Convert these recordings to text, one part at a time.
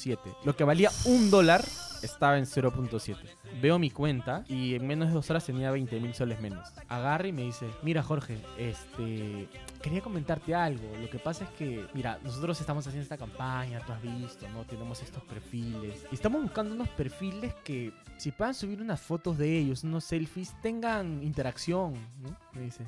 0.7. Lo que valía un dólar estaba en 0.7. Veo mi cuenta y en menos de dos horas tenía 20 mil soles menos. Agarra y me dice, mira Jorge, este, quería comentarte algo. Lo que pasa es que, mira, nosotros estamos haciendo esta campaña, tú has visto, ¿no? Tenemos estos perfiles. Y estamos buscando unos perfiles que, si puedan subir unas fotos de ellos, unos selfies, tengan interacción, ¿no? Me dice.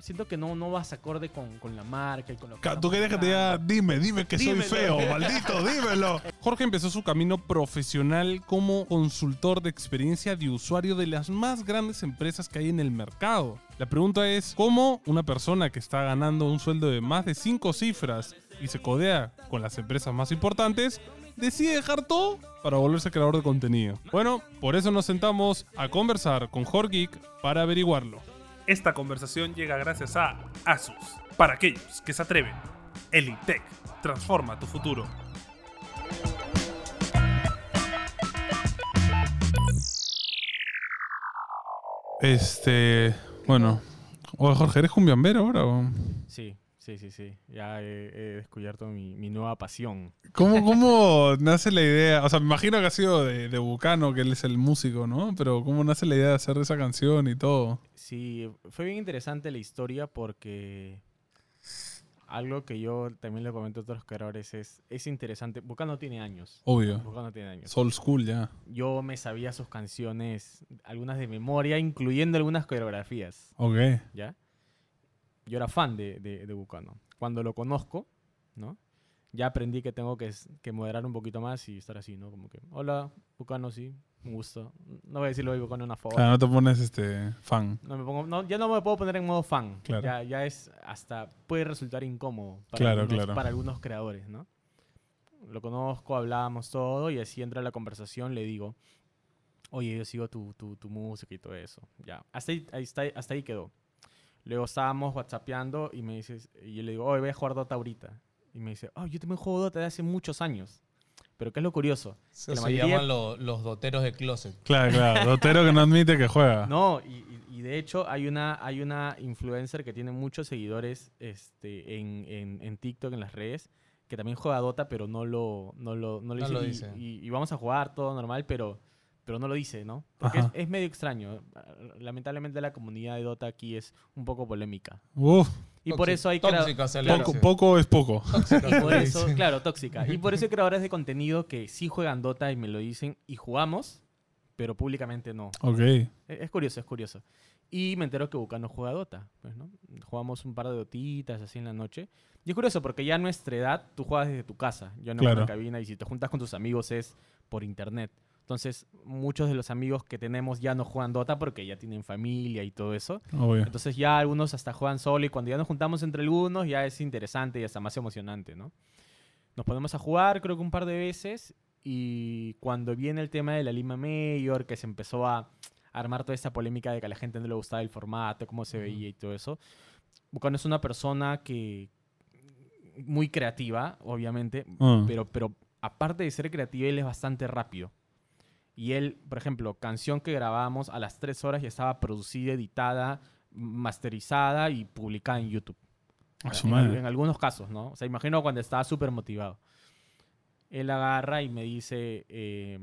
Siento que no, no vas acorde con, con la marca y con lo que... Tú querías que te diga, dime, dime que soy feo, maldito, dímelo. Jorge empezó su camino profesional como consultor de experiencia de usuario de las más grandes empresas que hay en el mercado. La pregunta es, ¿cómo una persona que está ganando un sueldo de más de 5 cifras y se codea con las empresas más importantes, decide dejar todo para volverse creador de contenido? Bueno, por eso nos sentamos a conversar con Jorge Geek para averiguarlo. Esta conversación llega gracias a Asus. Para aquellos que se atreven, Elitech transforma tu futuro. Este, bueno, oye Jorge, ¿eres cumbiambero ahora? o? Sí, sí, sí, sí. Ya he, he descubierto mi, mi nueva pasión. ¿Cómo, ¿Cómo nace la idea? O sea, me imagino que ha sido de, de Bucano, que él es el músico, ¿no? Pero ¿cómo nace la idea de hacer esa canción y todo? Sí, fue bien interesante la historia porque algo que yo también le comento a otros creadores es, es interesante. Bucano tiene años. Obvio. Bucano tiene años. Soul School ya. Yo me sabía sus canciones, algunas de memoria, incluyendo algunas coreografías, Ok. ¿ya? Yo era fan de, de, de Bucano. Cuando lo conozco, ¿no? Ya aprendí que tengo que, que moderar un poquito más y estar así, ¿no? Como que, hola, Bucano, sí, un gusto. No voy a decirlo de Bucano en una foto. Claro, no te pones este fan. No me pongo, no, ya no me puedo poner en modo fan. Claro. Ya, ya es hasta puede resultar incómodo para, Claro, algunos, claro. para algunos creadores, ¿no? Lo conozco, hablábamos todo y así entra la conversación, le digo, oye, yo sigo tu, tu, tu música y todo eso. Ya, hasta ahí, ahí está, hasta ahí quedó. Luego estábamos whatsappeando y me dices, y yo le digo, oye, voy a jugar Dota ahorita. Y me dice, oh, yo también juego Dota de hace muchos años. Pero ¿qué es lo curioso? Eso Que la se mayoría- llaman lo- los doteros de closet. Claro, claro. Dotero que no admite que juega. No, y, de hecho hay una, hay una influencer que tiene muchos seguidores este, en, en, en TikTok, en las redes, que también juega Dota, pero no lo, no lo, no lo No dice. lo y, dice. y- y vamos a jugar todo normal, pero, pero no lo dice, ¿no? Porque es, es medio extraño. Lamentablemente la comunidad de Dota aquí es un poco polémica. Uf, Y por eso hay tóxica poco, poco es poco. Tóxica y por eso, claro, tóxica. Y por eso hay creadores de contenido que sí juegan Dota y me lo dicen y jugamos, pero públicamente no. Ok. Es es curioso, es curioso. Y me entero que Bucano juega Dota. Pues, ¿no? Jugamos un par de dotitas así en la noche. Y es curioso porque ya a nuestra edad tú juegas desde tu casa. Yo no en Claro. una cabina y si te juntas con tus amigos es por internet. Entonces, muchos de los amigos que tenemos ya no juegan Dota porque ya tienen familia y todo eso. Obvio. Entonces ya algunos hasta juegan solo y cuando ya nos juntamos entre algunos ya es interesante y hasta más emocionante, ¿no? Nos ponemos a jugar creo que un par de veces y cuando viene el tema de la Lima Mayor, que se empezó a armar toda esta polémica de que a la gente no le gustaba el formato, cómo se veía y todo eso, Bucano es una persona que muy creativa, obviamente, Ah. pero, pero aparte de ser creativo, él es bastante rápido. Y él, por ejemplo, canción que grabábamos a las 3 horas ya estaba producida, editada, masterizada y publicada en YouTube. A su en, madre. en algunos casos, ¿no? O sea, imagino cuando estaba súper motivado. Él agarra y me dice, eh,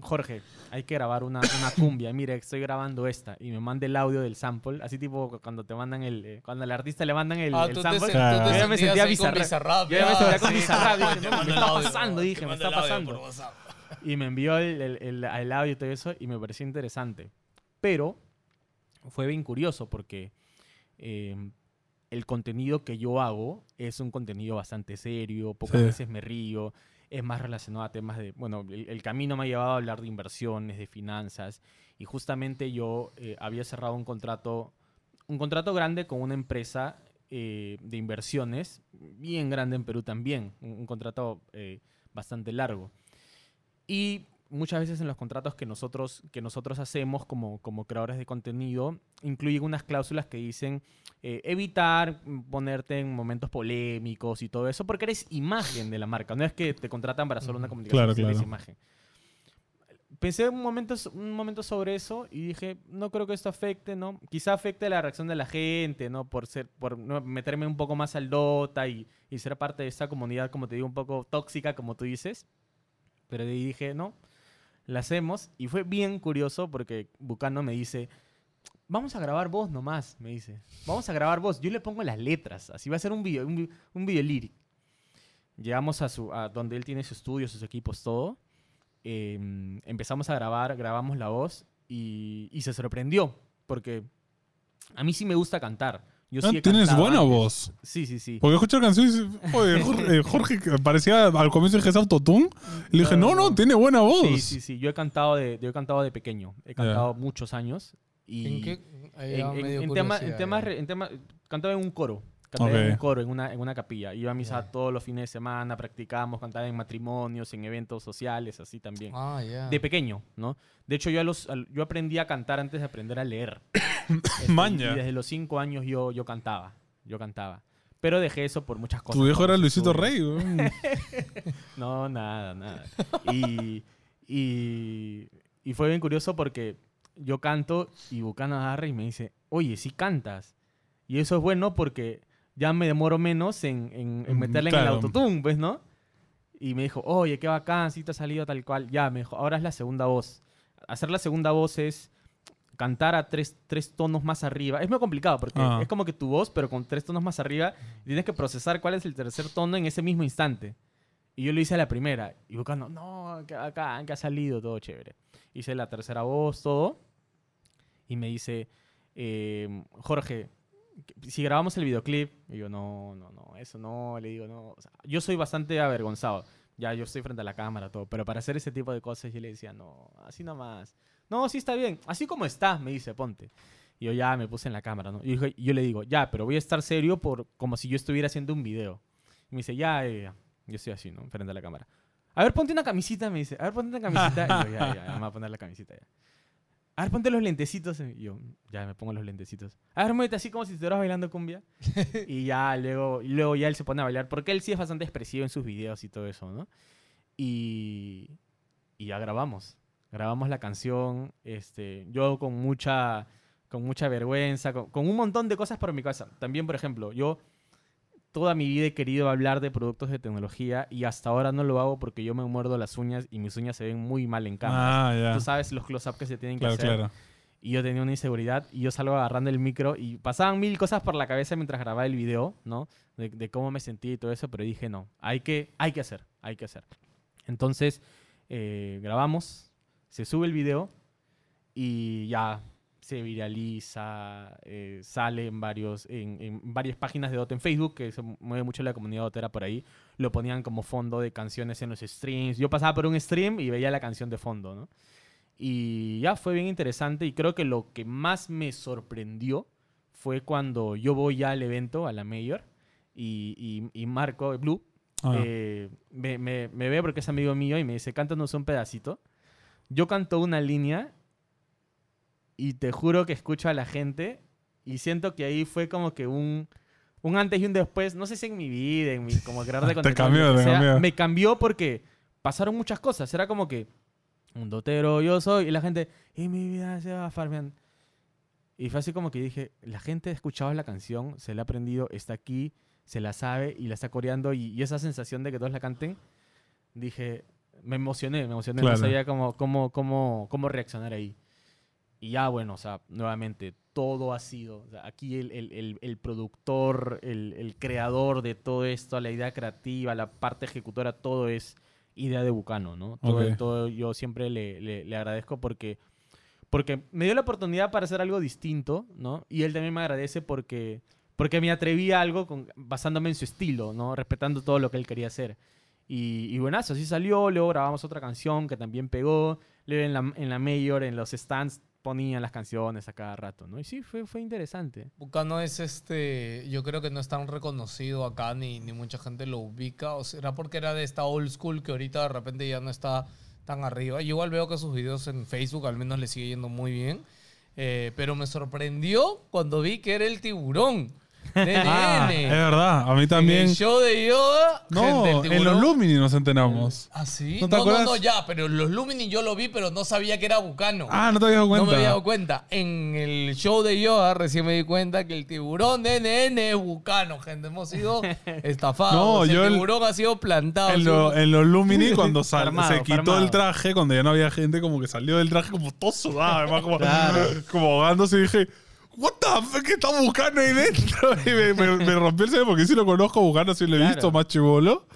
Jorge, hay que grabar una, una cumbia. Mira, estoy grabando esta. Y me manda el audio del sample. Así tipo cuando te mandan el... eh, cuando al artista le mandan el, Ah, el te, sample. te Yo ya me sentía Bizarrap. Yo ya me sentía con sí. Bizarrap. Dije, Te "No, mando ¿qué el está pasando? Dije, ¿me está pasando? Y me envió el, el- el- el audio y todo eso y me pareció interesante. Pero fue bien curioso porque eh, el contenido que yo hago es un contenido bastante serio, pocas Sí. veces me río, es más relacionado a temas de, bueno, el, el camino me ha llevado a hablar de inversiones, de finanzas y justamente yo eh, había cerrado un contrato, un contrato grande con una empresa eh, de inversiones, bien grande en Perú también, un, un contrato eh, bastante largo. Y muchas veces en los contratos que nosotros, que nosotros hacemos como, como creadores de contenido, incluyen unas cláusulas que dicen eh, evitar ponerte en momentos polémicos y todo eso, porque eres imagen de la marca. No es que te contratan para solo una comunicación, Claro, social, eres claro. imagen. Pensé un momento, un momento sobre eso y dije, no creo que esto afecte, ¿no? Quizá afecte la reacción de la gente, ¿no? Por ser, por meterme un poco más al Dota y, y ser parte de esa comunidad, como te digo, un poco tóxica, como tú dices. Pero ahí dije, no, la hacemos. Y fue bien curioso porque Bucano me dice, vamos a grabar voz nomás, me dice. Vamos a grabar voz. Yo le pongo las letras. Así va a ser un video, un, un video lyric. Llegamos a, su, a donde él tiene su estudio, sus equipos, todo. Em, empezamos a grabar, grabamos la voz y, y se sorprendió. Porque a mí sí me gusta cantar. Yo Ah, sí he Tienes buena antes. voz. Sí, sí, sí. Porque escucho la canción y Jorge, eh, Jorge, parecía al comienzo de Autotune. Y le dije, no, no, tiene buena voz. Sí, sí, sí. Yo he cantado de, yo he cantado de pequeño. He cantado muchos años. Y ¿En qué? En, en- en en temas, en tema- cantaba en un coro. Cantaba en Ok. un coro, en una, en una capilla. Iba a misa Ya. todos los fines de semana, practicábamos, cantaba en matrimonios, en eventos sociales, así también. Ah, ya. De pequeño, ¿no? De hecho, yo, a los, al- yo aprendí a cantar antes de aprender a leer. Este, Maña. Y desde los cinco años yo, yo cantaba. Yo cantaba. Pero dejé eso por muchas cosas. Tu viejo era Luisito estudios. Rey. No, nada, nada. Y, y, y fue bien curioso porque yo canto y Bucano agarra y me dice, oye, sí cantas. Y eso es bueno porque ya me demoro menos en, en- en Mm, meterle en el claro. autotune, ¿ves, no? Y me dijo, oye, qué bacán, sí te ha salido tal cual. Ya, me dijo, ahora es la segunda voz. Hacer la segunda voz es cantar a tres, tres tonos más arriba. Es muy complicado porque Ah. es como que tu voz, pero con tres tonos más arriba, tienes que procesar cuál es el tercer tono en ese mismo instante. Y yo lo hice a la primera. Y buscando, no, que acá, que ha salido, todo chévere. Hice la tercera voz, todo. Y me dice, eh, Jorge, si grabamos el videoclip, y yo, no, no, no, eso no, le digo, no. O sea, yo soy bastante avergonzado. Ya, yo estoy frente a la cámara, todo. Pero para hacer ese tipo de cosas, yo le decía, no, así nomás. No, sí está bien. Así como está, me dice, ponte. Y yo ya me puse en la cámara, ¿no? Y dije- yo le digo, ya, pero voy a estar serio por como si yo estuviera haciendo un video. Y me dice, ya. Yo estoy así, ¿no? Frente a la cámara. A ver, ponte una camisita, me dice. A ver, ponte una camisita. Y yo, ya, ya, ya, me voy a poner la camiseta ya. A ver, ponte los lentecitos. Y yo, ya, me pongo los lentecitos. A ver, muévete así como si estuvieras bailando cumbia. y ya, luego, y luego ya él se pone a bailar. Porque él sí es bastante expresivo en sus videos y todo eso, ¿no? Y, y ya grabamos. Grabamos la canción. Este, yo con mucha, con mucha vergüenza, con, con un montón de cosas por mi casa. También, por ejemplo, yo toda mi vida he querido hablar de productos de tecnología y hasta ahora no lo hago porque yo me muerdo las uñas y mis uñas se ven muy mal en cámara. Ah, ya. Tú sabes los close-up que se tienen que Claro, hacer. claro. Y yo tenía una inseguridad y yo salgo agarrando el micro y pasaban mil cosas por la cabeza mientras grababa el video, ¿no? De, de cómo me sentí y todo eso, pero dije, no, hay que, hay que hacer, hay que hacer. Entonces, eh, grabamos, se sube el video y ya se viraliza, eh, sale en, varios, en, en varias páginas de Dota en Facebook, que se mueve mucho la comunidad dotera por ahí, lo ponían como fondo de canciones en los streams. Yo pasaba por un stream y veía la canción de fondo, ¿no? Y ya fue bien interesante y creo que lo que más me sorprendió fue cuando yo voy ya al evento, a la Mayor, y, y, y Marco, Blue, Ah. eh, me, me- me ve porque es amigo mío y me dice, cántanos un pedacito. Yo canto una línea y te juro que escucho a la gente y siento que ahí fue como que un, un antes y un después, no sé si en mi vida, en mi como creador de Te contenido, cambió, lo que te sea, cambió. me cambió porque pasaron muchas cosas. Era como que un dotero yo soy y la gente, y mi vida se va farmeando. Y fue así como que dije, la gente ha escuchado la canción, se la ha aprendido, está aquí, se la sabe y la está coreando y, y esa sensación de que todos la canten, dije, me emocioné, me emocioné, Claro. no sabía cómo, cómo, cómo, cómo reaccionar ahí. Y ya, bueno, o sea, nuevamente, todo ha sido, o sea, aquí el, el- el- el productor, el, el creador de todo esto, la idea creativa, la parte ejecutora, todo es idea de Bucano, ¿no? Todo, Ok. todo yo siempre le, le- le agradezco porque, porque me dio la oportunidad para hacer algo distinto, ¿no? Y él también me agradece porque, porque me atreví a algo con- basándome en su estilo, ¿no? Respetando todo lo que él quería hacer. Y, y buenazo, así salió, luego grabamos otra canción que también pegó, luego en la, en la Mayor, en los stands, ponían las canciones a cada rato, ¿no? Y sí, fue, fue interesante. Bucano es este, yo creo que no es tan reconocido acá ni, ni mucha gente lo ubica. O será porque era de esta old school que ahorita de repente ya no está tan arriba. Yo igual veo que sus videos en Facebook al menos le sigue yendo muy bien. Eh, pero me sorprendió cuando vi que era el tiburón. Ah, es verdad, a mí En también. el show de Yoda, No, en los Lumini nos enteramos. ¿Ah, sí? ¿No No, te no, acuerdas? no, ya, pero los Lumini yo lo vi, pero no sabía que era Bucano. Ah, no te habías dado No cuenta. me había dado cuenta. En el show de Yoda recién me di cuenta que el tiburón de NN es Bucano, gente. Hemos sido estafados. No, yo el el- tiburón ha sido plantado. En, lo- en los Lumini, cuando sal- Armado, se quitó armado. el traje, cuando ya no había gente, como que salió del traje como todo sudado, además como, Claro. como ahogándose y dije, What the fuck, ¿qué está buscando ahí dentro? Y me, me- me rompió el cerebro porque sí lo conozco, Bucano sí lo he Claro. visto más chivolo.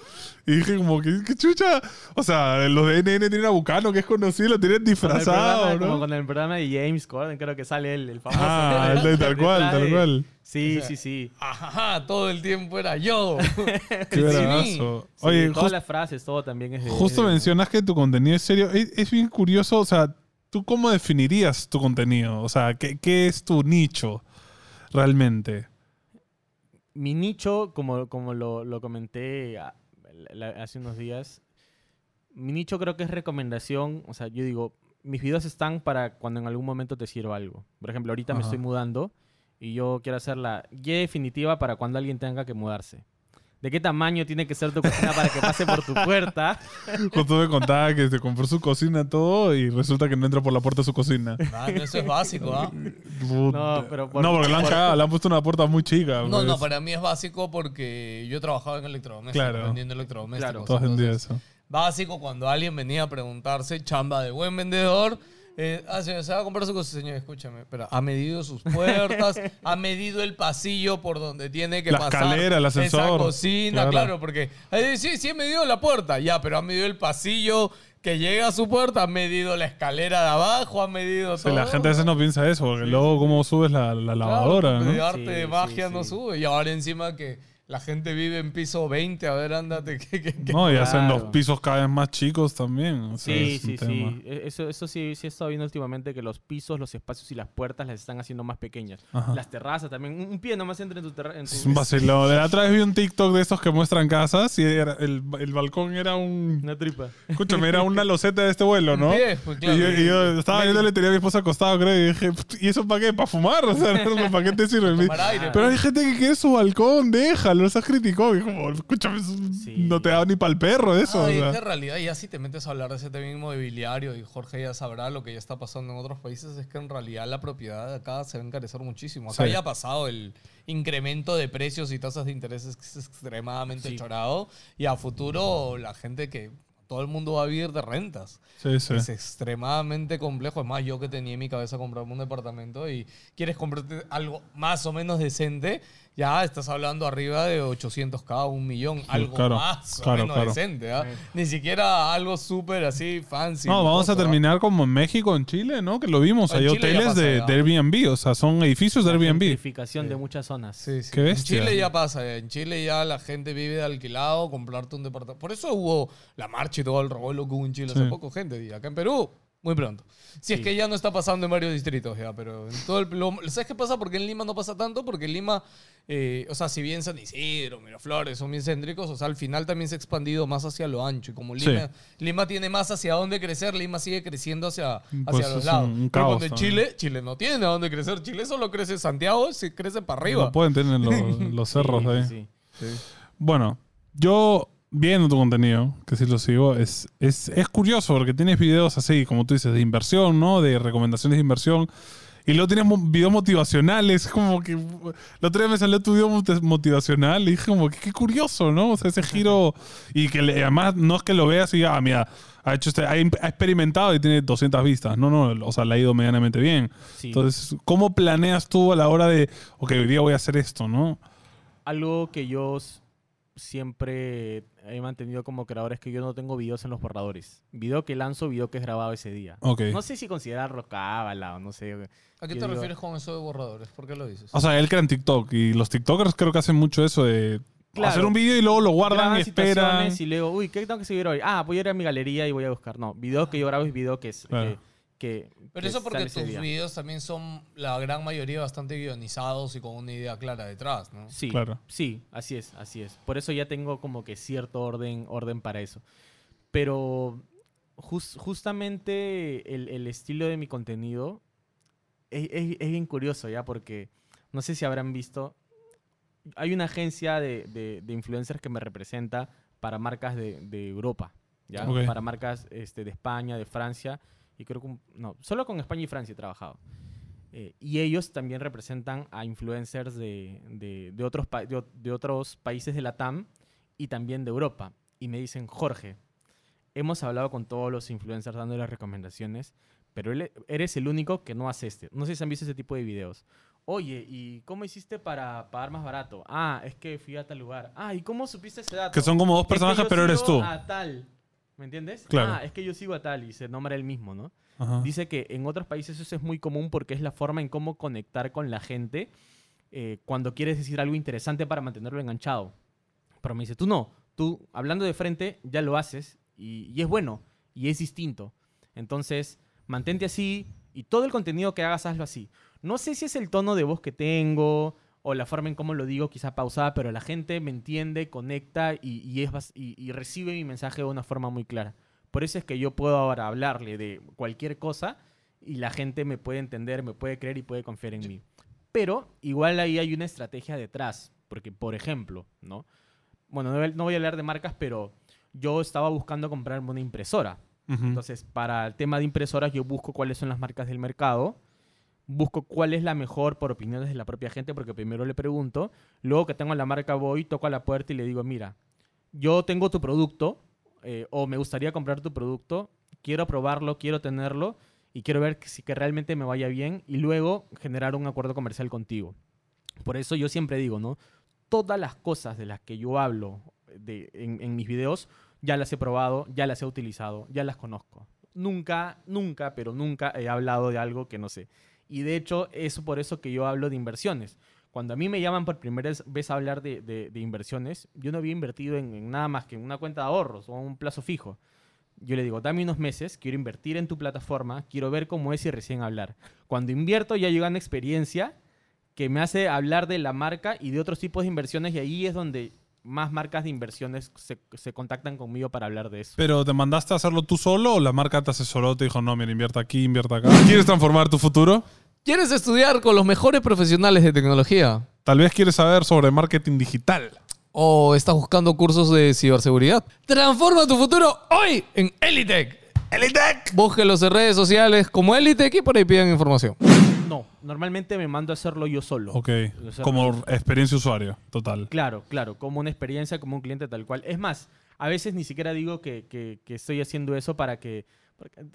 Y dije como, ¿qué, qué chucha? O sea, los de NN tienen a Bucano, que es conocido, lo tienen disfrazado, programa- Como ¿no? con el programa de James Corden, creo que sale el, el famoso. Ah, el tal cual, tal cual. Sí, sí, sí. Ajá, todo el tiempo era yo. Qué bravazo. Sí, Oye, todas las frases, todo también es de... justo es de- mencionas que tu contenido es serio. Es, es bien curioso, o sea, ¿tú cómo definirías tu contenido? O sea, ¿qué, qué es tu nicho realmente? Mi nicho, como, como lo, lo comenté a- la- hace unos días, mi nicho creo que es recomendación. O sea, yo digo, mis videos están para cuando en algún momento te sirva algo. Por ejemplo, ahorita me estoy mudando y yo quiero hacer la guía definitiva para cuando alguien tenga que mudarse. ¿De qué tamaño tiene que ser tu cocina para que pase por tu puerta? Justo me contaba que se compró su cocina todo y resulta que no entra por la puerta de su cocina. Ah, no, eso es básico, ¿ah? No, pero por- no, porque le han le han puesto una puerta muy chica. No, pues. no, para mí es básico porque yo trabajaba en electrodomésticos, Claro. vendiendo electrodomésticos. Claro. Todos vendían Entonces, eso. Básico cuando alguien venía a preguntarse, chamba de buen vendedor. Eh, ah, señor, se va a comprar su cosa, señor, escúchame. Pero ha medido sus puertas, ha medido el pasillo por donde tiene que La pasar. escalera, el ascensor. Esa cocina, Claro. claro, porque eh, sí, sí, he medido la puerta, ya, pero ha medido el pasillo que llega a su puerta, ha medido la escalera de abajo, ha medido Sí, todo. la gente a veces no piensa eso, porque luego cómo subes la, la Claro, lavadora, porque de arte Sí, de sí, magia no sube. Y ahora encima que la gente vive en piso 20, a ver, ándate. Que, que- que- No, y hacen los pisos cada vez más chicos también. o sea, Sí, sí, sí. E- Eso, eso sí, sí he estado viendo últimamente que los pisos, los espacios y las puertas las están haciendo más pequeñas. Ajá. Las terrazas también. Un un pie nomás entra en tu terraza. Es un vacilón. La otra vez vi un TikTok de estos que muestran casas y era- el, el balcón era un... Una tripa. Escúchame, era una loseta de este vuelo, ¿no? Pie, pues, claro. y, yo, y yo estaba viendo y tenía a mi esposa acostado, creo, y dije, ¿y eso para qué? ¿Para fumar? O sea, ¿para qué te sirve? Pero hay gente que quiere su balcón, déjalo, se criticó. Y como, escúchame, Sí. no te da ni para el perro eso. No, o sea. en realidad ya si te metes a hablar de ese tema inmobiliario y Jorge ya sabrá lo que ya está pasando en otros países, es que en realidad la propiedad de acá se va a encarecer muchísimo. Acá Sí. ya ha pasado el incremento de precios y tasas de intereses que es extremadamente Sí. chorado y a futuro la gente que todo el mundo va a vivir de rentas. Sí, sí. Es extremadamente complejo. Es más, yo que tenía en mi cabeza comprarme un departamento y quieres comprarte algo más o menos decente, ya estás hablando arriba de 800k, un millón, algo claro, más o claro, menos claro. decente. ¿ah? Ni siquiera algo súper así fancy. No, vamos a ¿ah? terminar como en México, en Chile, ¿no? Que lo vimos. En Hay Chile hoteles pasa, de, Airbnb, o sea, son edificios de La Airbnb. gentrificación de muchas zonas. Sí, sí. Qué bestia. En Chile ya pasa. En Chile ya la gente vive de alquilado, comprarte un departamento. Por eso hubo la marcha y todo el revuelo que hubo en Chile Sí. hace poco, gente. Y acá en Perú, muy pronto. Si es Sí. que ya no está pasando en varios distritos ya, pero en todo el... lo- ¿Sabes qué pasa? Porque en Lima no pasa tanto, porque en Lima, eh, o sea, si bien San Isidro, Miraflores son bien céntricos, o sea, al final también se ha expandido más hacia lo ancho. Y como Lima, Lima tiene más hacia dónde crecer, Lima sigue creciendo hacia, hacia Pues los lados. un- un Pero cuando. Chile, Chile no tiene a dónde crecer. Chile solo crece Santiago, se crece para arriba. No pueden tener los, los cerros Sí, ahí. sí, sí. Bueno, yo viendo tu contenido, que sí lo sigo, es, es, es curioso porque tienes videos así, como tú dices, de inversión, ¿no? De recomendaciones de inversión. Y luego tienes videos motivacionales, como que... La otra vez me salió tu video moti- motivacional y dije como que qué curioso, ¿no? O sea, ese giro... Y que le- además no es que lo veas y, ah, mira, ha, hecho este, ha, im- ha experimentado y tiene 200 vistas. No, no, o sea, le ha ido medianamente bien. Sí. Entonces, ¿cómo planeas tú a la hora de, ok, hoy día voy a hacer esto, ¿no? Algo que yo siempre he mantenido como creador es que yo no tengo videos en los borradores. Video que lanzo, video que es grabado ese día. No sé si considerarlo cábala o no sé. ¿A qué Yo te digo- refieres con eso de borradores? ¿Por qué lo dices? O sea, él crea en TikTok y los TikTokers creo que hacen mucho eso de Claro. hacer un vídeo y luego lo guardan y esperan. y luego, uy, ¿qué tengo que seguir hoy? Ah, voy a ir a mi galería y voy a buscar. No, video que yo grabo es video que es... Claro. Que, que- Pero que eso porque tus día. videos también son la gran mayoría bastante guionizados y con una idea clara detrás, ¿no? Sí, Claro. sí, así es, así es. Por eso ya tengo como que cierto orden, orden para eso. Pero jus- justamente el, el estilo de mi contenido es, es- es bien curioso ya, porque no sé si habrán visto, hay una agencia de, de- de influencers que me representa para marcas de, de Europa, ¿ya? Ok. Para marcas este, de España, de Francia, y creo que, no, solo con España y Francia he trabajado. Eh, y ellos también representan a influencers de, de- de otros, de, de otros países de la TAM y también de Europa. Y me dicen, Jorge, hemos hablado con todos los influencers dándole recomendaciones, pero eres el único que no hace este. No sé si han visto ese tipo de videos. Oye, ¿y cómo hiciste para pagar más barato? Ah, es que fui a tal lugar. Ah, ¿y cómo supiste ese dato? Que son como dos personajes, pero eres tú. A tal. ¿Me entiendes? Claro. Ah, es que yo sigo a tal y se nombra él mismo, ¿no? Ajá. Dice que en otros países eso es muy común porque es la forma en cómo conectar con la gente eh, cuando quieres decir algo interesante para mantenerlo enganchado. Pero me dice, tú no, tú hablando de frente ya lo haces y, y es bueno y es distinto. Entonces, mantente así y todo el contenido que hagas, hazlo así. No sé si es el tono de voz que tengo o la forma en cómo lo digo, quizá pausada, pero la gente me entiende, conecta y, y es, y, y recibe mi mensaje de una forma muy clara. Por eso es que yo puedo ahora hablarle de cualquier cosa y la gente me puede entender, me puede creer y puede confiar en mí. Pero igual ahí hay una estrategia detrás. Porque, por ejemplo, ¿no? Bueno, no voy- a hablar de marcas, pero yo estaba buscando comprarme una impresora. Entonces, para el tema de impresoras, yo busco cuáles son las marcas del mercado, busco cuál es la mejor por opiniones de la propia gente, porque primero le pregunto, luego que tengo la marca voy, toco a la puerta y le digo, mira, yo tengo tu producto, eh, o me gustaría comprar tu producto, quiero probarlo, quiero tenerlo, y quiero ver si que realmente me vaya bien, y luego generar un acuerdo comercial contigo. Por eso yo siempre digo, ¿no? Todas las cosas de las que yo hablo de, en, en mis videos, ya las he probado, ya las he utilizado, ya las conozco. Nunca, nunca, pero nunca he hablado de algo que no sé. Y de hecho, es por eso que yo hablo de inversiones. Cuando a mí me llaman por primera vez a hablar de, de- inversiones, yo no había invertido en, en nada más que en una cuenta de ahorros o un plazo fijo. Yo le digo, dame unos meses, quiero invertir en tu plataforma, quiero ver cómo es y recién hablar. Cuando invierto ya llega una experiencia que me hace hablar de la marca y de otros tipos de inversiones y ahí es donde más marcas de inversiones se, se contactan conmigo para hablar de eso. ¿Pero te mandaste a hacerlo tú solo o la marca te asesoró, te dijo, no, mira, invierta aquí, invierta acá? ¿Quieres transformar tu futuro? ¿Quieres estudiar con los mejores profesionales de tecnología? Tal vez quieres saber sobre marketing digital. ¿O estás buscando cursos de ciberseguridad? Transforma tu futuro hoy en Elitec. ¡Elitec! Búsquelos en redes sociales como Elitec y por ahí pidan información. No, normalmente me mando a hacerlo yo solo. Ok, como experiencia usuario, total. Claro, claro, como una experiencia, como un cliente tal cual. Es más, a veces ni siquiera digo que, que- que estoy haciendo eso para que,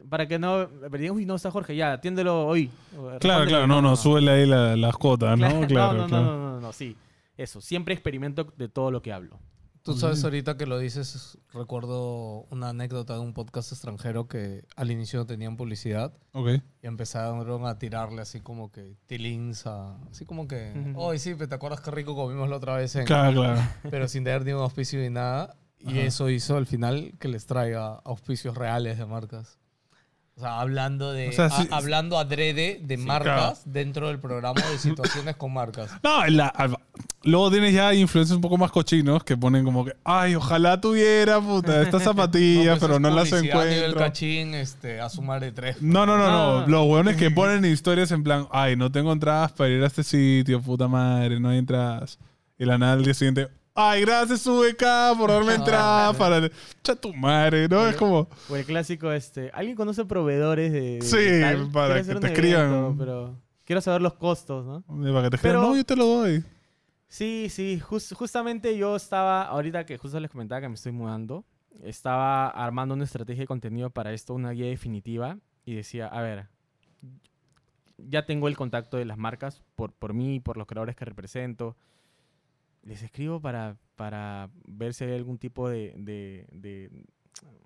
para que no, uy, no está Jorge, ya, atiéndelo hoy. Claro, Respóndele". claro, no, no, súbele ahí la- las cuotas, ¿no? Claro, Claro, no, no, claro. no, no, no, no, sí. Eso, siempre experimento de todo lo que hablo. Tú sabes, ahorita que lo dices, recuerdo una anécdota de un podcast extranjero que al inicio no tenían publicidad Ok. y empezaron a tirarle así como que tilins a... Así como que... Ujú. Oye, sí, ¿te acuerdas qué rico comimos la otra vez? En... Claro, claro. Pero sin tener ni un auspicio ni nada. Y Ajá. eso hizo al final que les traiga auspicios reales de marcas. O sea, hablando de... O sea, sí- a- hablando adrede de marcas dentro del programa de situaciones con marcas. No, la- luego tienes ya influencers un poco más cochinos que ponen como que, ay, ojalá tuviera, puta, estas zapatillas, pues pero es no las publicidad a nivel encuentro. cachín, este, a sumar de tres. No, no, no, no. No. Los hueones que ponen historias en plan, ay, no tengo entradas para ir a este sitio, puta madre, no hay entradas. Y la nada al día siguiente, ay, gracias UBK por darme entradas para... Cha tu madre, ¿no? Es como... O el clásico, este, ¿alguien conoce proveedores de, de Sí, tal? para que te escriban. evento, pero quiero saber los costos, ¿no? Para que te escriban, Pero- no, yo te lo doy. Sí, sí, jus- justamente yo estaba, ahorita que justo les comentaba que me estoy mudando, estaba armando una estrategia de contenido para esto, una guía definitiva, y decía, a ver, ya tengo el contacto de las marcas por, por mí, por los creadores que represento. Les escribo para, para ver si hay algún tipo de, de,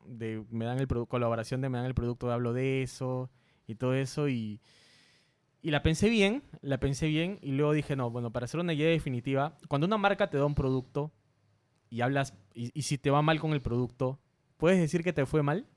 de- me dan el colaboración de me dan el producto, hablo de eso y todo eso y, y la pensé bien, la pensé bien y luego dije, no, bueno, para hacer una guía definitiva, cuando una marca te da un producto y hablas, y si te va mal con el producto, ¿puedes decir que te fue mal?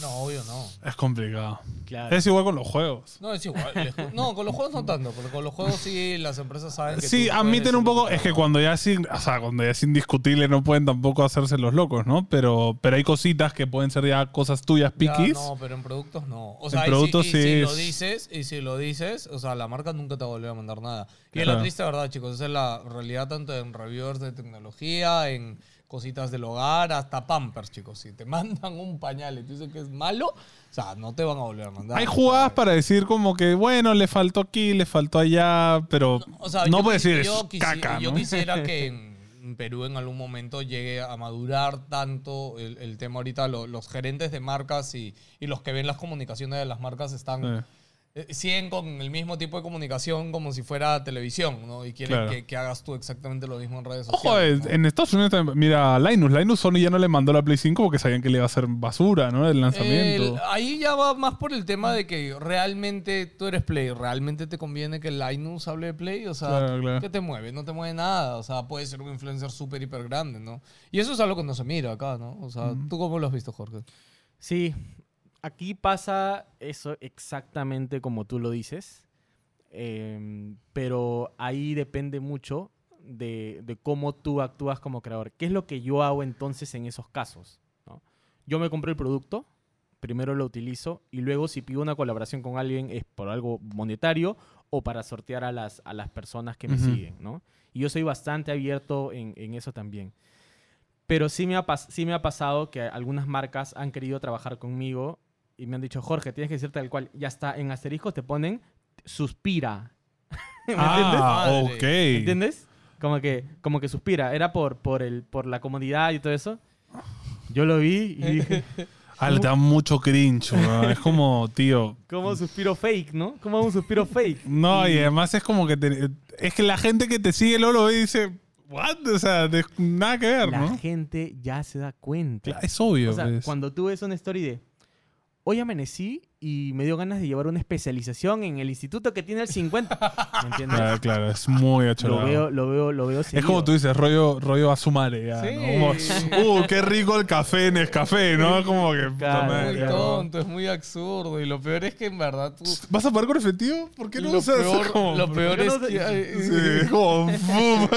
No, obvio no. Es complicado. Claro. Es igual con los juegos. No, es igual. No, con los juegos no tanto, porque con los juegos sí las empresas saben que Sí, tú puedes admiten un poco, es que cuando ya es, in- o sea, cuando ya es indiscutible no pueden tampoco hacerse los locos, ¿no? Pero, pero hay cositas que pueden ser ya cosas tuyas Ya, piquis. no, pero en productos no. O sea, En y si- productos y sí si, lo es- dices, y si lo dices, o sea, la marca nunca te va a volver a mandar nada. Y es Claro. la triste verdad, chicos. Esa es la realidad tanto en reviewers de tecnología, en cositas del hogar, hasta Pampers, chicos. Si te mandan un pañal y tú dices que es malo, o sea, no te van a volver a mandar. Hay jugadas para decir como que, bueno, le faltó aquí, le faltó allá, pero O sea, no quisi- decir yo es quisi- caca, Yo ¿no? quisiera que en Perú en algún momento llegue a madurar tanto el, el tema ahorita. lo- los gerentes de marcas y, y los que ven las comunicaciones de las marcas están... Eh, siguen con el mismo tipo de comunicación como si fuera televisión, ¿no? Y quieren Claro. que, que hagas tú exactamente lo mismo en redes Ojo, sociales. eh, ¿no? en Estados Unidos también, mira, Linus, Linus Sony ya no le mandó la Play 5 porque sabían que le iba a hacer basura, ¿no? El lanzamiento. El- ahí ya va más por el tema de que realmente tú eres Play, realmente te conviene que Linus hable de Play, o sea, Claro, claro. ¿qué te mueve? No te mueve nada, o sea, puede ser un influencer súper hiper grande, ¿no? Y eso es algo que no se mira acá, ¿no? O sea, ¿tú cómo lo has visto, Jorge? Sí, aquí pasa eso exactamente como tú lo dices, em, pero ahí depende mucho de, de cómo tú actúas como creador. ¿Qué es lo que yo hago entonces en esos casos? no? Yo me compro el producto, primero lo utilizo y luego si pido una colaboración con alguien es por algo monetario o para sortear a las, a las personas que me siguen, ¿no? Y yo soy bastante abierto en, en eso también. Pero sí me, ha sí me ha pasado que algunas marcas han querido trabajar conmigo y me han dicho, Jorge, tienes que decir tal cual. Ya está, en asterisco te ponen suspira. ¿Me ah, Madre. ok. entiendes? ¿Entiendes? Como que, como que suspira. Era por, por, el, por la comodidad y todo eso. Yo lo vi y dije, Ah, le da mucho cringe, weón. Es como, tío. ¿cómo suspiro fake, no? ¿Cómo un suspiro fake? No, y además es como que. te- es que la gente que te sigue luego lo ve y dice, ¿what? O sea, de- nada que ver, La ¿no? gente ya se da cuenta. Claro, Es obvio. O sea, pues. cuando tú ves una story de hoy amanecí y me dio ganas de llevar una especialización en el instituto que tiene el 50. ¿Me entiendes? Claro, claro, es muy lo achorado. veo, lo veo, lo veo Es como tú dices, rollo, rollo Azumare. Ya, Sí. ¿no? Como, uh, qué rico el café en el café, ¿no? Como que. Claro, madre, Muy claro. tonto, es muy absurdo. Y lo peor es que en verdad tú... ¿Vas a pagar con efectivo? ¿Por qué no lo, usas peor, como- lo peor qué no es se- que... Sí, es como.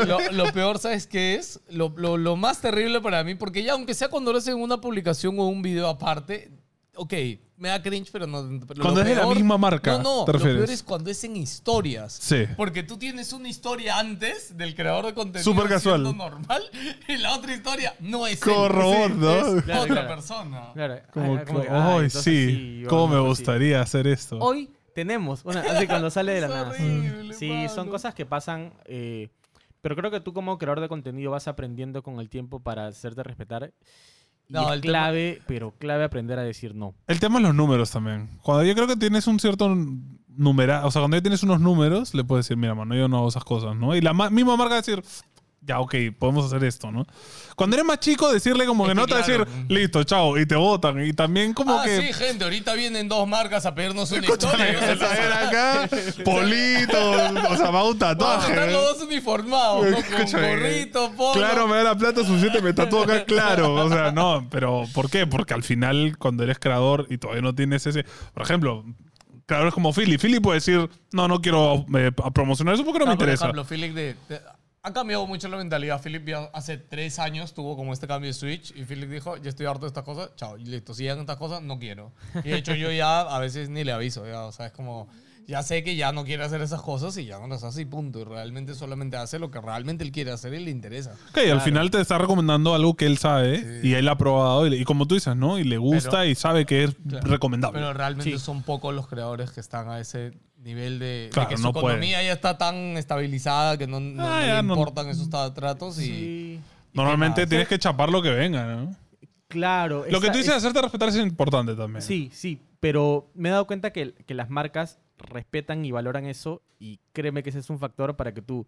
lo, lo peor, ¿sabes qué es? Lo, lo- lo más terrible para mí, porque ya aunque sea cuando lo hacen una publicación o un video aparte, ok, me da cringe, pero no... pero Cuando lo es de la misma marca, No, no, ¿te lo refieres? peor es cuando es en historias. Sí. Porque tú tienes una historia antes del creador de contenido Súper casual. normal y la otra historia no es él, robot, es ¿no? Claro, otra claro. persona. Claro, Como, ah, que, como que, "Ay, ah, sí, yo cómo me no sé, sí. gustaría hacer esto. Hoy tenemos una, así cuando sale de la nada. horrible, Sí, mano. son cosas que pasan, eh, pero creo que tú como creador de contenido vas aprendiendo con el tiempo para hacerte respetar. Y No, es el tema- clave, pero clave aprender a decir no. El tema es los números también. Cuando yo creo que tienes un cierto número, o sea, cuando ya tienes unos números, le puedes decir, mira, mano, yo no hago esas cosas, ¿no? Y la ma- misma marca va a decir, ya, ok, podemos hacer esto, ¿no? Cuando eres más chico, decirle como Es que no te va a decir, listo, chao, y te votan. Y también como ah, que... sí, gente, ahorita vienen dos marcas a pedirnos una Escúchame, historia. vas a ver acá, Polito, o sea, va un tatuaje. estar los dos uniformados, ¿no? Con gorrito, polo. Claro, me da la plata suficiente, me tatúo acá, claro. O sea, no, pero ¿por qué? Porque al final, cuando eres creador y todavía no tienes ese. Por ejemplo, creadores como Philly. Philly puede decir, no, no quiero eh, promocionar eso porque no, me No, por interesa. ejemplo, Philip de, de- ha cambiado mucho la mentalidad. Philip ya hace tres años tuvo como este cambio de switch y Philip dijo, ya estoy harto de estas cosas, chao, y listo, si llegan estas cosas, no quiero. Y de hecho yo ya a veces ni le aviso, ya, o sea, es como, ya sé que ya no quiere hacer esas cosas y ya no las hace y punto. Y realmente solamente hace lo que realmente él quiere hacer y le interesa. Ok, al final te está recomendando algo que él sabe y él ha probado. Y, le- y como tú dices, ¿no? Y le gusta Pero- y sabe que es Claro. recomendable. Pero realmente Sí. son pocos los creadores que están a ese nivel de, que su no economía ya está tan estabilizada que no, no- Ah, no ya le no- importan esos tratos y... Sí, Normalmente tienes que chapar lo que venga, ¿no? claro. Lo que tú dices, es- hacerte respetar es importante también. Sí, sí, pero me he dado cuenta que, que las marcas respetan y valoran eso y créeme que ese es un factor para que tú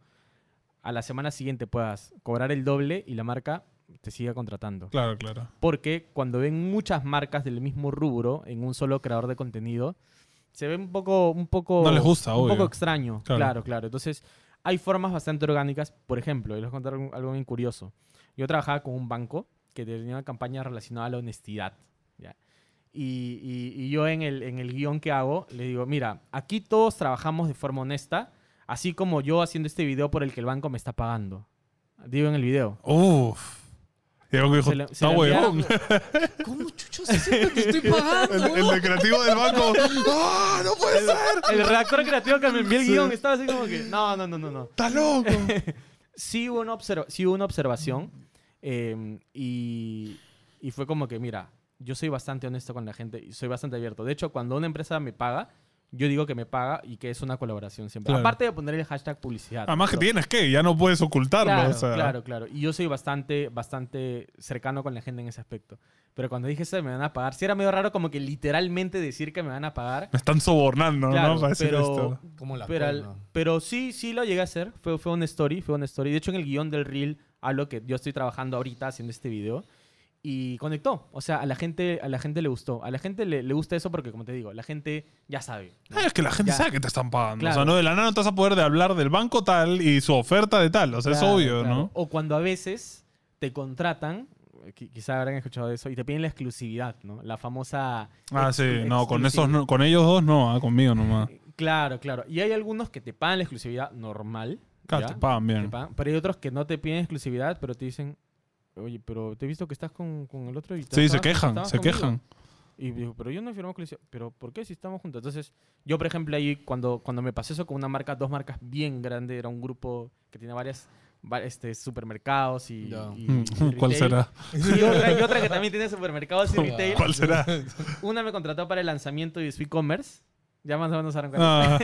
a la semana siguiente puedas cobrar el doble y la marca te siga contratando. Claro, claro. Porque cuando ven muchas marcas del mismo rubro en un solo creador de contenido, se ve un poco, un poco, No les gusta, un obvio. poco extraño. Claro. Claro. claro, Entonces, hay formas bastante orgánicas. Por ejemplo, les voy a contar algo, algo bien curioso. Yo trabajaba con un banco que tenía una campaña relacionada a la honestidad. ¿ya? Y, y- y yo en el, en el guion que hago le digo, mira, aquí todos trabajamos de forma honesta, así como yo haciendo este video por el que el banco me está pagando. Digo en el video. Uf. Y que dijo, Se se huevón. ¿Cómo chuchos es que te estoy pagando? El, el huevón? de creativo del banco. ¡Ah, no puede ser! El redactor creativo que me envió el guion estaba así como que, no, no, no, no, no. ¡Está loco! sí hubo una, sí hubo una observación eh, y, y fue como que, mira, yo soy bastante honesto con la gente y soy bastante abierto. De hecho, cuando una empresa me paga, yo digo que me paga y que es una colaboración siempre. Claro. Aparte de poner el hashtag publicidad. Además que tienes que, ya no puedes ocultarlo. Claro, o sea. claro, claro. Y yo soy bastante, bastante cercano con la gente en ese aspecto. Pero cuando dije eso, me van a pagar, sí era medio raro como que literalmente decir que me van a pagar. Me están sobornando, Claro, ¿no? Para decir pero, esto. Como la pero, al- pero sí, sí lo llegué a hacer. Fue, fue una story, fue una story. De hecho, en el guion del reel hablo que yo estoy trabajando ahorita haciendo este video. Y conectó. O sea, a la gente, a la gente le gustó. A la gente le, le gusta eso porque, como te digo, la gente ya sabe. ¿no? Ah, es que la gente Ya. sabe que te están pagando. Claro. O sea, no de la nada no te vas a poder de hablar del banco tal y su oferta de tal. O sea, es obvio, claro. ¿no? O cuando a veces te contratan, qui- quizá habrán escuchado de eso, y te piden la exclusividad, ¿no? La famosa... Ah, sí. No, con esos no, con ellos dos no, ah, conmigo nomás. Claro, claro. Y hay algunos que te pagan la exclusividad normal. Claro, ¿ya? te pagan Te bien. pagan, Pero hay otros que no te piden exclusividad, pero te dicen, oye, pero te he visto que estás con, con el otro y Sí, se quejan, se conmigo". quejan. Y digo, pero yo no he firmado exclusividad. ¿Pero por qué si estamos juntos? Entonces, yo, por ejemplo, ahí cuando, cuando me pasé eso con una marca, dos marcas bien grandes, era un grupo que tiene varias va- este, supermercados y, Ya. y- Mm, y ¿Cuál retail. será? Y otra, y otra que también tiene supermercados y retail. ¿Cuál será? Una me contrató para el lanzamiento de su e-commerce. Ya más o menos saben cuál Ah.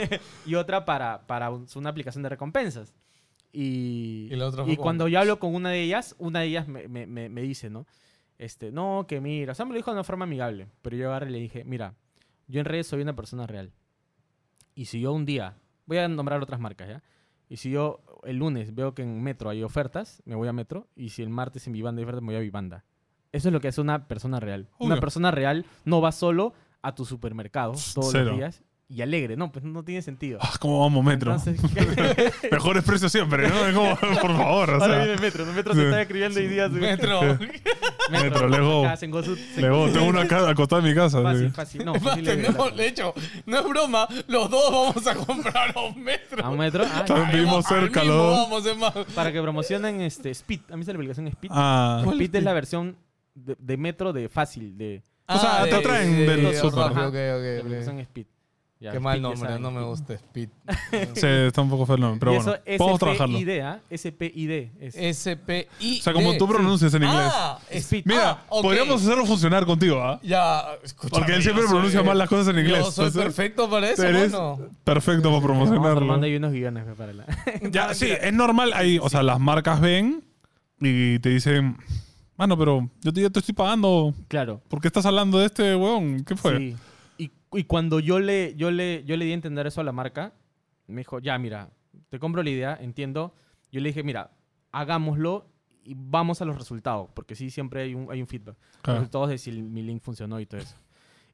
Y otra para, para un- una aplicación de recompensas. Y, Y la otra fue y como- cuando yo hablo con una de ellas, una de ellas me, me- me- me dice, ¿no? Este, no, que mira, o sea, me lo dijo de una forma amigable, pero yo agarré y le dije, mira, yo en redes soy una persona real. Y si yo un día, voy a nombrar otras marcas, ¿ya? Y si yo el lunes veo que en Metro hay ofertas, me voy a Metro. Y si el martes en Vivanda hay ofertas, me voy a Vivanda. Eso es lo que hace una persona real. Una persona real no va solo a tu supermercado todos Cero. los días y alegre. No, pues no tiene sentido. ah, ¿Cómo vamos, metro? Entonces, Mejores precios siempre, ¿no? Como, por favor, o ahora sea. viene Metro. ¿no? Metro se Sí. está escribiendo hoy día. Metro. Metro, Sengosu- Luego, tengo una casa acostada en mi casa. Fácil, sí. fácil. No, fácil de- tenemos, de hecho, no es broma, los dos vamos a comprar a un metro. ¿A un metro? Ah, También vivimos cerca, mismo los dos. Vamos, es más. Para que promocionen este, Speed. ¿Han visto la aplicación Speed? Ah, Speed es la versión de, de Metro de fácil. De, O sea, te traen del de- súper. ok, Ajá. ok, la ok, ok. aplicación Speed. Ya, Qué mal nombre, no me gusta Speed. sí, está un poco feo el nombre, pero y bueno. Podemos trabajarlo. SPID, ¿ah? SPID. Es, S-P-I. O sea, como tú pronuncias en inglés. Ah, Speed. Mira, ah, podríamos hacerlo funcionar contigo, ¿ah? Ya, escúchame, Porque él siempre yo soy- pronuncia mal las cosas en inglés. Yo soy entonces, perfecto para eso, Eres mano. perfecto para promocionarlo. armando ahí unos guiones para la... Ya, sí, es normal ahí. O sea, las marcas ven y te dicen, mano, pero yo te, ya te estoy pagando. Claro. ¿Por qué estás hablando de este huevón? ¿Qué fue? Sí. Y, cuando yo le, yo, le, yo le di a entender eso a la marca, me dijo, ya, mira, te compro la idea, entiendo. Yo le dije, mira, hagámoslo y vamos a los resultados, porque sí, siempre hay un, hay un feedback. Claro. resultados de si mi link funcionó y todo eso.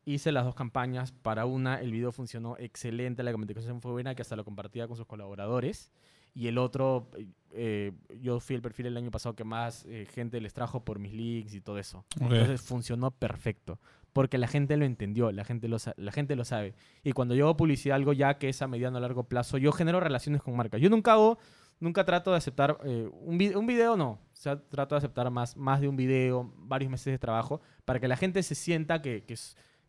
Hice las dos campañas. Para una, el video funcionó excelente, la comunicación fue buena, que hasta lo compartía con sus colaboradores. Y el otro, eh, yo fui el perfil el año pasado que más eh, gente les trajo por mis links y todo eso. Ok. Entonces funcionó perfecto. Porque la gente lo entendió, la gente lo, la gente lo sabe. Y cuando yo hago publicidad, algo ya que es a mediano o largo plazo, yo genero relaciones con marcas. Yo nunca hago, nunca trato de aceptar eh, un, vi- un video, no. O sea, trato de aceptar más, más de un video, varios meses de trabajo, para que la gente se sienta que, que,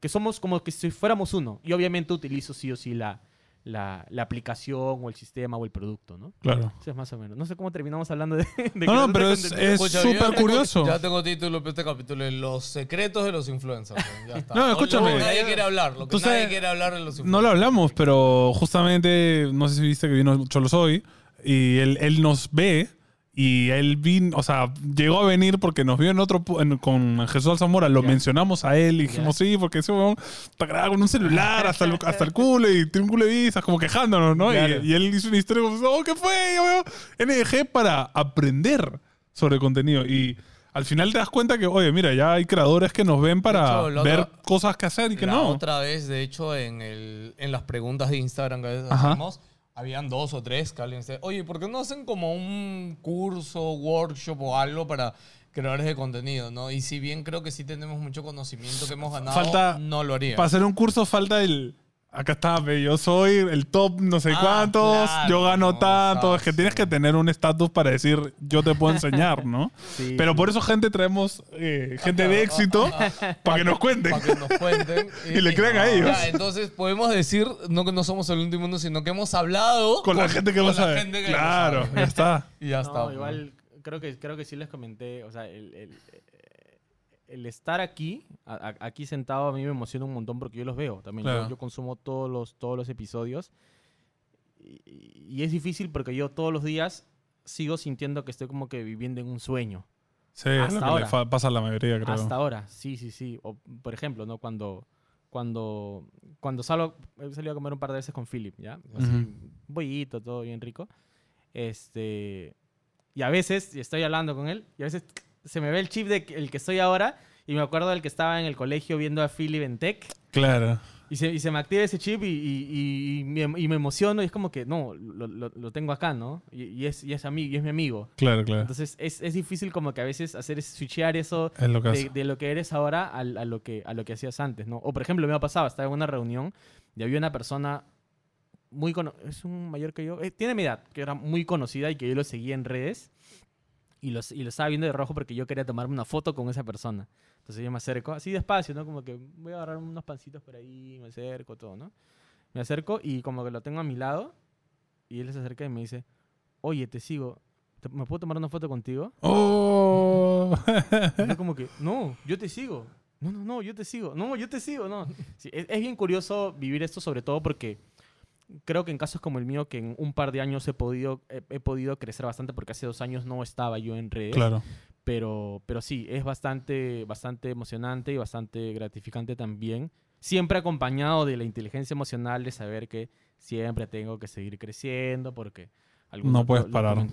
que somos como que si fuéramos uno. Y obviamente utilizo sí o sí la, la, la aplicación o el sistema o el producto, ¿no? Claro. Eso es más o menos. No sé cómo terminamos hablando de... de No, no, pero es, súper curioso. Ya tengo título para este capítulo, Los secretos de los influencers. Ya está. No, escúchame. Lo que nadie quiere hablar, lo que nadie sabes- quiere hablar de los influencers. No lo hablamos, pero justamente, no sé si viste que vino Cholo Soy y él, él nos ve y él vino, o sea, llegó a venir porque nos vio en otro, en- con Jesús Alzamora, lo mencionamos a él y dijimos, sí, porque ese huevón está grabado con un celular hasta el, hasta el culo y tiene un culo de visas, como quejándonos, ¿no? Y- Claro. Y, él hizo una historia como, oh, ¿qué fue? Yo veo NG para aprender sobre contenido y... Al final te das cuenta que, oye, mira, ya hay creadores que nos ven para De hecho, la ver cosas que hacer y que la no. otra vez, de hecho, en, el, en las preguntas de Instagram que hacemos, habían dos o tres que alguien oye, ¿por qué no hacen como un curso, workshop o algo para creadores de contenido, ¿no? Y si bien creo que sí tenemos mucho conocimiento que hemos ganado, Falta- no lo haría. Para hacer un curso falta el. Acá está, ve, yo soy el top no sé Ah, cuántos, claro, yo gano no, tanto. Es que tienes que tener un estatus para decir yo te puedo enseñar, ¿no? Sí, Pero por eso, gente, traemos eh, gente de éxito ah, para que nos cuenten. Para que nos cuenten. Y le crean a ellos. Ya, entonces podemos decir, no que no somos el último mundo, sino que hemos hablado Con la gente que lo sabe. Claro, ya está. Y ya No, está. pues. igual creo que, creo que sí les comenté, o sea, el, el- el estar aquí, a- a- aquí sentado, a mí me emociona un montón porque yo los veo también. Yo- Claro. Yo, consumo todos los, todos los episodios y, y es difícil porque yo todos los días sigo sintiendo que estoy como que viviendo en un sueño. Sí, es Hasta lo que ahora. le pasa a la mayoría, creo. Hasta ahora, sí, sí, sí. O, por ejemplo, ¿no? Cuando, cuando, cuando salgo, he salido a comer un par de veces con Philip, ¿ya? Así, Ujú. un bollito, todo bien rico. Este, y a veces estoy hablando con él y a veces se me ve el chip de que- el que estoy ahora y me acuerdo del que estaba en el colegio viendo a Philip en Tech Claro. y se, y se me activa ese chip y, y- y- me, y me emociono y es como que, no, lo, lo- lo tengo acá, ¿no? Y, y es, y, es ami- y es mi amigo. Claro, claro. Entonces es, es difícil como que a veces hacer switchear eso lo de, de lo que eres ahora al- a, lo que, a lo que hacías antes, ¿no? O por ejemplo, me ha pasado, estaba en una reunión y había una persona muy cono- es un mayor que yo, eh, tiene mi edad, que era muy conocida y que yo lo seguía en redes y, los, y lo estaba viendo de rojo porque yo quería tomarme una foto con esa persona. Entonces yo me acerco, así despacio, ¿no? Como que voy a agarrar unos pancitos por ahí, me acerco, todo, ¿no? Me acerco y como que lo tengo a mi lado y él se acerca y me dice, oye, te sigo, ¿te- ¿me puedo tomar una foto contigo? ¡Oh! Y yo como que, no, yo te sigo. No, no, no, yo te sigo. No, yo te sigo, no. Sí, es, es bien curioso vivir esto, sobre todo porque creo que en casos como el mío, que en un par de años he podido, he, he podido crecer bastante, porque hace dos años no estaba yo en redes. claro. Pero, pero sí, es bastante, bastante emocionante y bastante gratificante también. Siempre acompañado de la inteligencia emocional de saber que siempre tengo que seguir creciendo porque algunos No puedes lo- parar.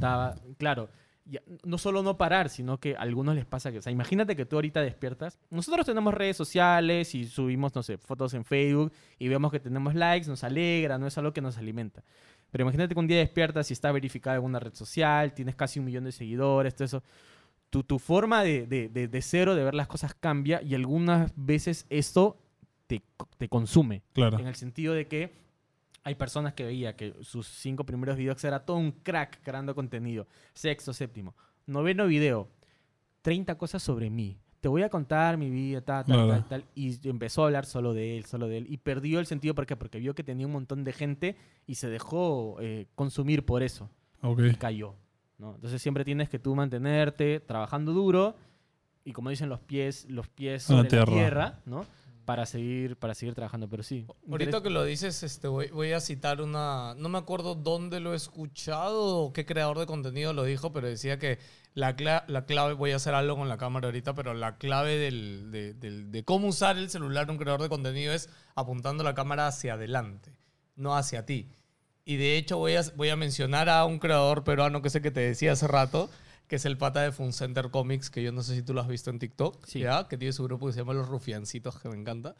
Claro, ya- no solo no parar, sino que a algunos les pasa que, o sea, imagínate que tú ahorita despiertas. Nosotros tenemos redes sociales y subimos, no sé, fotos en Facebook y vemos que tenemos likes, nos alegra, no es algo que nos alimenta. Pero imagínate que un día despiertas y está verificada en una red social, tienes casi un millón de seguidores, todo eso. Tu, tu forma de, de, de, de ser o de ver las cosas cambia y algunas veces esto te, te consume. Claro. En el sentido de que hay personas que veía que sus cinco primeros videos era todo un crack creando contenido. Sexto, séptimo. Noveno video. 30 cosas sobre mí. Te voy a contar mi vida, tal, tal, tal, tal. Y empezó a hablar solo de él, solo de él. Y perdió el sentido. ¿Por qué? Porque vio que tenía un montón de gente y se dejó eh, consumir por eso. Ok. Y cayó. ¿no? Entonces siempre tienes que tú mantenerte trabajando duro y como dicen los pies, los pies En la sobre la tierra. tierra, ¿no? Para seguir, para seguir trabajando. Pero sí. Ahorita que lo dices, este, voy, voy a citar una. No me acuerdo dónde lo he escuchado o qué creador de contenido lo dijo, pero decía que la, cla- la clave. Voy a hacer algo con la cámara ahorita, pero la clave del- de, del- de cómo usar el celular de un creador de contenido es apuntando la cámara hacia adelante, no hacia ti. Y de hecho, voy a, voy a mencionar a un creador peruano que sé que te decía hace rato, que es el pata de Fun Center Comics, que yo no sé si tú lo has visto en TikTok, Sí. ¿ya? que tiene su grupo que se llama Los Rufiancitos, que me encanta.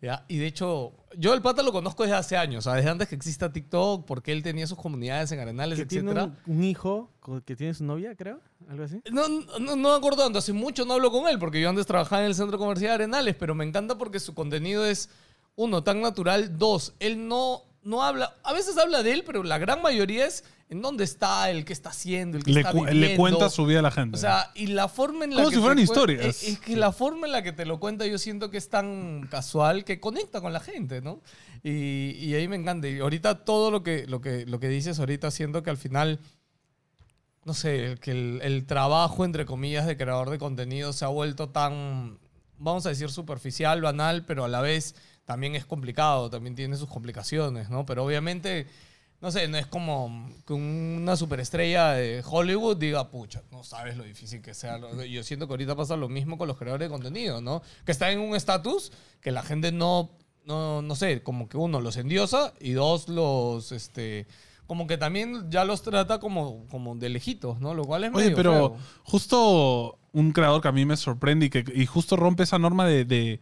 ¿ya? Y de hecho, yo el pata lo conozco desde hace años, sea, desde antes que exista TikTok, porque él tenía sus comunidades en Arenales, que tiene etc. un, un hijo que tiene su novia, creo, algo así. No, no, no me acuerdo tanto, hace mucho no hablo con él, porque yo antes trabajaba en el centro comercial Arenales, pero me encanta porque su contenido es, uno, tan natural, dos, él no, no habla, a veces habla de él, pero la gran mayoría es en dónde está, el qué está haciendo, el qué Le, está cu- le viviendo. cuenta su vida a la gente. O sea, y la forma en la Como que si fueran historias. Es, es que la forma en la que te lo cuenta yo siento que es tan casual que conecta con la gente, ¿no? Y, y ahí me encanta. Y ahorita todo lo que, lo que, lo que dices ahorita siento que al final, no sé, que el, el trabajo, entre comillas, de creador de contenido se ha vuelto tan, vamos a decir, superficial, banal, pero a la vez también es complicado, también tiene sus complicaciones, ¿no? Pero obviamente no sé, no es como que una superestrella de Hollywood diga, pucha, no sabes lo difícil que sea. Yo siento que ahorita pasa lo mismo con los creadores de contenido, ¿no? Que están en un estatus que la gente no, no, no sé, como que uno los endiosa y dos los, este, como que también ya los trata como, como de lejitos, ¿no? Lo cual es Oye, medio pero feo. justo un creador que a mí me sorprende y que y justo rompe esa norma de, de,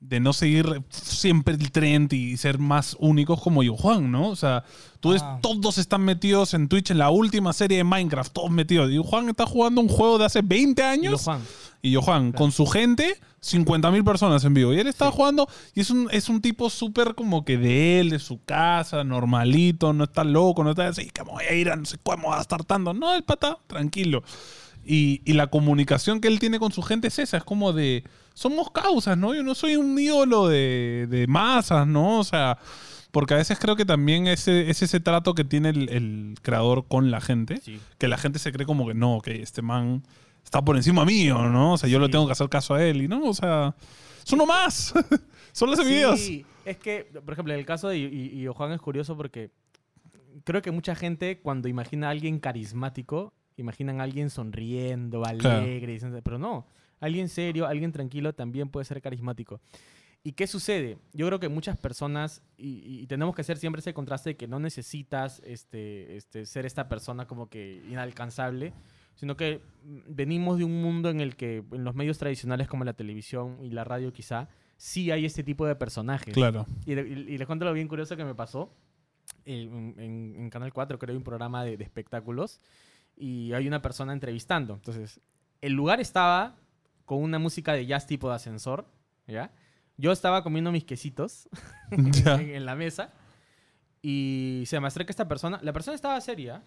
de no seguir siempre el trend y ser más únicos como yo, Juan, ¿no? O sea, tú ves, Ah. todos están metidos en Twitch en la última serie de Minecraft, todos metidos. Y Juan está jugando un juego de hace 20 Y lo años. Juan. Y yo, Juan, con su gente, 50.000 personas en vivo. Y él estaba jugando y es un, es un tipo súper como que de él, de su casa, normalito, no está loco, no está así, que me voy a ir a no sé cómo a estar tanto. No, el pata, tranquilo. Y, y la comunicación que él tiene con su gente es esa, es como de, somos causas, ¿no? Yo no soy un ídolo de, de masas, ¿no? O sea, porque a veces creo que también ese, es ese trato que tiene el, el creador con la gente, Sí. que la gente se cree como que no, que este man está por encima mío, ¿no? O sea, yo le Sí. tengo que hacer caso a él y no, o sea, es uno más. Solo hace videos. Sí, es que, por ejemplo, en el caso de y, y Juan es curioso porque creo que mucha gente cuando imagina a alguien carismático, imaginan a alguien sonriendo, alegre, pero no, alguien serio, alguien tranquilo también puede ser carismático. ¿Y qué sucede? Yo creo que muchas personas, y, y tenemos que hacer siempre ese contraste de que no necesitas este, este, ser esta persona como que inalcanzable, sino que mm, venimos de un mundo en el que en los medios tradicionales como la televisión y la radio quizá, sí hay este tipo de personajes. Claro. Y, y- y les cuento lo bien curioso que me pasó. Eh, En, en- en Canal 4 creo hay un programa de, de espectáculos y hay una persona entrevistando. Entonces, el lugar estaba con una música de jazz tipo de ascensor, ¿ya? Yo estaba comiendo mis quesitos en, en la mesa y se me acerca esta persona. La persona estaba seria,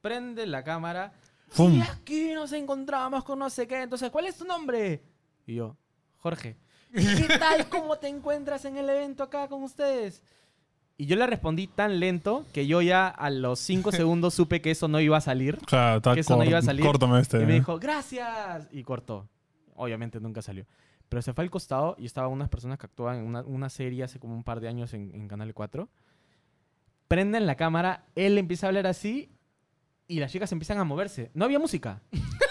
prende la cámara. Fum. Y aquí nos encontramos con no sé qué. Entonces, ¿cuál es tu nombre? Y yo, Jorge. "¿Y ¿Qué tal? ¿Cómo te encuentras en el evento acá con ustedes? Y yo le respondí tan lento que yo ya a los cinco segundos supe que eso no iba a salir. Claro, está Que eso no iba a salir. Córtame este. Y me ¿eh? dijo, gracias. Y cortó. Obviamente nunca salió. Pero se fue al costado y estaban unas personas que actuaban en una, una serie hace como un par de años en, en Canal 4. Prenden la cámara, él empieza a hablar así y las chicas empiezan a moverse. No había música.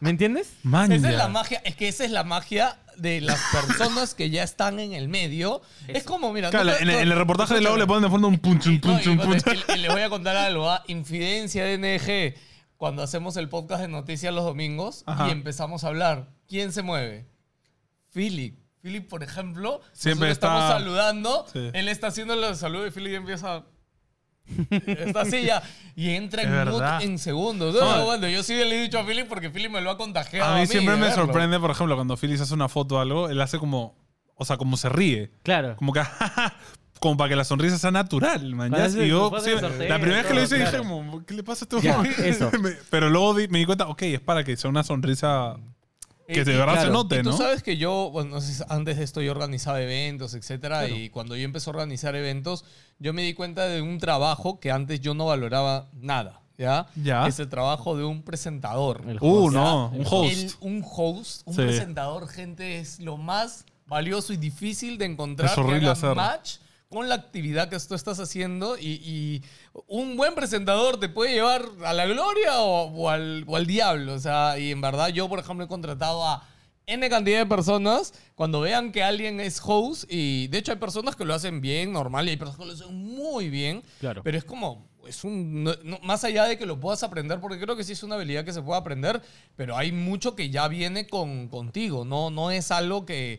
¿Me entiendes? Man, Esa ya. es la magia, es que esa es la magia de las personas que ya están en el medio. Es como, mira, Claro, no- en, el- no- en el reportaje de luego le ponen de fondo un punch, un No, punch, y un punch. y- y les voy a contar algo, ¿ah? Infidencia de NG. Cuando hacemos el podcast de noticias los domingos Ajá. y empezamos a hablar, ¿quién se mueve? Philip. Philip, por ejemplo, Siempre estamos saludando, Sí. él está haciendo el saludo y Philip empieza... Está así ya. Y entra en mood en segundos. No, No. no, bueno, yo sí le he dicho a Philip porque Philip me lo ha contagiado. A mí siempre de me verlo. sorprende, por ejemplo, cuando Phyllis hace una foto o algo, él hace como, o sea, como se ríe. Claro. Como que, como para que la sonrisa sea natural, man. Cuando ¿ya? hace Y yo, sí, sorteo la primera vez que lo hice dije, como, ¿qué le pasa a este Ya, hombre? eso. Me- Pero luego di- me di cuenta, ok, es para que sea una sonrisa que de verdad se note, Y tú ¿no? sabes que yo, bueno, no antes de esto yo organizaba eventos, etcétera, y cuando yo empecé a organizar eventos, yo me di cuenta de un trabajo que antes yo no valoraba nada, ¿ya? Ya. Es el trabajo de un presentador. El Uh, no, un host. host. El- un host, un Sí. presentador, gente, es lo más valioso y difícil de encontrar Es horrible que haga hacer. match con la actividad que tú estás haciendo y, y un buen presentador te puede llevar a la gloria o, o al, o al diablo. O sea, y en verdad yo, por ejemplo, he contratado a N cantidad de personas cuando vean que alguien es host y de hecho hay personas que lo hacen bien, normal, y hay personas que lo hacen muy bien. Claro. Pero es como, es un, no- no- más allá de que lo puedas aprender, porque creo que sí es una habilidad que se puede aprender, pero hay mucho que ya viene con, contigo, no, no es algo que,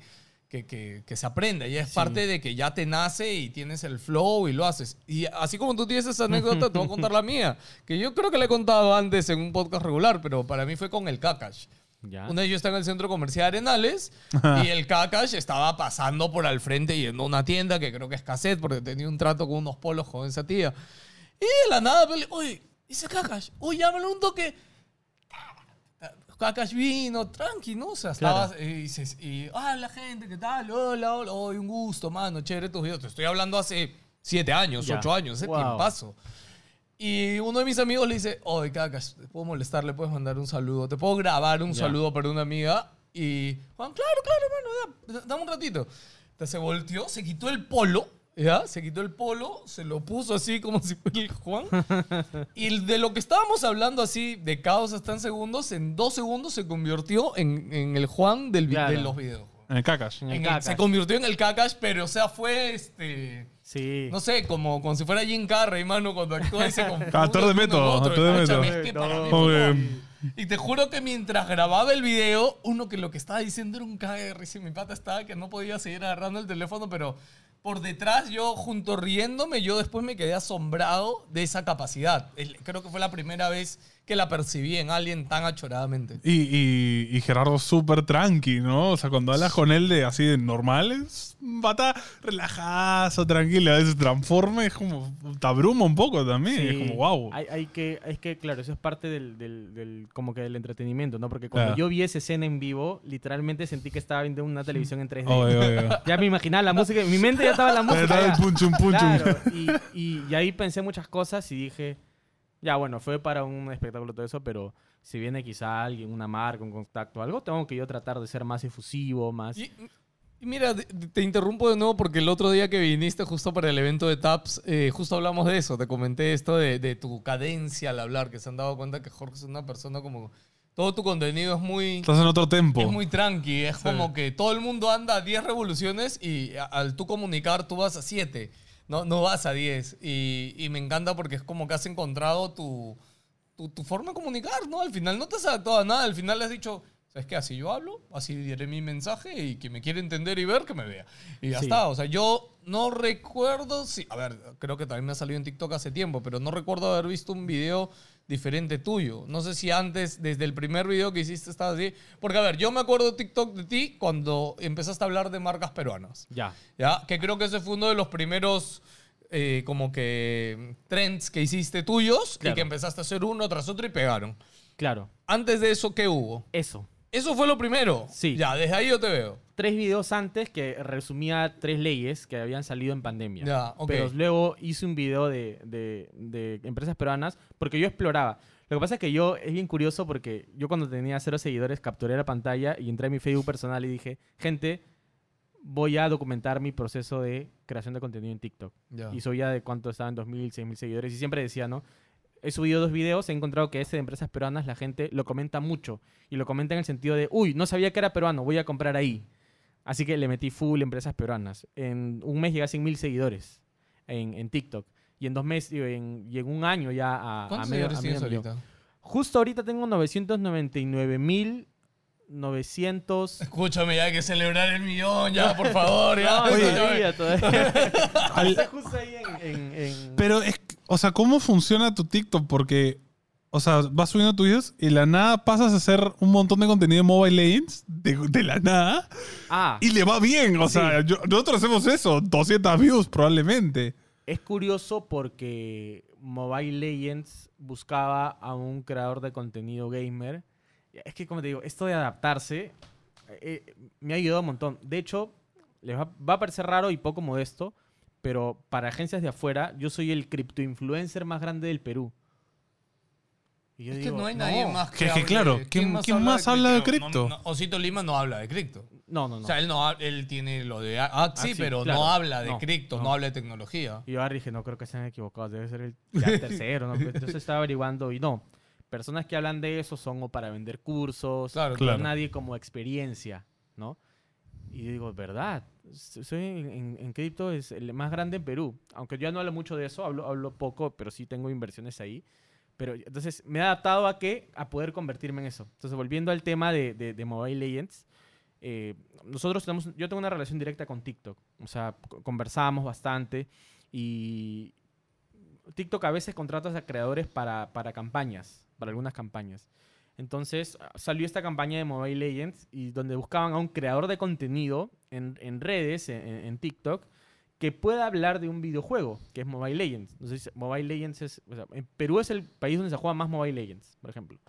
que, que- que se aprende, ya es parte de que ya te nace y tienes el flow y lo haces. Y así como tú tienes esa anécdota, te voy a contar la mía, que yo creo que la he contado antes en un podcast regular, pero para mí fue con el Kakash. Ya. Una vez yo estaba en el centro comercial Arenales y el Kakash estaba pasando por al frente yendo a una tienda que creo que es cassette porque tenía un trato con unos polos con esa tía. Y de la nada, pues, le- oye, dice Kakash, oye, llámale un toque. Kakash vino, tranqui, ¿no? O sea, Claro. estaba, y, dices, y, ah, la gente, ¿qué tal? Hola, hola, hoy un gusto, mano, chévere tus videos. Te estoy hablando hace siete años, Ya. ocho años, ese Wow. tiempazo. Y uno de mis amigos le dice, oye, Cacas, ¿te puedo molestar? ¿Le puedes mandar un saludo? ¿Te puedo grabar un Ya. saludo para una amiga? Y Juan, claro, claro, hermano, dame un ratito. Entonces se volteó, se quitó el polo, ¿ya? Se quitó el polo, se lo puso así como si fuera el Juan. y de lo que estábamos hablando así, de caos hasta en segundos, en dos segundos se convirtió en, en el Juan del, vi- Claro. de los videos. En el Kakash. En el En el- Kakash. se convirtió en el Kakash, pero o sea, fue este... Sí. No sé, como, como si fuera Jim Carrey, mano, cuando actúa y se confunde Actor de uno método, otro. actor de Escúchame, método. es que para mí No. fue Oye, como- Y te juro que mientras grababa el video, uno que lo que estaba diciendo era un cague de risa y mi pata estaba que no podía seguir agarrando el teléfono, pero por detrás yo junto riéndome, yo después me quedé asombrado de esa capacidad. Creo que fue la primera vez que la percibí en alguien tan achoradamente. Y, y, y Gerardo súper tranqui, ¿no? O sea, cuando hablas con él de así de normal, es un pata relajazo, tranquilo. A veces transforma, es como, te abruma un poco también. Sí. Es como, wow. Hay, hay que, es que, claro, eso es parte del, del- del- como que del entretenimiento, ¿no? Porque cuando yo vi esa escena en vivo, literalmente sentí que estaba viendo una televisión en 3D. Oye, oye, oye. Ya me imaginaba la música, en mi mente ya estaba la música. Estaba el punchum, punchum. Claro, y, y- y ahí pensé muchas cosas y dije, ya bueno, fue para un espectáculo todo eso, pero si viene quizá alguien, una marca, un contacto, algo, tengo que yo tratar de ser más efusivo, más... Y, y mira, te interrumpo de nuevo porque el otro día que viniste justo para el evento de TAPS, eh, justo hablamos de eso. Te comenté esto de, de tu cadencia al hablar, que se han dado cuenta que Jorge es una persona como... Todo tu contenido es muy... Estás en otro tempo. Es muy tranqui, es como que todo el mundo anda a 10 revoluciones y al tú comunicar tú vas a 7, no, no vas a 10. Y, y me encanta porque es como que has encontrado tu, tu, tu forma de comunicar, ¿no? Al final no te has adaptado a nada, al final le has dicho, ¿sabes qué? Así yo hablo, así diré mi mensaje y quien me quiere entender y ver, que me vea. Y ya Sí. está, o sea, yo no recuerdo si, a ver, creo que también me ha salido en TikTok hace tiempo, pero no recuerdo haber visto un video diferente tuyo. No sé si antes, desde el primer video que hiciste, estabas así. Porque, a ver, yo me acuerdo de TikTok de ti cuando empezaste a hablar de marcas peruanas. Ya, ¿Ya? Que creo que ese fue uno de los primeros, eh, como que, trends que hiciste tuyos y que empezaste a hacer uno tras otro y pegaron. claro, Antes de eso, ¿qué hubo? eso. Eso fue lo primero. Sí. Ya, desde ahí yo te veo. Tres videos antes que resumía tres leyes que habían salido en pandemia. Ya, ok. Pero luego hice un video de, de- de empresas peruanas porque yo exploraba. Lo que pasa es que yo, es bien curioso porque yo cuando tenía cero seguidores capturé la pantalla y entré a mi Facebook personal y dije, gente, voy a documentar mi proceso de creación de contenido en TikTok. Ya. Y subía de cuánto estaban, 2.000, 6.000 seguidores. Y siempre decía, ¿no? He subido dos videos, he encontrado que ese de empresas peruanas la gente lo comenta mucho. Y lo comenta en el sentido de, uy, no sabía que era peruano, voy a comprar ahí. Así que le metí full empresas peruanas. En un mes llegué a 100.000 seguidores en, en TikTok. Y en dos meses, en, y en un año ya a, a ¿Cuántos medio- seguidores a medio tienes millón. ahorita? Justo ahorita tengo 999.900... Escúchame, ya hay que celebrar el millón, ya, por favor, ya. No, Oye. todavía, todavía. Al- Está justo ahí en- en- en... Pero es, o sea, ¿cómo funciona tu TikTok? Porque, o sea, vas subiendo tus videos y de la nada pasas a hacer un montón de contenido de Mobile Legends, de, de la nada, Ah, y le va bien. O Sí. sea, yo- nosotros hacemos eso, 200 views probablemente. Es curioso porque Mobile Legends buscaba a un creador de contenido gamer. Es que, como te digo, esto de adaptarse eh, me ha ayudado un montón. De hecho, les va, va a parecer raro y poco modesto, pero para agencias de afuera, yo soy el cripto influencer más grande del Perú. Y yo Es que no hay nadie más Que- que hable- claro, ¿quién- quién más habla de cripto? No, no, Osito Lima no habla de cripto. No, no, no. O sea, él, no, él tiene lo de Axi, Axi, pero claro. no habla de No, cripto, no. no. habla de tecnología. Y yo ahora dije, no, creo que se han equivocado, debe ser el tercero, ¿no? Entonces estaba averiguando y no. Personas que hablan de eso son o para vender cursos, Claro, claro. nadie como experiencia, ¿no? Y yo digo, verdad, soy en, en- cripto es el más grande en Perú. Aunque yo no hablo mucho de eso, hablo, hablo poco, pero sí tengo inversiones ahí. Pero entonces me he adaptado a qué? A poder convertirme en eso. Entonces, volviendo al tema de, de, de Mobile Legends, eh, nosotros tenemos, yo tengo una relación directa con TikTok. O sea, co- conversamos bastante y TikTok a veces contrata a creadores para, para campañas, para algunas campañas. Entonces ah, salió esta campaña de Mobile Legends y donde buscaban a un creador de contenido en, redes, en TikTok, que pueda hablar de un videojuego, que es Mobile Legends. Entonces, Mobile Legends es, o sea, en Perú es el país donde se juega más Mobile Legends, por ejemplo.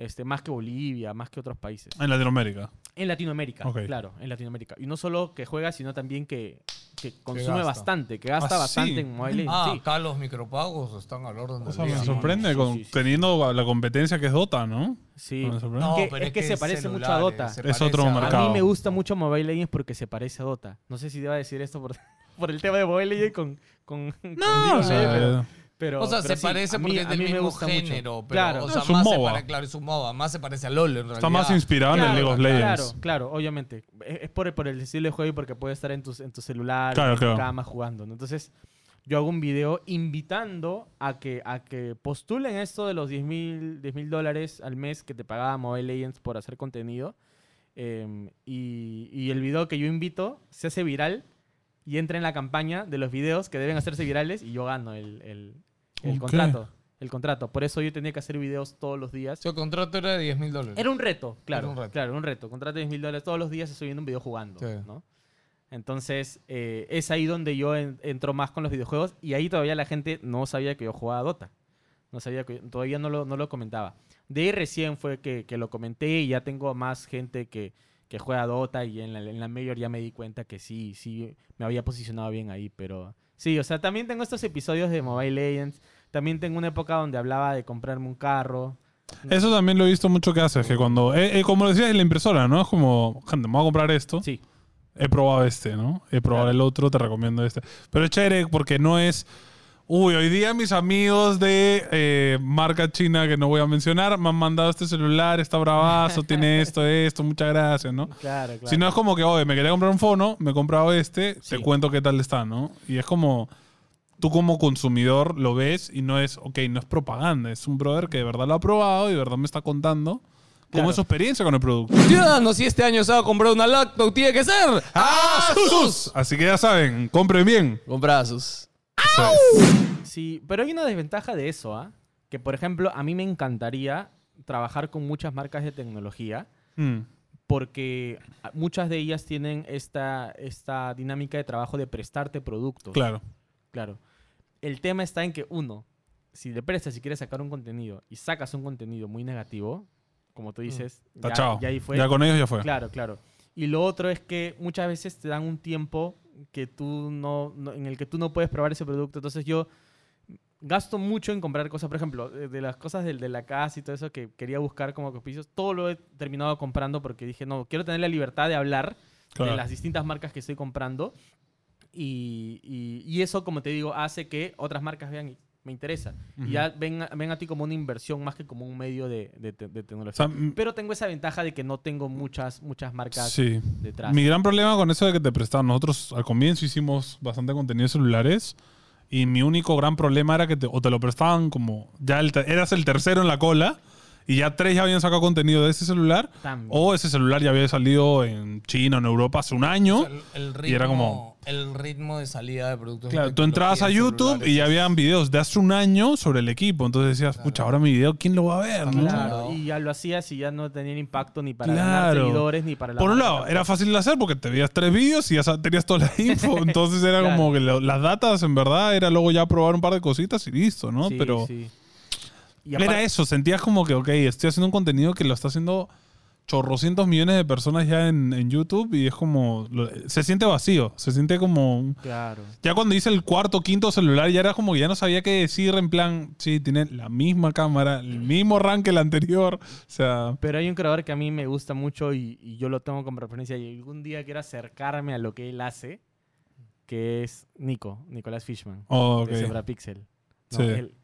Este, más que Bolivia, más que otros países. En Latinoamérica. En Latinoamérica, claro, en Latinoamérica. Y no solo que juega, sino también que, que consume bastante, que gasta Ah, bastante sí. en Mobile Legends. Ah, sí. acá los micropagos están al orden O del sea, día. me sorprende sí, con, sí, sí. teniendo a la competencia que es Dota, ¿no? Sí. Me sorprende. No, que- pero es que se parece mucho a Dota. Es otro a- A mercado. mí me gusta mucho Mobile Legends porque se parece a Dota. No sé si deba decir esto por, por el tema de Mobile Legends con... con con No, o sea, Legends, pero, pero- O sea, pero se sí, parece mí- porque es del mismo mucho. género, pero Claro. o sea, Es un más se MOBA. pare- claro, es un MOBA, más se parece a LoL en realidad. Está más inspirado en el League of claro, Legends. Claro, claro, obviamente. Es, es por, por el estilo de juego y porque puede estar en, tu celular, Claro, en tu claro. cama jugando. ¿no? Entonces, yo hago un video invitando a que, a que postulen esto de los 10 mil dólares al mes que te pagaba Mobile Legends por hacer contenido. Em, y, y el video que yo invito se hace viral y entra en la campaña de los videos que deben hacerse virales y yo gano el, el- el contrato. El contrato. Por eso yo tenía que hacer videos todos los días. Su contrato era de 10 mil dólares. Era un reto, claro. un reto. Claro, un reto. Contrato de 10 mil dólares todos los días estoy viendo un video jugando, Sí. ¿no? Entonces, eh, es ahí donde yo en- entro más con los videojuegos y ahí todavía la gente no sabía que yo jugaba Dota. No sabía que todavía no lo, no lo comentaba. De ahí recién fue que, que lo comenté y ya tengo más gente que, que juega Dota y en la, en la Major ya me di cuenta que sí, sí, me había posicionado bien ahí, pero sí, o sea, también tengo estos episodios de Mobile Legends, también tengo una época donde hablaba de comprarme un carro. Eso también lo he visto mucho que haces, que cuando, eh, eh, como decías, en la impresora, ¿no? Es como, gente, me voy a comprar esto. Sí, He probado este, ¿no? He probado Claro. el otro, te recomiendo este. Pero es chévere porque no es. Uy, hoy día mis amigos de eh, marca china que no voy a mencionar me han mandado este celular, está bravazo, tiene esto, esto, muchas gracias, ¿no? claro, claro. Si no es como que, oye, me quería comprar un fono, me he comprado este, Sí. te cuento qué tal está, ¿no? Y es como, tú como consumidor lo ves y no es, ok, no es propaganda, es un brother que de verdad lo ha probado y de verdad me está contando cómo Claro. es su experiencia con el producto. Ciudadanos, si este año se va a comprar una laptop, tiene que ser ¡Asus! Así que ya saben, compren bien. Compra Asus. Es. Sí, pero hay una desventaja de eso, ¿ah? Que, por ejemplo, a mí me encantaría trabajar con muchas marcas de tecnología Mm, porque muchas de ellas tienen esta, esta dinámica de trabajo de prestarte productos. claro. Claro. El tema está en que, uno, si le prestas y quieres sacar un contenido y sacas un contenido muy negativo, como tú dices, ya, Tachado. ya ahí fue. Ya con ellos ya fue. Claro, claro. Y lo otro es que muchas veces te dan un tiempo que tú no, no- en el que tú no puedes probar ese producto. Entonces yo gasto mucho en comprar cosas, por ejemplo, de, de las cosas del, de la casa y todo eso que quería buscar como auspicios, todo lo he terminado comprando porque dije, no, quiero tener la libertad de hablar Claro. de las distintas marcas que estoy comprando. Y, y- y eso, como te digo, hace que otras marcas vean y me interesa. Y ya ven, a- ven a ti como una inversión más que como un medio de, O tecnología. sea, Pero tengo esa ventaja de que no tengo muchas, muchas marcas sí. detrás. Mi gran problema con eso de que te prestaban, nosotros al comienzo hicimos bastante contenido de celulares y mi único gran problema era que te, o te lo prestaban como ya el eras el tercero en la cola y ya tres ya habían sacado contenido de ese celular También. o ese celular ya había salido en China o en Europa hace un año. El, el ritmo, Y era como- el ritmo de salida de productos. de Claro, tú entrabas a YouTube celulares y ya habían videos de hace un año sobre el equipo. Entonces decías, pucha, ahora mi video, ¿quién lo va a ver? no? Claro, ¿no? y ya lo hacías y ya no tenían impacto ni para ganar Claro. seguidores ni para la Por un lado, era fácil de hacer porque te veías tres vídeos y ya tenías toda la info. Entonces era Claro. como que lo- las datas, en verdad, era luego ya probar un par de cositas y listo, ¿no? Sí, Pero sí. Y era eso, sentías como que, ok, estoy haciendo un contenido que lo está haciendo chorrocientos millones de personas ya en, en YouTube y es como, se siente vacío, se siente como... Claro. Ya cuando hice el cuarto, quinto celular, ya era como que ya no sabía qué decir, en plan, sí, tiene la misma cámara, el mismo RAM que el anterior, o sea... Pero hay un creador que a mí me gusta mucho y, y yo lo tengo como referencia y algún día quiero acercarme a lo que él hace, que es Nico, Nicolás Fishman, Oh, ok. de Zebra Pixel. No, Sí. él-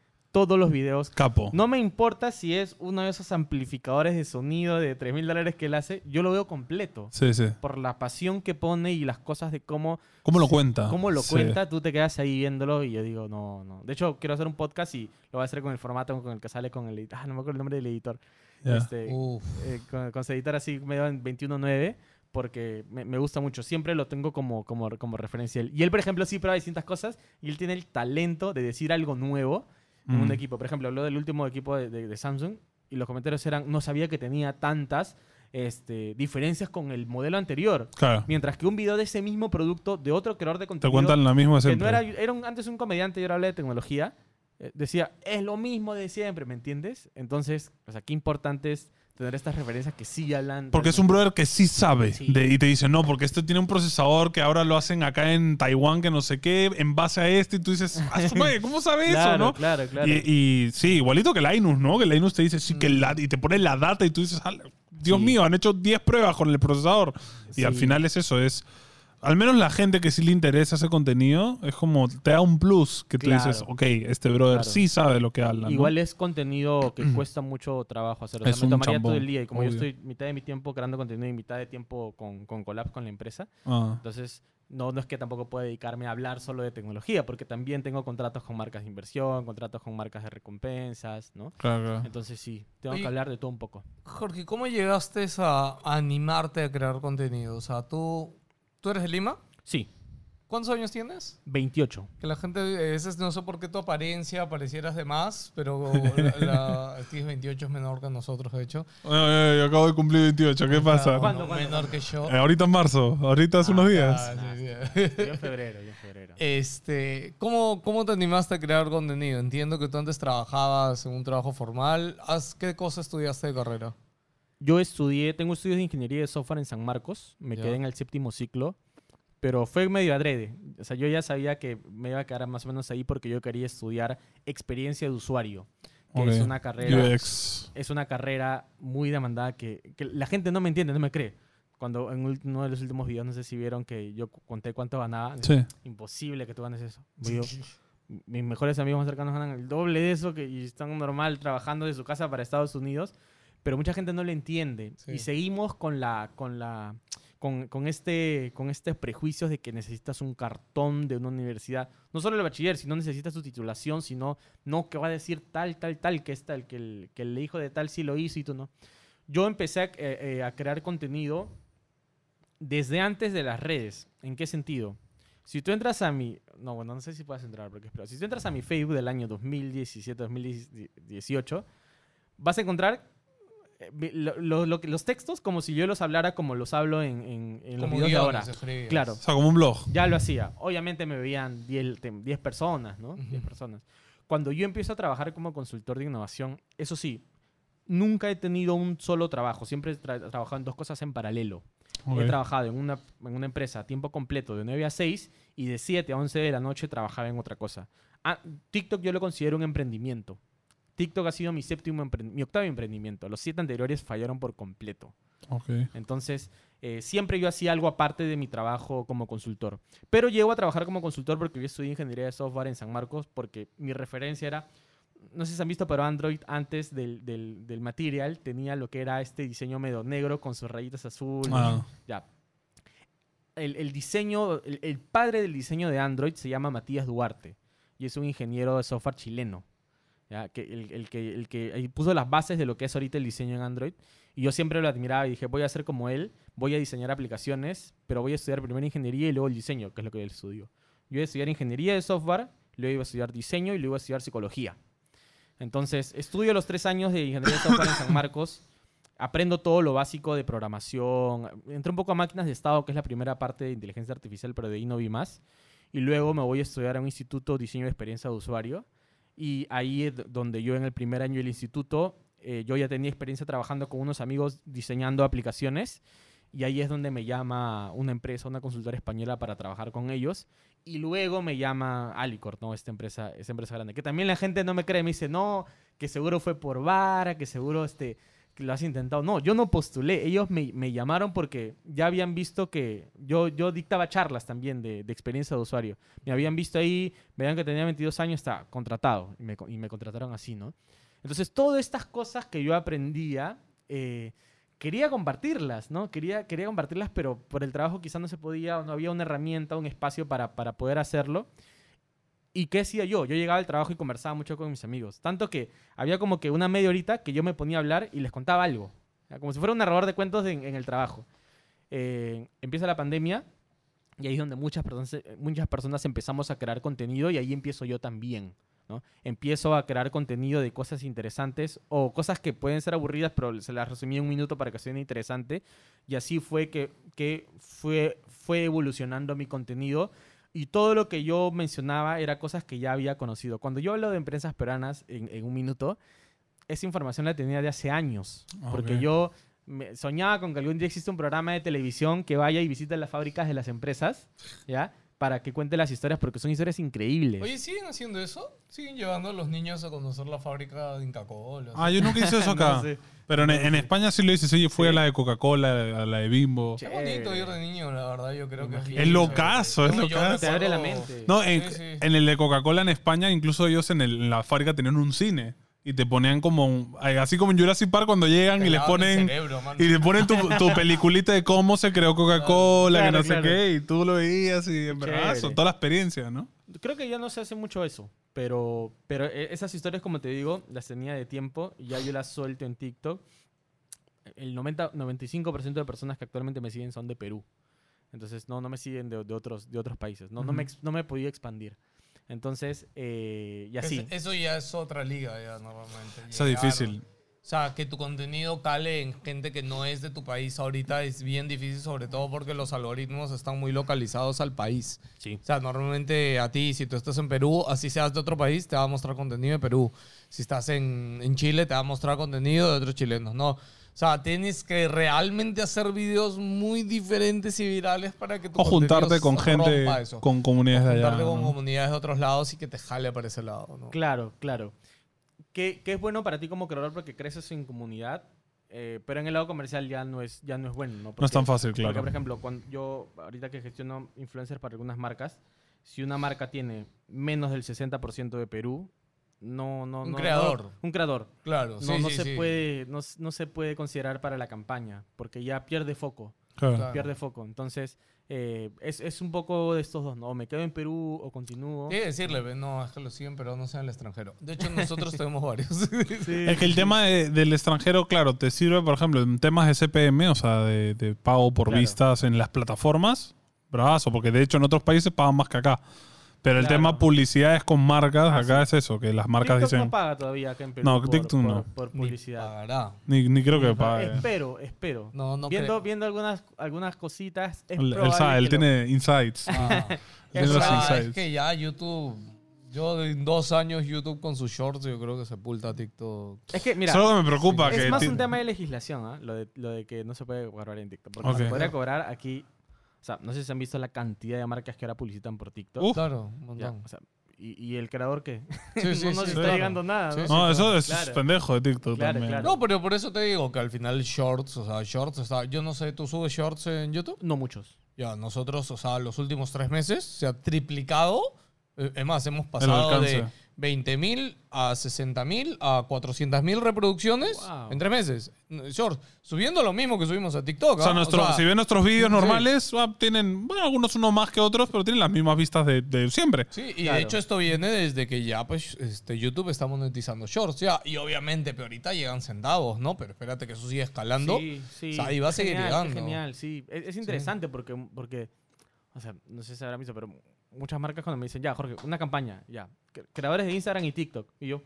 todos los videos. Capo. No me importa si es uno de esos amplificadores de sonido de 3 mil dólares que él hace, yo lo veo completo. Sí, sí. Por la pasión que pone y las cosas de cómo, ¿Cómo lo cuenta? cómo lo Sí. cuenta, tú te quedas ahí viéndolo y yo digo, no, no. De hecho, quiero hacer un podcast y lo voy a hacer con el formato con el que sale con el editor. Ah, no me acuerdo el nombre del editor. Ya. Este, Uf. eh, con, con su editor así medio en 21.9 porque me, me gusta mucho. Siempre lo tengo como, como, como referencia. Y él, por ejemplo, sí prueba distintas cosas y él tiene el talento de decir algo nuevo en un Mm. equipo. Por ejemplo, habló del último equipo de, de- de Samsung y los comentarios eran, no sabía que tenía tantas este, diferencias con el modelo anterior. Claro. Mientras que un video de ese mismo producto de otro creador de Te contenido cuentan la misma siempre. no era, era un- antes un comediante y ahora habla de tecnología, eh, decía, es lo mismo de siempre, ¿me entiendes? Entonces, o sea, qué importante es tener estas referencias que sí hablan. Porque es un brother que sí sabe Sí. de- y te dice, no, porque este tiene un procesador que ahora lo hacen acá en Taiwán, que no sé qué, en base a este, y tú dices, "Ah, su madre, ¿cómo sabe claro, eso, no? Claro, claro. Y, y sí, igualito que Linus, ¿no? Que Linus te dice, sí, que la, y te pone la data y tú dices, "Ah, Dios Sí. mío, han hecho 10 pruebas con el procesador. Y al final es eso, es Al menos la gente que sí le interesa ese contenido es como te da un plus que tú Claro. dices, ok, este brother Claro. sí sabe lo que habla. ¿no? Igual es contenido que cuesta mucho trabajo hacer. O sea, Es me un tomaría chambón, todo el día. Y como obvio. yo estoy mitad de mi tiempo creando contenido y mitad de tiempo con, con collabs con la empresa, Ah, entonces no, no es que tampoco pueda dedicarme a hablar solo de tecnología, porque también tengo contratos con marcas de inversión, contratos con marcas de recompensas, ¿no? claro, claro. Entonces sí, tengo Oye, que hablar de todo un poco. Jorge, ¿cómo llegaste a animarte a crear contenido? O sea, tú, ¿tú eres de Lima? Sí, ¿Cuántos años tienes? 28. Que la gente, a veces no sé por qué tu apariencia parecieras de más, pero la, la, tienes 28 es menor que nosotros, de hecho. Ay, acabo de cumplir 28, ¿qué pasa? ¿Cuándo, No, cuándo, menor que yo. Eh, ahorita en marzo, ahorita hace unos días. Ah, sí, sí. Yo en febrero, yo en febrero. Este, ¿cómo, ¿Cómo te animaste a crear contenido? Entiendo que tú antes trabajabas en un trabajo formal. ¿Haz- ¿Qué cosa estudiaste de carrera? Yo estudié, tengo estudios de ingeniería de software en San Marcos, me Ya. quedé en el séptimo ciclo, pero fue medio adrede. O sea, yo ya sabía que me iba a quedar más o menos ahí porque yo quería estudiar experiencia de usuario, que es Ok. una carrera UX. es una carrera muy demandada que, que la gente no me entiende, no me cree. Cuando en uno de los últimos videos, no sé si vieron que yo conté cuánto ganaba. Sí. Imposible que tú ganes eso. Yo- mis mejores amigos más cercanos ganan el doble de eso que, y están normal trabajando de su casa para Estados Unidos. Pero mucha gente no lo entiende. Sí. Y seguimos con la... Con la con, con este, con estos prejuicios de que necesitas un cartón de una universidad, no solo el bachiller, sino necesitas tu titulación, sino no que va a decir tal, tal, tal, que es tal, que el, que el hijo de tal sí lo hizo y tú no. Yo empecé a, eh, eh, a crear contenido desde antes de las redes. ¿En qué sentido? Si tú entras a mi... No, bueno, no sé si puedes entrar, porque espera. Si tú entras a mi Facebook del año 2017-2018, vas a encontrar lo- lo- lo los textos como si yo los hablara como los hablo en, en- en los videos de ahora. escribías. Claro. O sea, como un blog. Ya lo hacía. Obviamente me veían 10 te- 10 personas, ¿no? 10 Ujú. personas. Cuando yo empiezo a trabajar como consultor de innovación, eso sí, nunca he tenido un solo trabajo. Siempre he tra- trabajado en dos cosas en paralelo. Ok. He trabajado en una, en una empresa a tiempo completo de 9 a 6 y de 7 a 11 de la noche trabajaba en otra cosa. Ah, TikTok yo lo considero un emprendimiento. TikTok ha sido mi séptimo, mi octavo emprendimiento. Los siete anteriores fallaron por completo. Ok. Entonces, eh, siempre yo hacía algo aparte de mi trabajo como consultor. Pero llego a trabajar como consultor porque yo estudié ingeniería de software en San Marcos porque mi referencia era, no sé si han visto, pero Android antes del, del, del material tenía lo que era este diseño medio negro con sus rayitas azules. Ah. Ya. El, el diseño, el, el padre del diseño de Android se llama Matías Duarte y es un ingeniero de software chileno. ¿Ya? Que el, el que, el que puso las bases de lo que es ahorita el diseño en Android. Y yo siempre lo admiraba y dije, voy a ser como él, voy a diseñar aplicaciones, pero voy a estudiar primero ingeniería y luego el diseño, que es lo que él estudió. Yo iba a estudiar ingeniería de software, luego iba a estudiar diseño y luego iba a estudiar psicología. Entonces, estudio los tres años de ingeniería de software en San Marcos, aprendo todo lo básico de programación, entré un poco a máquinas de estado, que es la primera parte de inteligencia artificial, pero de ahí no vi más. Y luego me voy a estudiar a un instituto de diseño de experiencia de usuario. Y ahí es donde yo en el primer año del instituto, eh, yo ya tenía experiencia trabajando con unos amigos diseñando aplicaciones. Y ahí es donde me llama una empresa, una consultora española para trabajar con ellos. Y luego me llama Alicor, ¿no? Esta empresa, esta empresa grande. Que también la gente no me cree, me dice, no, que seguro fue por vara, que seguro este, lo has intentado. No, yo no postulé. Ellos me, me llamaron porque ya habían visto que yo, yo dictaba charlas también de, de experiencia de usuario. Me habían visto ahí, veían que tenía 22 años, está contratado. Y me, y me contrataron así, ¿no? Entonces, todas estas cosas que yo aprendía, eh, quería compartirlas, ¿no? Quería, quería compartirlas, pero por el trabajo quizás no se podía, no había una herramienta, un espacio para, para poder hacerlo. ¿Y qué hacía yo? Yo llegaba al trabajo y conversaba mucho con mis amigos. Tanto que había como que una media horita que yo me ponía a hablar y les contaba algo. Como si fuera un narrador de cuentos en, en el trabajo. Eh, empieza la pandemia y ahí es donde muchas personas, muchas personas empezamos a crear contenido y ahí empiezo yo también. ¿no? Empiezo a crear contenido de cosas interesantes o cosas que pueden ser aburridas, pero se las resumí en un minuto para que sea interesante. Y así fue que, que fue, fue evolucionando mi contenido. Y todo lo que yo mencionaba era cosas que ya había conocido. Cuando yo hablo de empresas peruanas en, en un minuto, esa información la tenía de hace años. Porque Ok. yo me- soñaba con que algún día existe un programa de televisión que vaya y visite las fábricas de las empresas, ¿ya? Para que cuente las historias porque son historias increíbles. Oye, ¿siguen haciendo eso? ¿Siguen llevando a los niños a conocer la fábrica de Inca Cola? Ah, yo nunca hice eso acá. No sé. Pero en, en España sí lo hice. Sí, fui a la de Coca-Cola, a la de Bimbo. Qué bonito ir de niño, la verdad, yo creo que Es locazo, es locazo. Te abre la mente. No, en, Sí, sí. en el de Coca-Cola en España, incluso ellos en, el- en la fábrica tenían un cine. Y te ponían como, un- así como en Jurassic Park cuando llegan y les ponen... cerebro. Y le ponen tu, tu peliculita de cómo se creó Coca-Cola, Claro, que no sé claro. qué, y tú lo veías y en verdad, son toda la experiencia, ¿no? Creo que ya no se hace mucho eso, pero, pero e- esas historias, como te digo, las tenía de tiempo y ya yo las suelto en TikTok. El 90, 95% de personas que actualmente me siguen son de Perú. Entonces, no, no me siguen de, de otros, de otros países. No, no, me, no me he podido expandir. Entonces, eh, y así. Es- eso ya es otra liga, ya normalmente. Eso es difícil. O sea, que tu contenido cale en gente que no es de tu país ahorita es bien difícil, sobre todo porque los algoritmos están muy localizados al país. Sí. O sea, normalmente a ti, si tú estás en Perú, así seas de otro país, te va a mostrar contenido de Perú. Si estás en, en Chile, te va a mostrar contenido de otros chilenos. No. O sea, tienes que realmente hacer videos muy diferentes y virales para que tu O juntarte con gente, eso. con comunidades de allá. juntarte con ¿no? comunidades de otros lados y que te jale para ese lado. ¿no? Claro, claro. Que, que es bueno para ti como creador porque creces en comunidad, eh, pero en el lado comercial ya no es, ya no es bueno. No, No es tan fácil, Porque, claro. por ejemplo, cuando yo, ahorita que gestiono influencers para algunas marcas, si una marca tiene menos del 60% de Perú, no, no, Un no- creador. no- un creador. Claro, No, sí, no sí, se sí. puede, no, no se puede considerar para la campaña, porque ya pierde foco. Claro. Pierde foco. Entonces, eh, es, es un poco de estos dos, ¿no? O me quedo en Perú o continúo. Que decirle, no, es que lo siguen, pero no sea en el extranjero. De hecho, nosotros tenemos varios. Es que el tema de- del extranjero, claro, te sirve, por ejemplo, en temas de CPM, o sea, de, de pago por Claro. vistas en las plataformas, bravazo, porque de hecho en otros países pagan más que acá. Pero el Claro. tema publicidades con marcas, Ah, acá sí. es eso, que las marcas TikTok dicen... no paga todavía acá en Perú. No, por, TikTok por- no. por publicidad. Ni, ni creo que pague. Espero, espero. No, no viendo, creo. viendo algunas, algunas cositas. Es Él, sabe, él lo- tiene insights. Ah. Tiene los sea, insights. es que ya YouTube, yo en dos años YouTube con sus shorts, yo creo que sepulta TikTok. Es que, mira, Solo que me preocupa es que... más ti- un tema de legislación, ¿ah? lo, de, lo de que no se puede cobrar en TikTok. Porque se podría cobrar aquí. O sea, no sé si han visto la cantidad de marcas que ahora publicitan por TikTok. Uf. Claro, un Ya, montón. o sea, y, y el creador qué? Sí, sí, no nos sí, está claro. llegando nada. Sí, ¿no? sí. No, eso es Claro. pendejo de TikTok Claro, también. claro. No, pero por eso te digo que al final shorts, o sea, shorts, está, yo no sé, ¿tú subes shorts en YouTube? No muchos. Ya, nosotros, o sea, los últimos tres meses se ha triplicado. Eh, Es más, hemos pasado de 20.000 a 60.000 a 400.000 reproducciones Wow. en tres meses. Shorts, subiendo lo mismo que subimos a TikTok. O sea, ¿ah? nuestro- O sea, si ven nuestros vídeos normales, ah, tienen, bueno, algunos unos más que otros, pero tienen las mismas vistas de, de siempre. Sí, y Claro. de hecho esto viene desde que ya pues este, YouTube está monetizando shorts ya y obviamente pero ahorita llegan centavos, ¿no? Pero espérate que eso sigue escalando. Sí, sí. O sea, ahí va a seguir Genial, llegando. Genial, sí. Es, es interesante porque, porque, o sea, no sé si habrán visto, pero muchas marcas cuando me dicen, ya, Jorge, una campaña, ya, creadores de Instagram y TikTok, y yo,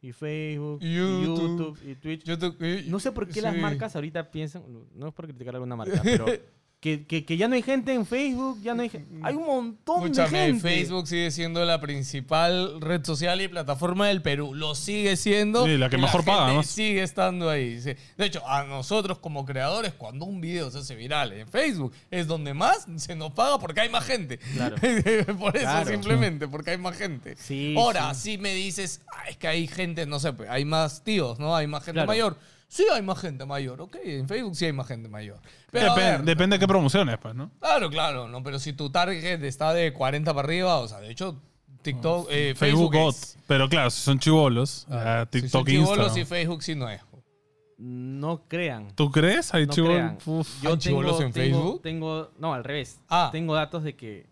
y Facebook, y YouTube. YouTube, y Twitch. YouTube, No sé por qué las marcas ahorita piensan, no- es por criticar alguna marca, pero que, que, que ya no hay gente en Facebook, ya no hay gente. Hay un montón de Escúchame, gente. Facebook sigue siendo la principal red social y plataforma del Perú. Lo sigue siendo. Sí, la que y mejor paga, gente ¿no? Sigue estando ahí. sí. De hecho, a nosotros como creadores, cuando un video se hace viral en Facebook, es donde más se nos paga porque hay más gente. Claro. Por eso Claro. simplemente, porque hay más gente. Sí, Ahora, sí. si me dices, "Ah, es que hay gente, no sé, pues, hay más tíos, ¿no? Hay más gente Claro. mayor. Sí, hay más gente mayor, ok. En Facebook sí hay más gente mayor. Pero Depen- ver, depende de qué promociones, pues, ¿no? Claro, claro, no, pero si tu target está de 40 para arriba, o sea, de hecho, TikTok, eh, Facebook, Facebook, es. Pero claro, si son chivolos, Ah, ya si TikTok, son chibolos Instagram. y Facebook sí no es. No crean. ¿Tú crees? Hay no chivolos. crean. Uf. Yo ¿Hay chibolos en tengo- Facebook? Tengo, no, al revés. Ah. Tengo datos de que.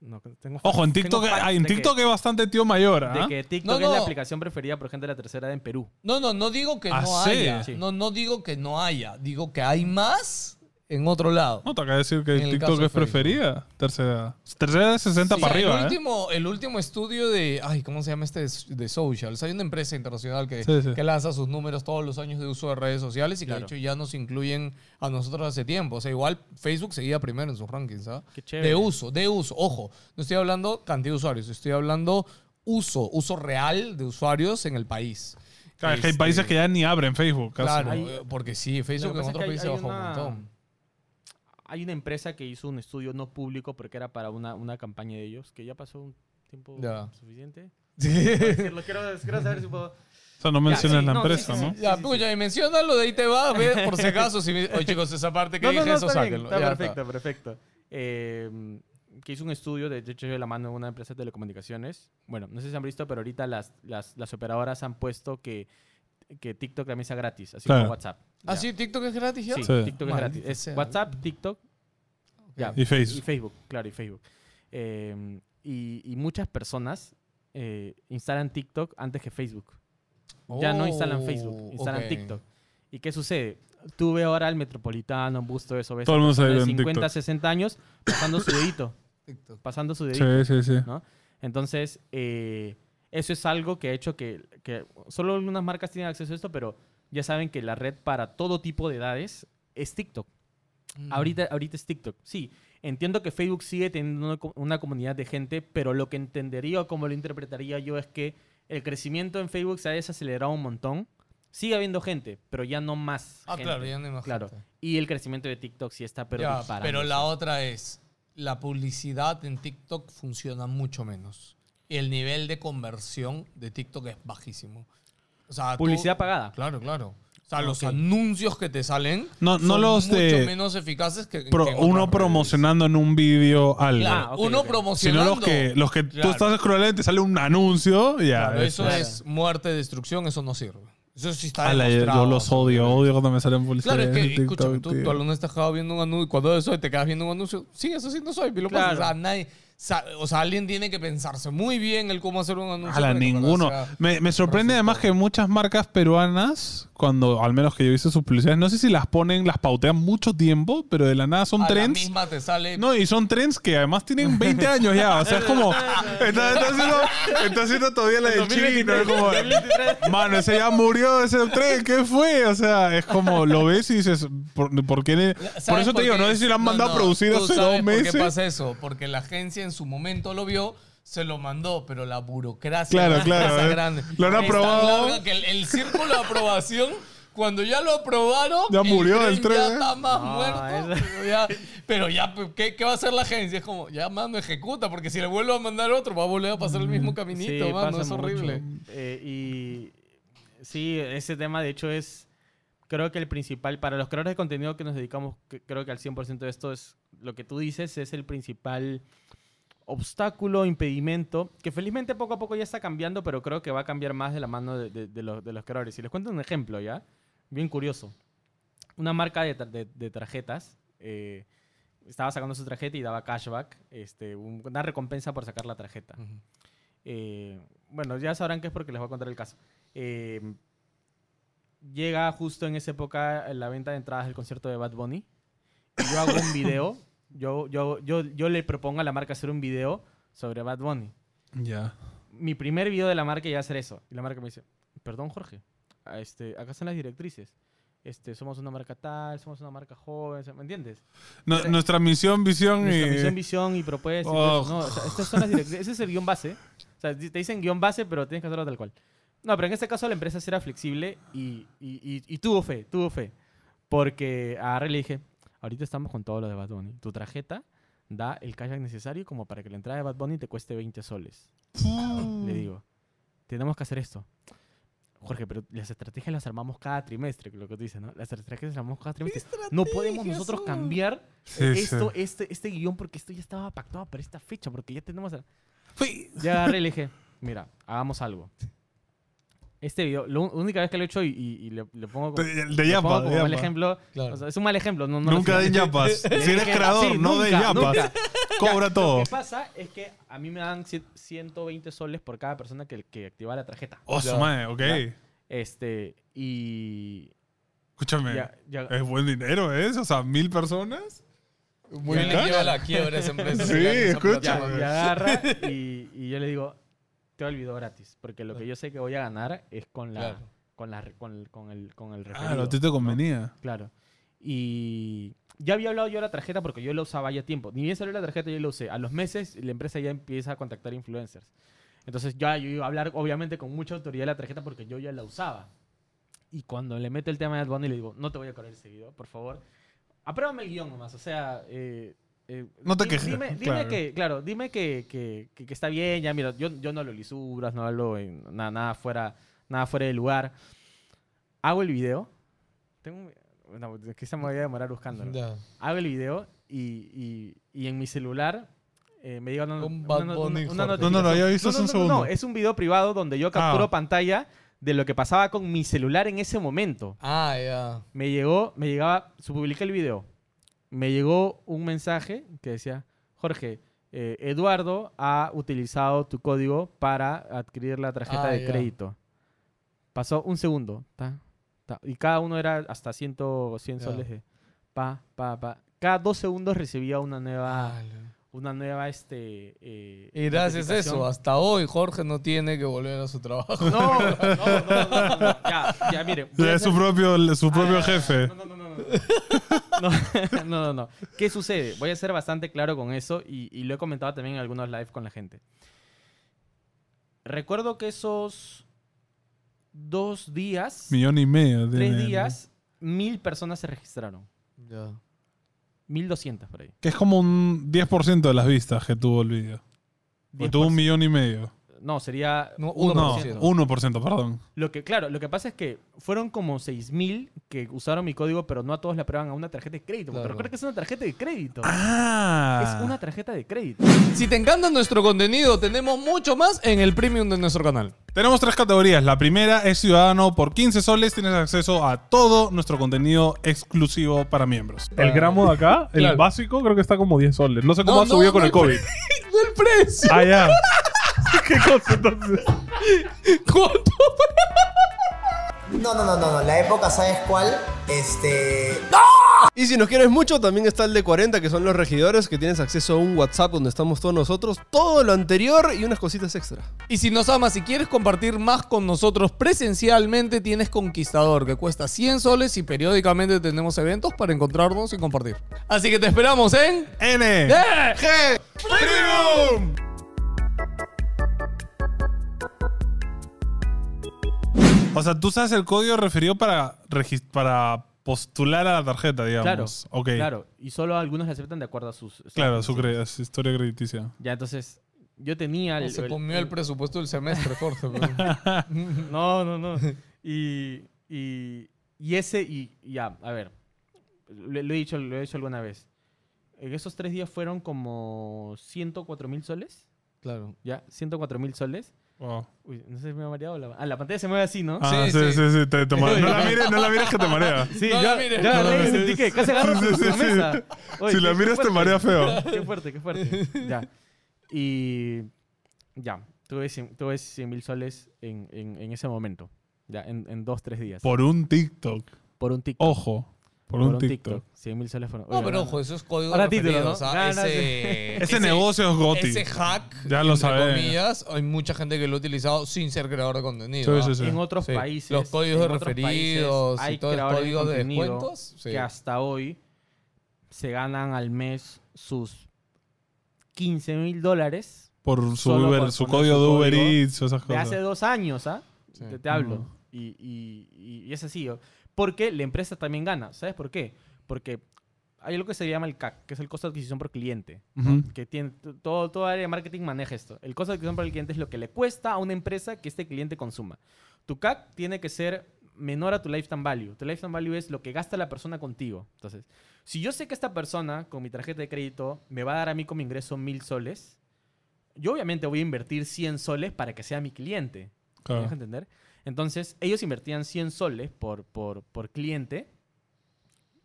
No, tengo Ojo, en TikTok, tengo hay, en de que- TikTok hay bastante tío mayor, ¿ah? De que TikTok No, es la no. aplicación preferida por gente de la tercera edad en Perú. No, no, no digo que Ah, no sí. haya. Sí. No, no digo que no haya. Digo que hay más en otro lado. No, te acaba de decir que el TikTok es preferida. Tercera edad. Tercera edad de 60 Sí, para el arriba, ¿eh? último, el último estudio de. Ay, ¿cómo se llama este? De Socials. Hay una empresa internacional que, Sí, sí. que lanza sus números todos los años de uso de redes sociales y que de hecho ya nos incluyen a nosotros hace tiempo. O sea, igual Facebook seguía primero en sus rankings, ¿ah? Qué chévere. De uso, de uso. Ojo, no estoy hablando cantidad de usuarios, estoy hablando uso, uso real de usuarios en el país. Claro, es que hay Este, países que ya ni abren Facebook. casi. Claro, Hay- eh, porque sí, Facebook en otros países bajó un montón. Hay una empresa que hizo un estudio no público porque era para una, una campaña de ellos, que ya pasó un tiempo Ya. suficiente. Sí. Decirlo, quiero, quiero saber si puedo... O sea, no mencionas sí, la no, empresa, sí, ¿no? Ya, pucha, y menciónalo, de ahí te vas, ve, por si acaso. Si me- Oye, chicos, esa parte que No, dije, no, eso está sáquenlo. está Ya perfecto, perfecto. Eh, que hizo un estudio, de hecho yo de la mano de una empresa de telecomunicaciones. Bueno, no sé si han visto, pero ahorita las, las, las operadoras han puesto que, que TikTok también sea gratis, así Claro. como WhatsApp. ¿Ah, sí? ¿TikTok es gratis ya? Sí, Sí. TikTok es gratis. Es. WhatsApp, TikTok ya, Y Facebook. y Facebook, claro, y Facebook. Eh, y, y muchas personas eh, instalan TikTok antes que Facebook. Ya no instalan Facebook, instalan Oh, ok. TikTok. ¿Y qué sucede? Tú ves ahora al Metropolitano, Bus, todo eso, ves Todo el mundo de en 50, TikTok. 60 años pasando su dedito, TikTok. pasando su dedito. Sí, sí, sí. ¿no? Entonces, eh, eso es algo que ha hecho que, que solo algunas marcas tienen acceso a esto, pero ya saben que la red para todo tipo de edades es TikTok. Mm. Ahorita, ahorita es TikTok. Sí, entiendo que Facebook sigue teniendo una, co- una comunidad de gente, pero lo que entendería o como lo interpretaría yo es que el crecimiento en Facebook se ha desacelerado un montón. Sigue habiendo gente, pero ya no más. Ah, gente. claro, ya no hay más Claro. gente. Y el crecimiento de TikTok sí está, pero Ya, pero la otra es, la publicidad en TikTok funciona mucho menos. Y el nivel de conversión de TikTok es bajísimo. O sea, tú- Publicidad pagada. Claro, claro. O sea, los anuncios que te salen No- no son los mucho de- menos eficaces que, Pro- que uno promocionando en un vídeo algo. Claro, Ah, uno ok. Sino promocionando. los que, los que Claro. tú estás scrollando y te sale un anuncio, ya. Claro, eso es muerte, destrucción, eso no sirve. Eso sí está Ala, yo, los odio, odio cuando me salen publicidades Claro, es que, TikTok, escúchame, tú, tú alumno estás acabado viendo un anuncio y cuando eso te quedas viendo un anuncio, sí, eso sí no soy, pero lo Claro. pasa, o sea, nadie, o sea, alguien tiene que pensarse muy bien el cómo hacer un anuncio. Ala, ninguno. sea- Me, me sorprende además que muchas marcas peruanas, cuando al menos que yo visto sus publicidades, no sé si las ponen, las pautean mucho tiempo, pero de la nada son a la trends. misma te sale. No, y son trends que además tienen 20 años ya. O sea, es como. Está, está haciendo, está haciendo todavía la del chino. Es como. Mano, ese ya murió ese tren. ¿Qué fue? O sea, es como lo ves y dices. ¿Por, por qué ne- ¿Sabes por eso te digo, no sé si lo han No, mandado no, producido ¿tú hace dos meses. ¿Por qué pasa eso? Porque la agencia en su momento lo vio, se lo mandó, pero la burocracia Claro, es claro, eh. grande. Lo han es tan aprobado. larga que el, el círculo de aprobación, cuando ya lo aprobaron, Ya murió el tren, Ya ¿eh? está más No, muerto. Pero ya, pero ya, ¿qué, qué va a hacer la agencia? Es como, ya, mano, ejecuta, porque si le vuelvo a mandar otro, va a volver a pasar el mismo caminito, Sí, mano. pasa Es horrible. mucho. Eh, y sí, ese tema de hecho es, creo que el principal, para los creadores de contenido que nos dedicamos, que creo que al 100% de esto es, lo que tú dices es el principal obstáculo, impedimento, que felizmente poco a poco ya está cambiando, pero creo que va a cambiar más de la mano de, de- de los, de los creadores. Y les cuento un ejemplo, ¿ya? Bien curioso. Una marca de, de- tarjetas eh, estaba sacando su tarjeta y daba cashback, este, un- una recompensa por sacar la tarjeta. Eh, bueno, ya sabrán que es porque les voy a contar el caso. Eh, llega justo en esa época la venta de entradas del concierto de Bad Bunny. Y yo hago un video. Yo, yo, yo, yo le propongo a la marca hacer un video sobre Bad Bunny. Ya. Mi primer video de la marca iba a hacer eso. Y la marca me dice, perdón Jorge, a este, acá están las directrices. Este, somos una marca tal, somos una marca joven, ¿me entiendes? No- nuestra misión, visión Nuestra y. misión, visión y propuesta. Oh. ¿no? O sea, estas son las directrices. Ese es el guion base. O sea, te dicen guion base, pero tienes que hacerlo tal cual. No, pero en este caso la empresa sí era flexible y, y- y- y tuvo fe, tuvo fe. Porque y le dije, ahorita estamos con todo lo de Bad Bunny. Tu tarjeta da el cashback necesario como para que la entrada de Bad Bunny te cueste 20 soles. Le digo, tenemos que hacer esto. Jorge, pero las estrategias las armamos cada trimestre, lo que tú dices, ¿no? Las estrategias las armamos cada trimestre. No podemos nosotros cambiar Sí, esto, sí. este, este guion porque esto ya estaba pactado para esta fecha, porque ya tenemos... a- Fui. Ya agarré y le dije, mira, hagamos algo. Este video, la única vez que lo he hecho y, y- y le, le pongo como, De, de Yapa, pongo de mal ejemplo. Claro. o sea, es un mal ejemplo. No, no lo Nunca den yapas. Si eres creador, sí, no den nunca, yapas. nunca. Cobra Ya, todo. Lo que pasa es que a mí me dan cien- 120 soles por cada persona que, que activa la tarjeta. Oh, madre, ok. Este, y... Escúchame. Ya, ya- Es buen dinero, ¿es? O sea, mil personas. Muy bien, la quiebra esa empresa. Sí, plata, y agarra y, y yo le digo, te olvido gratis, porque lo que yo sé que voy a ganar es con la, Claro. con la, con el, con el, con el Ah, referido, a ti te ¿no? convenía. Claro. Y ya había hablado yo de la tarjeta porque yo la usaba ya tiempo. Ni bien salió la tarjeta, yo la usé. A los meses, la empresa ya empieza a contactar influencers. Entonces, ya yo iba a hablar, obviamente, con mucha autoridad de la tarjeta porque yo ya la usaba. Y cuando le meto el tema de Bad Bunny, le digo, no te voy a correr ese video, por favor. Apruébame el guion nomás, o sea... eh, eh, No te quejes, Dime, dime claro. que, claro, dime que, que- que- que está bien, ya mira, yo, yo no lo lisuras, no hablo en nada, nada fuera, nada fuera de lugar. Hago el video. Tengo no, quizá me voy a demorar buscándolo. Ya. Hago el video y, y- y en mi celular eh, me llega una, Un una- una- una. No, no, no, no, un no, segundo. no, es un video privado donde yo capturo Ah. pantalla de lo que pasaba con mi celular en ese momento. Ah, ya. Me llegó, me llegaba, se publiqué el video. Me llegó un mensaje que decía, Jorge, eh, Eduardo ha utilizado tu código para adquirir la tarjeta Ah, de crédito. Pasó un segundo. ta, ta, y cada uno era hasta 100, 100 Ya. soles. de pa, pa, pa. Cada dos segundos recibía una nueva, Vale. una nueva, este... eh, Y gracias a eso, hasta hoy Jorge no tiene que volver a su trabajo. No, no, no, no, no, no. Ya, ya, mire. es su propio, su propio Ah, jefe. No, no, no, no. No. No, no. ¿Qué sucede? Voy a ser bastante claro con eso y, y lo he comentado también en algunos live con la gente. Recuerdo que esos dos días, Millón y medio. tres días, mil personas se registraron. Ya. Mil doscientas por ahí. Que es como un 10% de las vistas que tuvo el vídeo. Porque tuvo un 10%. millón y medio. No, sería No, No, 1%. 1%, perdón. Lo que, claro, lo que pasa es que fueron como 6.000 que usaron mi código, pero no a todos le aprueban a una tarjeta de crédito. Porque Claro. recuerda que es una tarjeta de crédito. Ah. Es una tarjeta de crédito. Si te encanta nuestro contenido, tenemos mucho más en el premium de nuestro canal. Tenemos tres categorías. La primera es ciudadano. Por 15 soles tienes acceso a todo nuestro contenido exclusivo para miembros. El gramo de acá, el Claro. básico, creo que está como 10 soles. No sé cómo No, ha subido no, con el COVID. ¡Del precio! Ah, ya. ¿Qué cosa entonces? ¿Cuánto? No, no, no, no, no. La época, ¿sabes cuál? Este. Y si nos quieres mucho, también está el de 40, que son los regidores, que tienes acceso a un WhatsApp donde estamos todos nosotros, todo lo anterior y unas cositas extra. Y si nos amas y quieres compartir más con nosotros presencialmente, tienes Conquistador, que cuesta 100 soles y periódicamente tenemos eventos para encontrarnos y compartir. Así que te esperamos en... N. ¡Eh! Premium. O sea, tú usas el código referido para, para postular a la tarjeta, Claro, digamos. Ok. claro. Y solo algunos le aceptan de acuerdo a sus... sus Claro, su, cre- su historia crediticia. Ya, entonces, yo tenía... el- Se el- comió el presupuesto del semestre, Jorge. No, no, no. Y, y, y ese, y y ya, a ver, lo, lo he dicho, lo he dicho alguna vez. En esos tres días fueron como 104 mil soles. Claro. Ya, 104 mil soles. Wow. Uy, no sé si me ha mareado la... Ah, la pantalla se mueve así, ¿no? Ah, sí, Sí, sí, sí. sí. te- te marea. no, la mires, no la mires que te marea. Sí, No yo, la mires, yo no la agarré y mires. sentí que casi agarro Sí, sí, la sí. mesa. Oye, si la miras te fuerte. marea feo. Qué fuerte, qué fuerte. Ya. Y ya, tuve 100 tuve 100 mil soles en, en, en ese momento. Ya, en, en dos, tres días. Por un TikTok. Por un TikTok. Ojo. Por, un, TikTok. 100 mil soles. No, pero ojo, eso es código Ahora referido, título, ¿no? o sea, No, no, ese, Ese negocio es goti. Ese hack, Ya lo entre sabemos. comillas, hay mucha gente que lo ha utilizado sin ser creador de contenido. Sí, ¿ah? sí, sí. En otros Sí. países. Los códigos de otros referidos países y todo el creadores código de contenido descuentos, sí. Que hasta hoy se ganan al mes sus 15 mil dólares Por su, Solo Uber- por su poner código su de Uber código Eats o esas de cosas. hace dos años, ¿ah? Sí. Te, te hablo. Y, y- y es así. ¿o? Porque la empresa también gana. ¿Sabes por qué? Porque hay algo que se llama el CAC, que es el costo de adquisición por cliente. ¿no? Ujú. Que tiene todo, todo área de marketing maneja esto. El costo de adquisición por el cliente es lo que le cuesta a una empresa que este cliente consuma. Tu CAC tiene que ser menor a tu lifetime value. Tu lifetime value es lo que gasta la persona contigo. Entonces, si yo sé que esta persona con mi tarjeta de crédito me va a dar a mí como ingreso mil soles, yo obviamente voy a invertir 100 soles para que sea mi cliente. ¿Me Claro. dejo entender? Entonces, ellos invertían 100 soles por, por, por cliente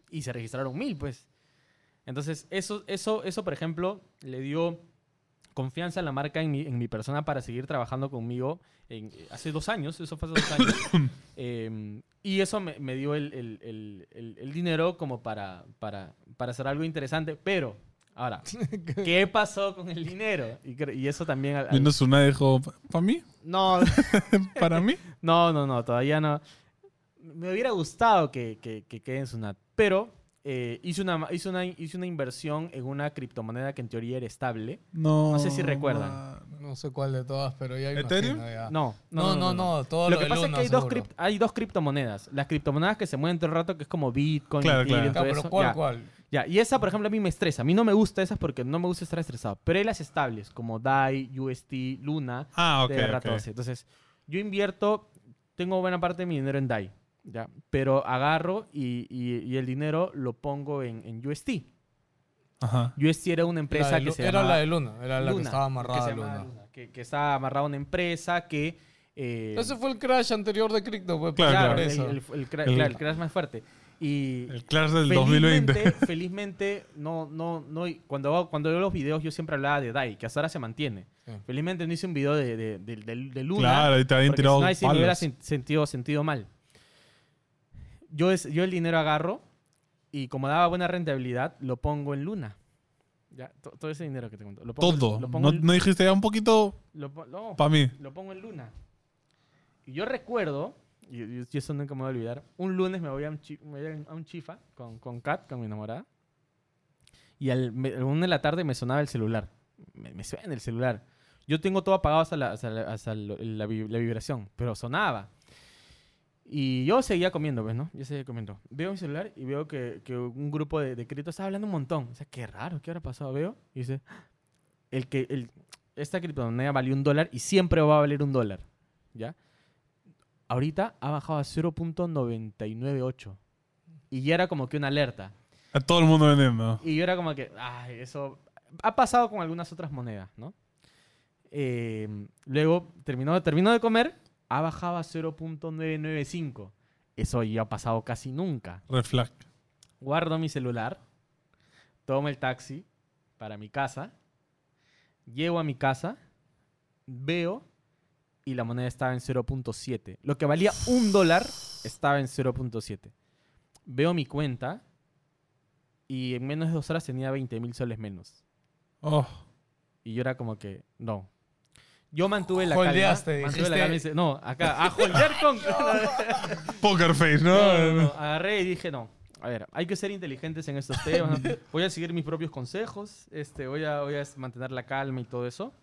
y se registraron mil, pues. Entonces, eso, eso, eso, por ejemplo, le dio confianza a la marca en mi, en mi persona para seguir trabajando conmigo en- hace dos años, eso fue hace dos años. Eh, y eso me, me dio el, el- el- el- el dinero como para, para, para hacer algo interesante. Pero, ahora, ¿qué pasó con el dinero? Y, y eso también... al- al- Vino Suna y dijo, ¿para mí? no, ¿Para mí? no, no, no, todavía no. Me hubiera gustado que, que, que quede en Sunat, pero eh, hice, una, hice, una, hice una inversión en una criptomoneda que en teoría era estable. No. No sé si recuerdan. ma- No No sé cuál de todas, pero ya ¿Ethereum? imagino ya. No, No, no, no, todo Lo lo que pasa es que hay dos, cript- hay dos criptomonedas. Las criptomonedas que se mueven todo el rato, que es como Bitcoin, Claro, Ethereum, claro. todo Ah, pero eso. ¿cuál, Ya. cuál? Ya, y esa, por ejemplo, a mí me estresa. A mí no me gusta esas porque no me gusta estar estresado. Pero hay las estables, como DAI, UST, Luna, Ah, ok. de ok. RA12. Entonces, yo invierto, tengo buena parte de mi dinero en DAI, ¿ya? Pero agarro y, y- y el dinero lo pongo en, en UST. Ajá. UST era una empresa La de que se era la de Luna, era la que estaba amarrada que a se llamaba Luna. Luna, que, que estaba amarrada a una empresa que... eh, Ese fue el crash anterior de Crypto, pues, Claro, el, el crash más fuerte. Y El Clash del felizmente, 2020. felizmente, no, no, no, cuando, hago- cuando veo los videos yo siempre hablaba de DAI, que hasta ahora se mantiene. Sí. Felizmente no hice un video de, de, de- de- Luna. Claro, ahí te habían tirado si no, sí me hubiera sentido, sentido mal. Yo, es, yo el dinero agarro y como daba buena rentabilidad, lo pongo en Luna. Ya, to- todo ese dinero que te cuento. Lo pongo Todo. lo pongo No, en- no dijiste ya un poquito no, para mí. lo pongo en Luna. Y yo recuerdo, y, y- y eso nunca me voy a olvidar, un lunes me voy a un, chi- me voy a un chifa con, con Kat, con mi enamorada. Y al me- una de la tarde me sonaba el celular. Me, me suena el celular. Yo tengo todo apagado hasta, la, hasta, la, hasta la la vibración, pero sonaba. Y yo seguía comiendo, ¿ves, no? Yo seguía comiendo. Veo mi celular y veo que, que un grupo de, de cripto estaba hablando un montón. O sea, qué raro, ¿qué habrá pasado? Veo y dice, el que, el, esta criptomoneda valió un dólar y siempre va a valer un dólar, ¿ya? Ahorita ha bajado a 0.998. Y ya era como que una alerta. A todo el mundo vendiendo. Y yo era como que, ay, eso ha pasado con algunas otras monedas, ¿no? Eh, luego terminó, terminó de comer, ha bajado a 0.995. Eso ya ha pasado casi nunca. Red flag. Guardo mi celular, tomo el taxi para mi casa, llego a mi casa, veo y la moneda estaba en 0.7. Lo que valía un dólar estaba en 0.7. Veo mi cuenta y en menos de dos horas tenía 20 mil soles menos. Oh. Y yo era como que, no. Yo mantuve la Holdeaste, calma. mantuve la calma y dice, no, acá, a holdear con... Poker face, ¿no? No, no, no. Agarré y dije, no. A ver, hay que ser inteligentes en estos temas. Voy a seguir mis propios consejos. Este, voy, a, voy a mantener la calma y todo eso.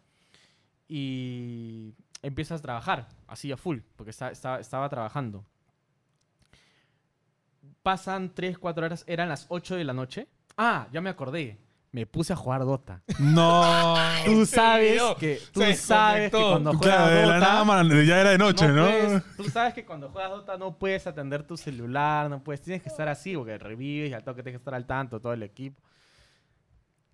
Y empiezas a trabajar, así a full, porque está- está- estaba trabajando. Pasan 3, 4 horas, eran las 8 de la noche. Ah, ya me acordé. Me puse a jugar Dota. No. Tú sabes que, tú Se sabes que cuando juegas Claro, de la Dota... nada, man, ya era de noche, ¿no? puedes- tú sabes que cuando juegas Dota no puedes atender tu celular, no puedes, tienes que estar así porque revives y al toque tienes que estar al tanto, todo el equipo.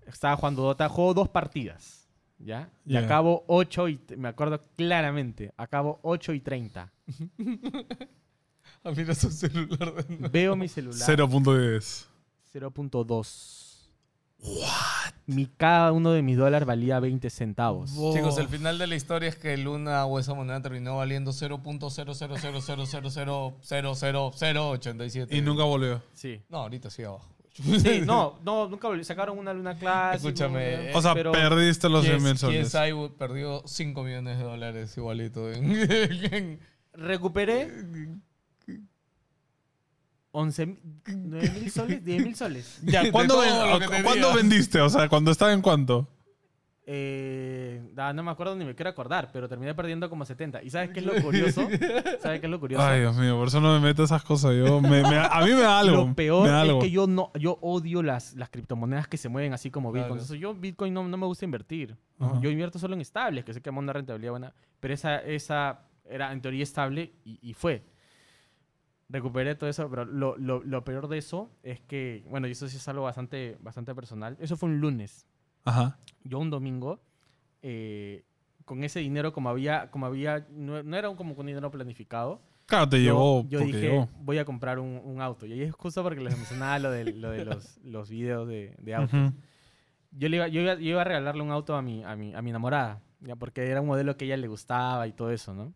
Estaba jugando Dota, juego dos partidas, ¿ya? Y acabo 8 y, me acuerdo claramente, acabo 8 y 30. Ah, mira su celular. de nuevo. Veo mi celular. 0.10. 0.2. Mi, cada uno de mis dólares valía 20 centavos. Chicos, el final de la historia es que Luna o esa moneda terminó valiendo 0.00000000087. Y nunca volvió. Sí. No, ahorita sí abajo. Sí, no, no, nunca volví. Sacaron una luna clásica. Escúchame, O sea, pero- perdiste los 100 ¿Quién, mil soles. sabe perdió 5 millones de dólares igualito en, recuperé 11 mil, 9 mil soles, 10 mil soles. Ya, ¿cuándo, ven-. ¿cuándo vendiste? O sea, ¿cuándo estaba en cuánto? Eh, ah, no me acuerdo ni me quiero acordar, pero terminé perdiendo como 70. ¿Y sabes qué es lo curioso? ¿Sabes qué es lo curioso? Ay, Dios mío, por eso no me meto esas cosas. Yo, me- me- a mí me da algo. Lo peor me da algo. es que yo no, yo odio las, las criptomonedas que se mueven así como Bitcoin. Claro. Entonces, yo Bitcoin no, no me gusta invertir. ¿no? Yo invierto solo en estables, que sé que me da una rentabilidad buena. Pero esa, esa era en teoría estable y, y fue. Recuperé todo eso, pero lo, lo, lo peor de eso es que, bueno, y eso sí es algo bastante, bastante personal. Eso fue un lunes. Ajá. Yo un domingo, eh, con ese dinero, como había, como había, no, no era un, como un dinero planificado, Claro, te yo, yo dije, voy a comprar un, un auto. Y ahí es justo porque les mencionaba lo de, lo de los, los videos de, de autos. Yo, le iba, yo, iba, yo iba a regalarle un auto a mi, a mi, a mi enamorada, ya porque era un modelo que a ella le gustaba y todo eso, ¿no?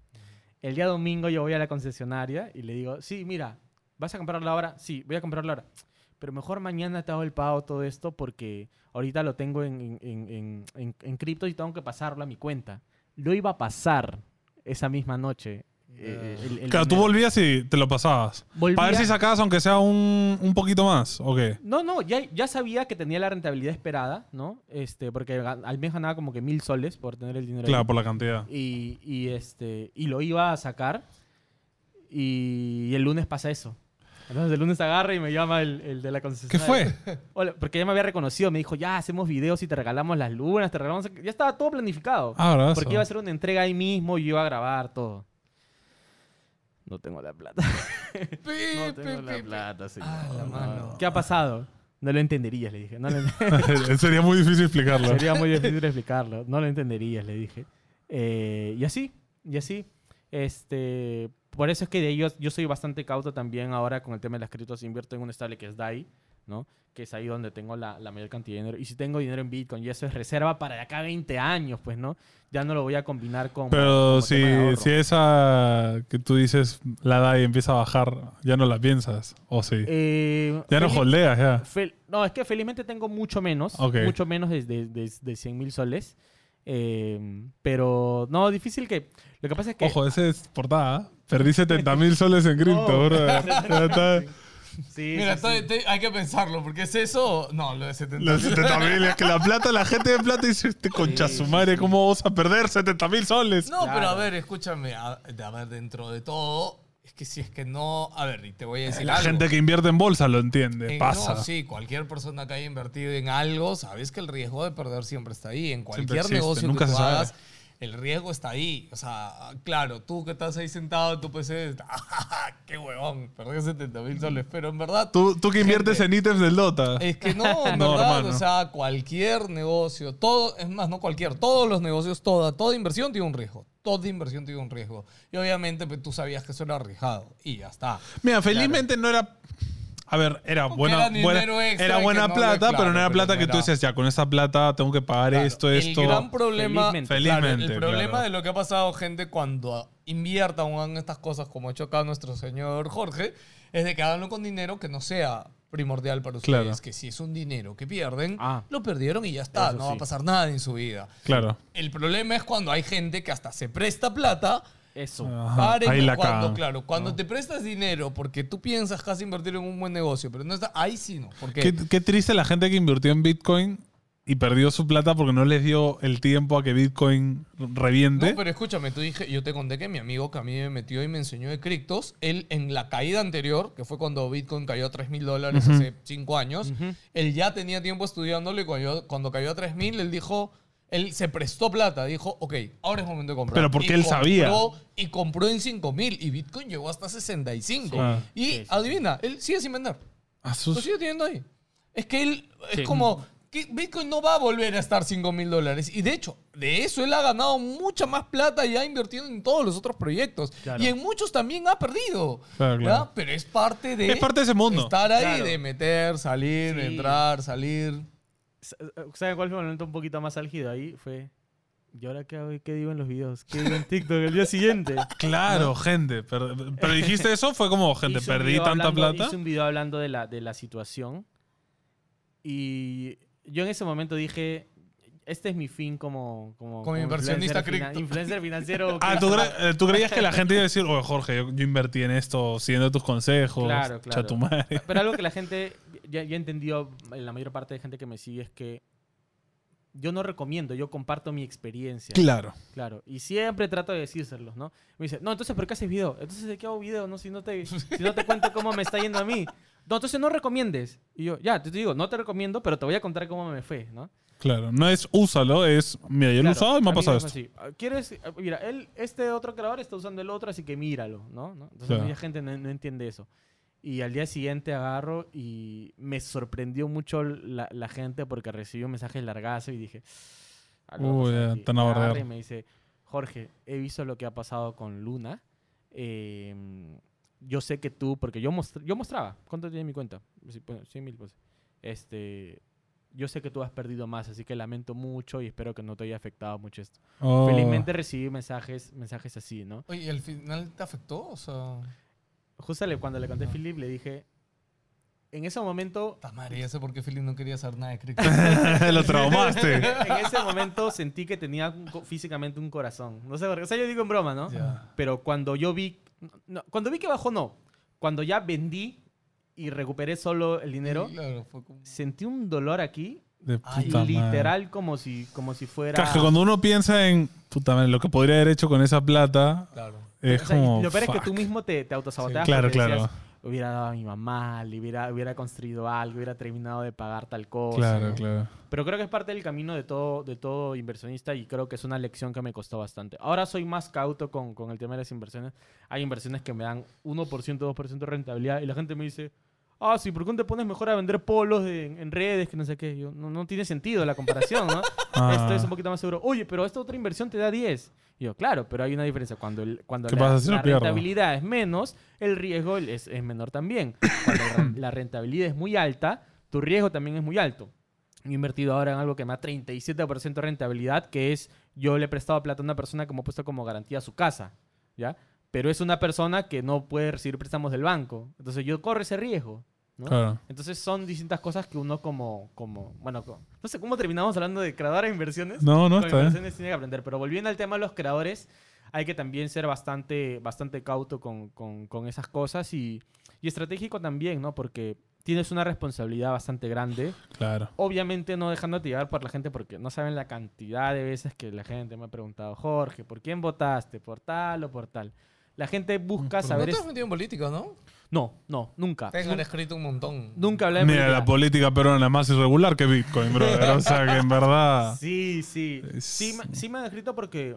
El día domingo yo voy a la concesionaria y le digo, sí, mira, ¿vas a comprarlo ahora? Sí, voy a comprarlo ahora. Pero mejor mañana te hago el pago todo esto porque ahorita lo tengo en, en, en, en- cripto y tengo que pasarlo a mi cuenta. Lo iba a pasar esa misma noche eh, el- el Claro, tú volvías y te lo pasabas. Volvía- Para ver si sacabas aunque sea un, un poquito más, ¿o qué? No, no, ya, ya sabía que tenía la rentabilidad esperada, ¿no? Este, porque al mes ganaba como que mil soles por tener el dinero. ahí. Claro, por la cantidad. y, y, este, y lo iba a sacar. Y, el lunes pasa eso. Entonces el lunes agarra y me llama el, el de la ¿Qué concesionaria. fue? Hola, porque ya me había reconocido. Me dijo, ya hacemos videos y te regalamos las lunas, te regalamos... Ya estaba todo planificado. Ah, ¿verdad? porque iba a ser una entrega ahí mismo y iba a grabar todo. No tengo la plata. No tengo la plata, señor. Ah, la mano. ¿Qué ha pasado? No lo entenderías, le dije. No lo- Sería muy difícil explicarlo. Sería muy difícil explicarlo. No lo entenderías, le dije. Eh, y así, y así. Este, por eso es que de ellos yo soy bastante cauto también ahora con el tema de las criptos. Invierto en un estable que es DAI, ¿no? Que es ahí donde tengo la, la mayor cantidad de dinero. Y si tengo dinero en Bitcoin y eso es reserva para de acá a 20 años, pues, ¿no? Ya no lo voy a combinar con... Pero si, si esa que tú dices la da y empieza a bajar, ya no la piensas. ¿O sí? Eh, ya no holdeas, ya. No, es que felizmente tengo mucho menos. Ok. Mucho menos de, de, de, de 100 mil soles. Eh, pero no, difícil que... Lo que pasa es que... Ojo, ese es portada. ¿eh? Perdí 70 mil soles en cripto, Oh. bro. Sí, Mira, hay que pensarlo, porque es eso. No, lo de 70 Los 70 mil, es que la plata, la gente de plata dice, este concha Sí, su madre, sí. ¿cómo vamos a perder 70 mil soles? No, pero a ver, escúchame. A, a ver, dentro de todo, es que si es que no. A ver, y te voy a decir La algo. gente que invierte en bolsa lo entiende, En- pasa. No, sí, cualquier persona que haya invertido en algo, sabes que el riesgo de perder siempre está ahí. En cualquier negocio nunca que tú hagas, el riesgo está ahí. O sea, claro, tú que estás ahí sentado en tu PC, qué huevón, perdí 70 mil soles. Pero en verdad, Tú, tú que inviertes Gente. en ítems del Dota. es que no, en No, verdad, hermano. o sea, cualquier negocio, todo, es más, no cualquier, todos los negocios, toda, toda inversión tiene un riesgo. Toda inversión tiene un riesgo. Y obviamente pues, tú sabías que eso era arriesgado. Y ya está. Mira, felizmente no era. A ver, era Porque buena, era buena- era buena no plata, le- pero no claro, era pero plata no que tú decías, ya, con esta plata tengo que pagar Claro, esto, esto. El gran problema, Felizmente. claro, Felizmente, el problema claro. de lo que ha pasado, gente, cuando inviertan o hagan estas cosas como ha hecho acá nuestro señor Jorge, es de que háganlo con dinero que no sea primordial para ustedes. Claro. Que si es un dinero que pierden, Ah. lo perdieron y ya está. No va a sí. pasar nada en su vida. Claro. El problema es cuando hay gente que hasta se presta plata. Eso. Paren ahí la cuando, cagan. claro, cuando te prestas dinero porque tú piensas que invertir en un buen negocio, pero no está, ahí sí no. Porque Qué, qué triste la gente que invirtió en Bitcoin y perdió su plata porque no les dio el tiempo a que Bitcoin reviente. No, pero escúchame, tú dije, yo te conté que mi amigo que a mí me metió y me enseñó de criptos, él en la caída anterior, que fue cuando Bitcoin cayó a 3 mil dólares hace 5 años, él ya tenía tiempo estudiándolo y cuando, cuando cayó a 3 mil, él dijo, él se prestó plata, dijo, ok, ahora es momento de comprar. Pero porque Y él sabía. Y compró en 5 mil y Bitcoin llegó hasta 65. Ah. Y Sí, sí, adivina, él sigue sin vender. A sus- Lo sigue teniendo ahí. Es que él Sí. es como que Bitcoin no va a volver a estar 5 mil dólares. Y de hecho, de eso él ha ganado mucha más plata y ha invertido en todos los otros proyectos. Claro. Y en muchos también ha perdido. Claro. Pero es parte de. Es parte de ese mundo. Estar ahí, Claro. de meter, salir, Sí. entrar, salir. ¿Saben cuál fue el momento un poquito más álgido ahí? Fue. ¿Y ahora qué, hago? qué digo en los videos? ¿Qué digo en TikTok el día siguiente? Claro, gente. Pero, pero dijiste eso, fue como, gente, Hice perdí tanta hablando- plata. Hice un video hablando de la, de la situación. Y yo en ese momento dije. Este es mi fin como. Como, Como inversionista influencer cripto. Influencer financiero. Ah, ¿tú, cre- eh, tú creías que la gente iba a decir, oye, Jorge, yo, yo invertí en esto siguiendo tus consejos. Claro, claro. cha tu madre. Pero algo que la gente ya, ya entendió, la mayor parte de gente que me sigue, es que yo no recomiendo, yo comparto mi experiencia. Claro. Claro, y siempre trato de decírselos, ¿no? Me dice, no, entonces, ¿por qué haces video? Entonces, ¿de qué hago video? No, si no te, si no te cuento cómo me está yendo a mí. No, entonces no recomiendes. Y yo, ya, te digo, no te recomiendo, pero te voy a contar cómo me fue, ¿no? Claro. No es úsalo, es, mira, yo lo he Claro, usado y me a ha mí pasado esto. así. Ah, ¿Quieres? ah, Mira, él, este otro creador está usando el otro, así que míralo, ¿no? ¿No? Entonces, Claro. mucha gente no, no entiende eso. Y al día siguiente agarro y me sorprendió mucho la, la gente porque recibí un mensaje largazo y dije... algo va a Uy, pasar ya, aquí. te van a Y agarra bardear. Y me dice, Jorge, he visto lo que ha pasado con Luna. eh, yo sé que tú, porque yo, mostra- yo mostraba, ¿cuánto tiene mi cuenta? Sí, bueno, 100 mil, pues. Este, yo sé que tú has perdido más, así que lamento mucho y espero que no te haya afectado mucho esto. Oh. Felizmente recibí mensajes, mensajes así, ¿no? Oye, ¿y al final te afectó? O sea. Justo le- cuando le conté a Philip, le dije, en ese momento, Puta madre, ya sé por qué Philip no quería hacer nada de cripto. Lo traumaste. en ese momento sentí que tenía un físicamente un corazón. No sé por qué. O sea, yo digo en broma, ¿no? Ya. Pero cuando yo vi, no, cuando vi que bajó, no. Cuando ya vendí y recuperé solo el dinero, Claro, fue como... sentí un dolor aquí, De Ay, puta madre. literal, como si, como si fuera. Claro, que cuando uno piensa en puta madre, lo que podría haber hecho con esa plata, Claro. es O sea, como. lo peor es que tú mismo te, te autosaboteas. Claro, porque claro. decías, hubiera dado a mi mamá, le hubiera, hubiera construido algo, hubiera terminado de pagar tal cosa. Claro, ¿no? claro. Pero creo que es parte del camino de todo, de todo inversionista y creo que es una lección que me costó bastante. Ahora soy más cauto con, con el tema de las inversiones. Hay inversiones que me dan 1%, 2% de rentabilidad y la gente me dice, ah, sí, ¿por qué no te pones mejor a vender polos de- en, redes que no sé qué? Yo, no, no tiene sentido la comparación, ¿no? Ah. Esto es un poquito más seguro. Oye, pero esta otra inversión te da 10. Y yo, claro, pero hay una diferencia. Cuando, el, cuando ¿Qué la, pasa si lo la pierdo? rentabilidad es menos, el riesgo es, es menor también. Cuando la- rentabilidad es muy alta, tu riesgo también es muy alto. Yo he invertido ahora en algo que me da 37% de rentabilidad, que es yo le he prestado plata a una persona que me ha puesto como garantía su casa, ¿ya? Pero es una persona que no puede recibir préstamos del banco. Entonces yo corro ese riesgo, ¿no? Claro. Entonces son distintas cosas que uno como, como bueno, co- no sé cómo terminamos hablando de creadores de inversiones. No, no Con está bien. inversiones tiene que aprender. Pero volviendo al tema de los creadores, hay que también ser bastante, bastante cauto con, con- con esas cosas y, y estratégico también, ¿no? Porque tienes una responsabilidad bastante grande. Claro. Obviamente no dejándote llevar por la gente porque no saben la cantidad de veces que la gente me ha preguntado, Jorge, ¿por quién votaste? ¿Por tal o por tal? La gente busca Pero saber... no te has metido en política, ¿no? No, no, nunca. Tengan Nun- escrito un montón. Nunca hablé de Mira, política. la política peruana es más irregular que Bitcoin, brother. O sea que en verdad. Sí, sí. Es- Sí, me- sí me han escrito porque,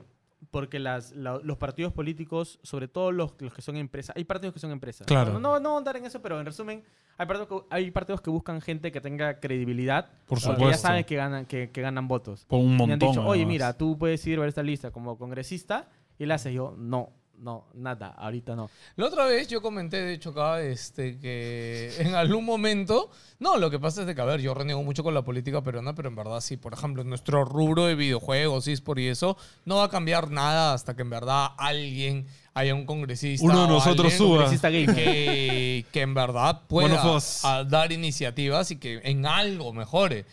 porque las, la- los partidos políticos, sobre todo los, los que son empresas, hay partidos que son empresas. Claro. No, no, no voy a andar en eso, pero en resumen, hay partidos que, hay partidos que buscan gente que tenga credibilidad. Por porque ya supuesto. saben que ganan, que, que ganan votos. Por un Me han montón. dicho, oye, además. mira, tú puedes ir a ver esta lista como congresista y la haces yo, no, no, nada, ahorita no. La otra vez yo comenté, de hecho, acá, este, que en algún momento. No, lo que pasa es de que, a ver, yo reniego mucho con la política peruana, pero en verdad, sí, por ejemplo, en nuestro rubro de videojuegos, eSport y eso, no va a cambiar nada hasta que en verdad alguien haya un congresista. Uno de o nosotros suba. Que, que en verdad pueda a dar iniciativas y que en algo mejore.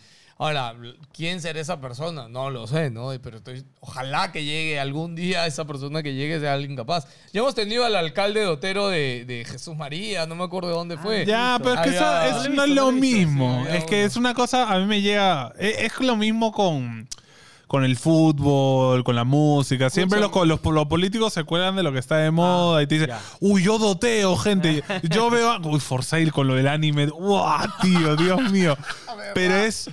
Ahora, ¿quién será esa persona? No lo sé, ¿no? Pero estoy, ojalá que llegue algún día esa persona que llegue sea alguien capaz. Ya hemos tenido al alcalde de Otero de, de Jesús María, no me acuerdo de dónde fue. Ya, pero es que eso, Había- eso no he no es lo mismo. es que es una cosa, a mí me llega. Es, es lo mismo con, con el fútbol, con la música. Siempre los, los, los políticos se cuelgan de lo que está de moda y te dicen, ya. uy, yo doteo, gente. Yo veo. a- Uy, Forsail con lo del anime. ¡Wow, tío! Dios mío. Pero es.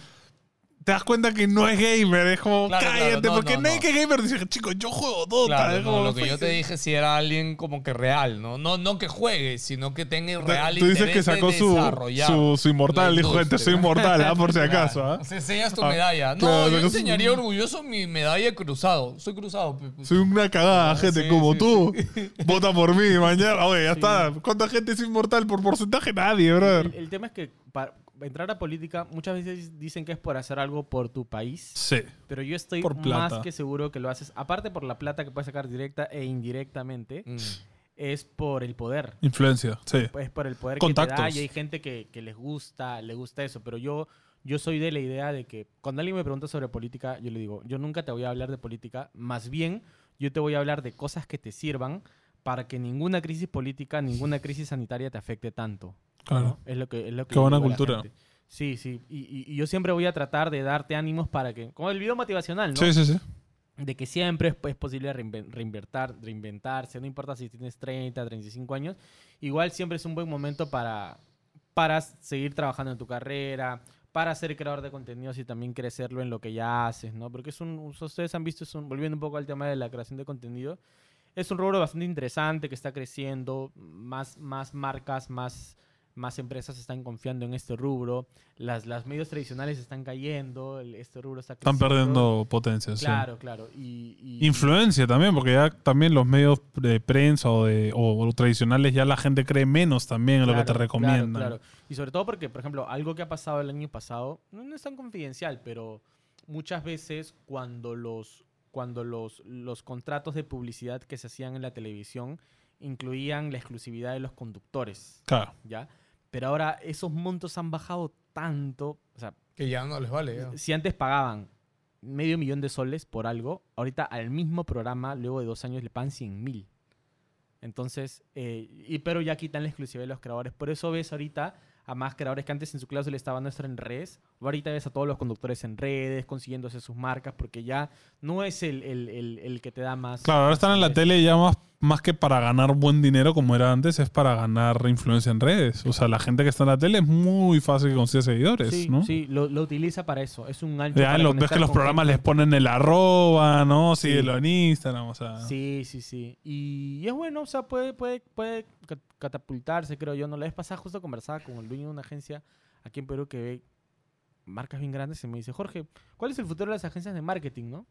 Te das cuenta que no es gamer, es como Claro, claro, cállate, no, porque no, nadie no. que es gamer dice, chicos, yo juego Dota. Claro, es no, como, lo que yo te "Pues, dije si era alguien como que real, ¿no? No, no que juegue, sino que tenga real Tú dices interés que sacó de su, desarrollar su, su inmortal, la dijo, gente, soy industria". inmortal, ah, por si acaso. ¿ah? O sea, enseñas tu Ah, medalla. No, claro, yo enseñaría orgulloso mi medalla cruzado. Soy cruzado. pe- pe- Soy una cagada, gente, sí, como sí, tú. Vota por mí mañana. Oye, ya está. ¿Cuánta gente es inmortal por porcentaje? Nadie, brother. El, el tema es que para entrar a política muchas veces dicen que es por hacer algo por tu país. Sí. Pero yo estoy Por más que seguro que lo haces, aparte por la plata que puedes sacar directa e indirectamente, Mm. es por el poder. Influencia, sí. Es por el poder que te da Contactos. y hay gente que, que les gusta, le gusta eso. Pero yo, yo soy de la idea de que cuando alguien me pregunta sobre política, yo le digo, yo nunca te voy a hablar de política, más bien yo te voy a hablar de cosas que te sirvan para que ninguna crisis política, ninguna crisis sanitaria te afecte tanto. Claro. ¿no? Es lo que, es lo que Qué buena cultura. Sí, sí. Y, y- y yo siempre voy a tratar de darte ánimos para que, como el video motivacional, ¿no? Sí, sí, sí. de que siempre es, es posible reinven- reinventar, reinventarse, no importa si tienes 30, 35 años, igual siempre es un buen momento para, para seguir trabajando en tu carrera, para ser creador de contenidos y también crecerlo en lo que ya haces, ¿no? Porque es un, ustedes han visto, es un- volviendo un poco al tema de la creación de contenido, es un rubro bastante interesante que está creciendo, más, más marcas, más, más empresas están confiando en este rubro, las, las medios tradicionales están cayendo, el- este rubro está Están creciendo. perdiendo potencia, sí. Claro, claro. Y, y- Influencia también, porque ya también los medios de prensa o, de, o, o tradicionales ya la gente cree menos también en lo que te Claro, recomiendan. Claro, claro. Y sobre todo porque, por ejemplo, algo que ha pasado el año pasado, no, no es tan confidencial, pero muchas veces cuando los, cuando los, los contratos de publicidad que se hacían en la televisión incluían la exclusividad de los conductores, Claro. ¿ya? Pero ahora esos montos han bajado tanto. O sea, Que ya no les vale. ya. si antes pagaban medio millón de soles por algo, ahorita al mismo programa, luego de dos años, le pagan 100 mil. Entonces, eh, y, pero ya quitan la exclusividad de los creadores. Por eso ves ahorita a más creadores que antes en su cláusula estaban estar en redes. Ahorita ves a todos los conductores en redes, consiguiéndose sus marcas, porque ya no es el, el- el- el que te da más. Claro, ahora están en la tele ya más, más que para ganar buen dinero como era antes, es para ganar influencia en redes. O sea, la gente que está en la tele es muy fácil que consiga seguidores, Sí, ¿no? sí, lo, lo utiliza para eso. Es un gancho Ya para lo- ves que los programas gente. les ponen el arroba, ¿no? Sí. Síguelo en Instagram, o sea. Sí, sí, sí. Y, es bueno, o sea, puede, puede, puede ca- catapultarse, creo yo. No la vez pasada justo conversaba con el dueño de una agencia aquí en Perú que ve marcas bien grandes y me dice, Jorge, ¿cuál es el futuro de las agencias de marketing, no?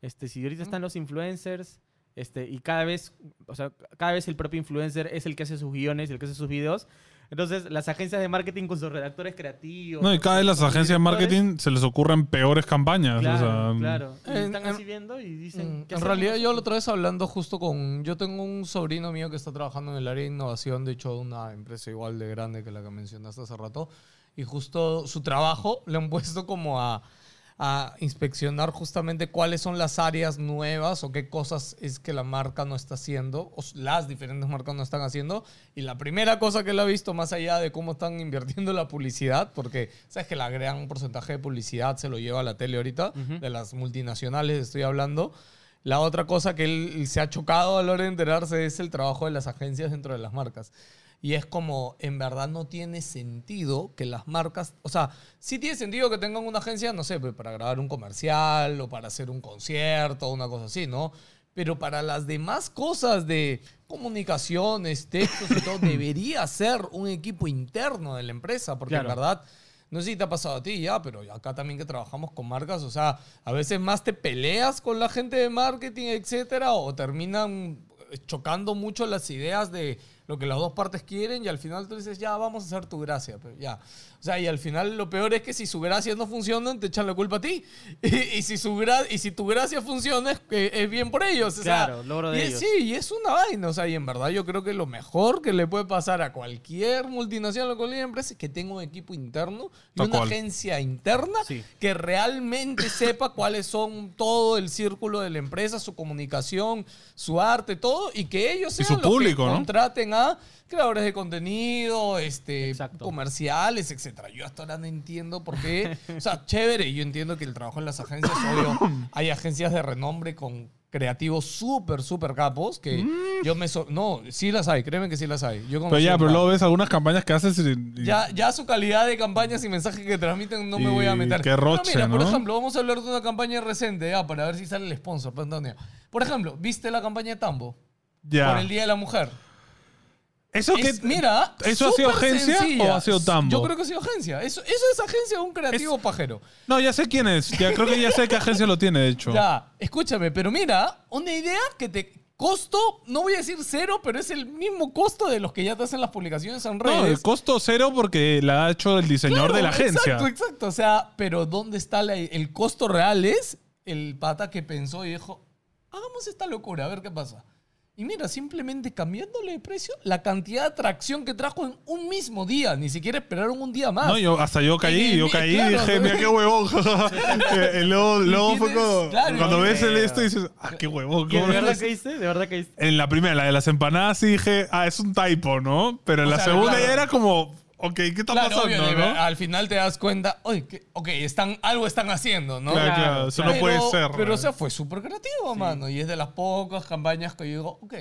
Este, si ahorita están los influencers, este, y cada vez, o sea, cada vez el propio influencer es el que hace sus guiones, el que hace sus videos. Entonces, las agencias de marketing con sus redactores creativos. No, y cada vez las agencias de marketing se les ocurren peores campañas. Claro, o sea, claro. Y En- están en- así viendo y dicen. Mm, ¿qué En hacemos realidad yo la otra vez hablando justo con... Yo tengo un sobrino mío que está trabajando en el área de innovación, de hecho de una empresa igual de grande que la que mencionaste hace rato, y justo su trabajo le han puesto como a, a inspeccionar justamente cuáles son las áreas nuevas o qué cosas es que la marca no está haciendo, o las diferentes marcas no están haciendo. Y la primera cosa que él ha visto, más allá de cómo están invirtiendo la publicidad, porque sabes que la gran porcentaje de publicidad se lo lleva a la tele ahorita, Ujú. de las multinacionales estoy hablando. La otra cosa que él se ha chocado a la hora de enterarse es el trabajo de las agencias dentro de las marcas. Y es como, en verdad no tiene sentido que las marcas, o sea, sí tiene sentido que tengan una agencia, no sé, pues, para grabar un comercial o para hacer un concierto o una cosa así, ¿no? Pero para las demás cosas de comunicaciones, textos y todo, debería ser un equipo interno de la empresa, porque Claro. en verdad no sé si te ha pasado a ti ya, pero acá también que trabajamos con marcas, o sea, a veces más te peleas con la gente de marketing, etcétera, o terminan chocando mucho las ideas de lo que las dos partes quieren y al final tú dices, ya, vamos a hacer tu gracia, pero ya. O sea, y al final lo peor es que si su gracia no funciona, te echan la culpa a ti. Y, y si, su gra- y si tu gracia funciona, es, es bien por ellos. o sea, Claro, logro de y ellos. Sí, y es una vaina, o sea, y en verdad yo creo que lo mejor que le puede pasar a cualquier multinacional o cualquier empresa es que tenga un equipo interno y una cual. agencia interna Sí. que realmente sepa cuáles son todo el círculo de la empresa, su comunicación, su arte, todo, y que ellos Y sean su los público, que ¿no? contraten a creadores de contenido, este, Exacto. comerciales, etcétera. Yo hasta ahora no entiendo por qué. O sea, chévere, yo entiendo que el trabajo en las agencias, obvio, hay agencias de renombre con creativos súper, súper capos que yo me... so- no, sí las hay, créeme que sí las hay. Yo Pero ya, pero luego ves algunas campañas que haces y, y- Ya, ya su calidad de campañas y mensajes que transmiten no me voy a meter. qué Pero roche, mira, por ¿no? ejemplo, vamos a hablar de una campaña reciente, ya, para ver si sale el sponsor, pues, Antonio. Por ejemplo, ¿viste la campaña de Tambo? ya. Por el Día de la Mujer. Eso que Es- mira, ¿eso ha sido agencia sencilla. o ha sido Tambo? Yo creo que ha sido agencia. Eso, eso es agencia de un creativo pajero. No, ya sé quién es. Ya creo que ya sé qué agencia lo tiene, de hecho. Ya, escúchame, pero mira, una idea que te costo, no voy a decir cero, pero es el mismo costo de los que ya te hacen las publicaciones en redes. No, el costo cero porque la ha hecho el diseñador Claro, de la agencia. Exacto, exacto. O sea, pero ¿dónde está la- el costo real? Es el pata que pensó y dijo, hagamos esta locura, a ver qué pasa. Y mira, simplemente cambiándole de precio, la cantidad de atracción que trajo en un mismo día. Ni siquiera esperaron un día más. No, yo, hasta yo caí, yo caí claro, y dije, mira qué huevón. y luego, luego fue como, claro, cuando ves el esto dices, ah, qué huevón. ¿De ¿cómo verdad caíste? ¿De verdad caíste? En la primera, la de las empanadas, sí dije, ah, es un typo, ¿no? Pero en O la sea, segunda claro. ya era como, ok, ¿qué está Claro, pasando, obvio, no? al final te das cuenta, oye, que- ok, están, algo están haciendo, ¿no? Claro, Claro, claro, eso claro. no puede ser. Pero, o ¿no? sea, fue súper creativo, mano. Y es de las pocas campañas que yo digo, ok,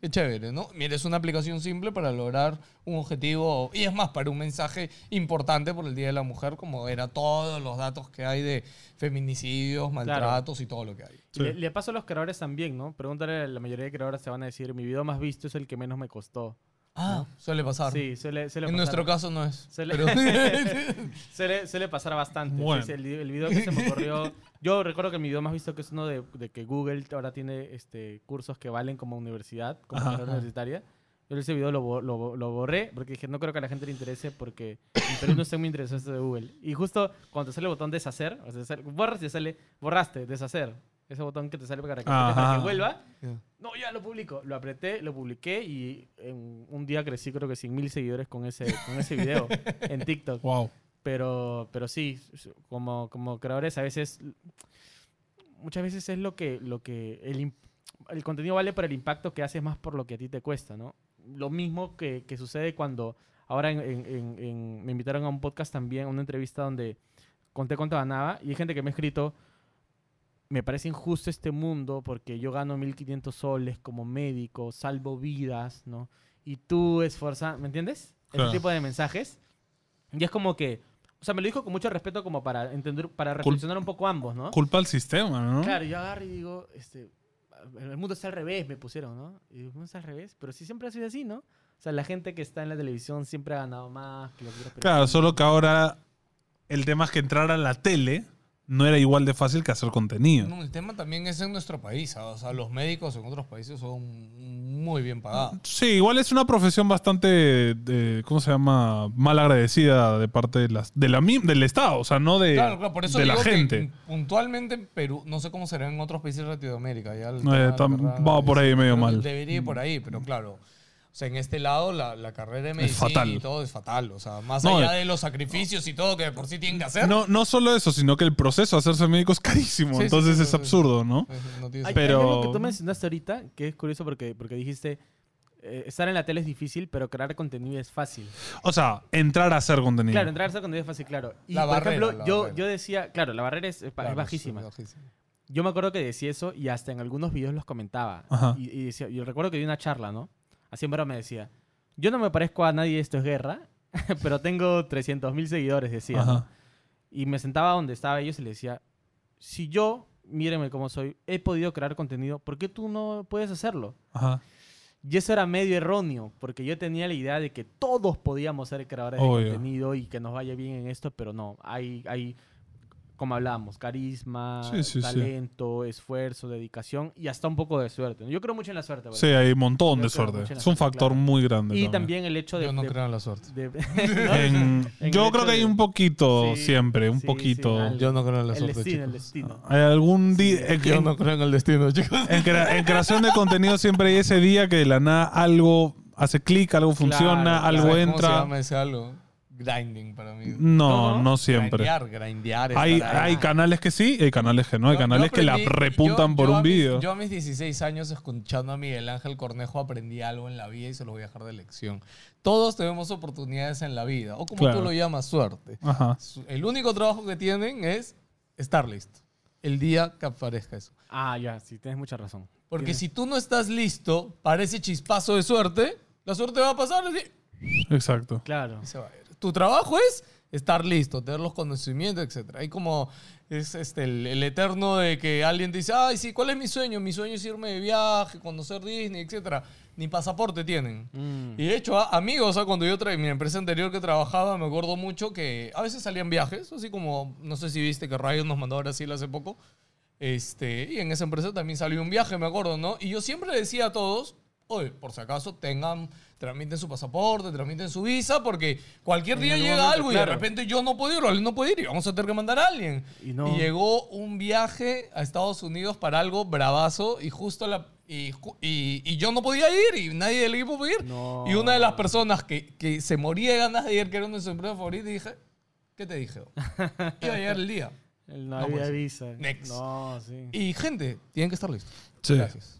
qué chévere, ¿no? Mira, es una aplicación simple para lograr un objetivo. Y es más, para un mensaje importante por el Día de la Mujer, como era todos los datos que hay de feminicidios, maltratos y todo lo que hay. Le, le pasa a los creadores también, ¿no? Pregúntale a la mayoría de creadores, te van a decir, mi video más visto es el que menos me costó. Ah, suele pasar. Sí, suele, suele en pasar. nuestro caso no es. Suele, pero- suele, suele pasar bastante. Bueno. sí, el, el video que se me ocurrió. Yo recuerdo que mi video más visto que es uno de, de que Google ahora tiene este, cursos que valen como universidad, como Ajá. universitaria. Yo ese video lo, lo, lo borré porque dije, no creo que a la gente le interese porque en Perú no estoy muy interesado esto de Google. Y justo cuando te sale el botón deshacer, o sea, borras y te sale, borraste, deshacer. Ese botón que te sale para que, para que vuelva. Ya. No, ya lo publico. Lo apreté, lo publiqué y en un día crecí creo que 100 mil seguidores con ese, con ese video en TikTok. Wow. Pero, pero sí, como, como creadores a veces, muchas veces es lo que, lo que el, el contenido vale por el impacto que haces más por lo que a ti te cuesta, ¿no? Lo mismo que, que sucede cuando ahora en- en- en- en- me invitaron a un podcast también, a una entrevista donde conté cuánto ganaba y hay gente que me ha escrito, me parece injusto este mundo porque yo gano 1.500 soles como médico, salvo vidas, ¿no? Y tú esforzas, ¿me entiendes? Claro. Ese tipo de mensajes. Y es como que, o sea, me lo dijo con mucho respeto como para entender, para reflexionar un poco ambos, ¿no? Culpa al sistema, ¿no? Claro, yo agarro y digo, este, el mundo está al revés, me pusieron, ¿no? Y digo, el mundo está al revés, pero sí siempre ha sido así, ¿no? O sea, la gente que está en la televisión siempre ha ganado más que los Claro, solo que ahora el tema es que entrar a la tele no era igual de fácil que hacer contenido. No, el tema también es en nuestro país. O sea, los médicos en otros países son muy bien pagados. Sí, igual es una profesión bastante, de- ¿cómo se llama? Mal agradecida de parte de las, de la, del Estado, o sea, no de, Claro, claro, por eso de la que gente. puntualmente en Perú, no sé cómo será en otros países de Latinoamérica. Ya el Eh, la va por ahí medio mal. Debería ir por ahí, pero claro. O sea, en este lado la, la carrera de medicina fatal. y todo es fatal. O sea, más No, allá eh, de los sacrificios y todo que de por sí tienen que hacer. No, no solo eso, sino que el proceso de hacerse médico es carísimo, Sí, entonces sí, es sí, absurdo, ¿no? no tiene Pero- hay algo que tú mencionaste ahorita que es curioso porque, porque dijiste, eh, estar en la tele es difícil, pero crear contenido es fácil. O sea, entrar a hacer contenido. Claro, entrar a hacer contenido es fácil, claro. Y, La por barrera, ejemplo, la yo, barrera. yo decía, claro, la barrera es, Claro, bajísima. Yo me acuerdo que decía eso y hasta en algunos videos los comentaba. Y, y decía, yo recuerdo que di una charla, ¿no? Así en broma me decía, yo no me parezco a nadie, esto es guerra, pero tengo 300 mil seguidores, decía. ¿no? Y me sentaba donde estaba ellos y le decía, si yo, mírenme cómo soy, he podido crear contenido, ¿por qué tú no puedes hacerlo? Ajá. Y eso era medio erróneo, porque yo tenía la idea de que todos podíamos ser creadores Obvio. de contenido y que nos vaya bien en esto, pero no, hay, hay como hablábamos, carisma, Sí, sí, sí. talento, esfuerzo, dedicación y hasta un poco de suerte. Yo creo mucho en la suerte. Sí, hay un montón Yo de suerte. Es un suerte, factor claro. muy grande. Y también el hecho de... Yo no de- creo en la suerte. de- En- En el yo creo que hay un poquito siempre, un poquito. Yo no creo en la el suerte, destino, el destino. Hay algún día. Yo no creo en el destino, chicos. en crea- en creación de contenido siempre hay ese día que de la nada algo hace clic, algo funciona, Claro, algo ¿Sabes ¿Cómo se entra. llama ese algo? Grinding para mí. No, no siempre. Grindear, grindear. Hay, canales que sí y hay canales que no. Hay Yo- canales yo que la repuntan yo- por yo un vídeo. Yo a mis 16 años escuchando a Miguel Ángel Cornejo aprendí algo en la vida y se lo voy a dejar de lección. Todos tenemos oportunidades en la vida, o como Claro. tú lo llamas, suerte. Ajá. El único trabajo que tienen es estar listo. El día que aparezca eso. Ah, ya, sí, tienes mucha razón. Porque Tienes- si tú no estás listo para ese chispazo de suerte, la suerte va a pasar así Exacto. Claro. y se va a ir. Tu trabajo es estar listo, tener los conocimientos, etc. Hay como es este, el, el eterno de que alguien dice, ay, sí, ¿cuál es mi sueño? Mi sueño es irme de viaje, conocer Disney, etc. Ni pasaporte tienen. Mm. Y de hecho, amigos, o sea, cuando yo traía mi empresa anterior que trabajaba, me acuerdo mucho que a veces salían viajes, así como, no sé si viste que Rayo nos mandó a Brasil hace poco. Este, y en esa empresa también salió un viaje, me acuerdo, ¿no? Y yo siempre le decía a todos, oye, por si acaso tengan, tramiten su pasaporte, tramiten su visa, porque cualquier día llega momento, algo y claro. de repente yo no puedo ir o él no puede ir y vamos a tener que mandar a alguien. Y no. llegó un viaje a Estados Unidos para algo bravazo y justo la... Y, y- y yo no podía ir y nadie del equipo podía ir. No. Y una de las personas que, que se moría de ganas de ir, que era una de sus empresas favoritas, dije, ¿qué te dije? Iba a llegar el día. El No no, había visa. Next. No, sí. Y gente, tienen que estar listos. Sí. Gracias.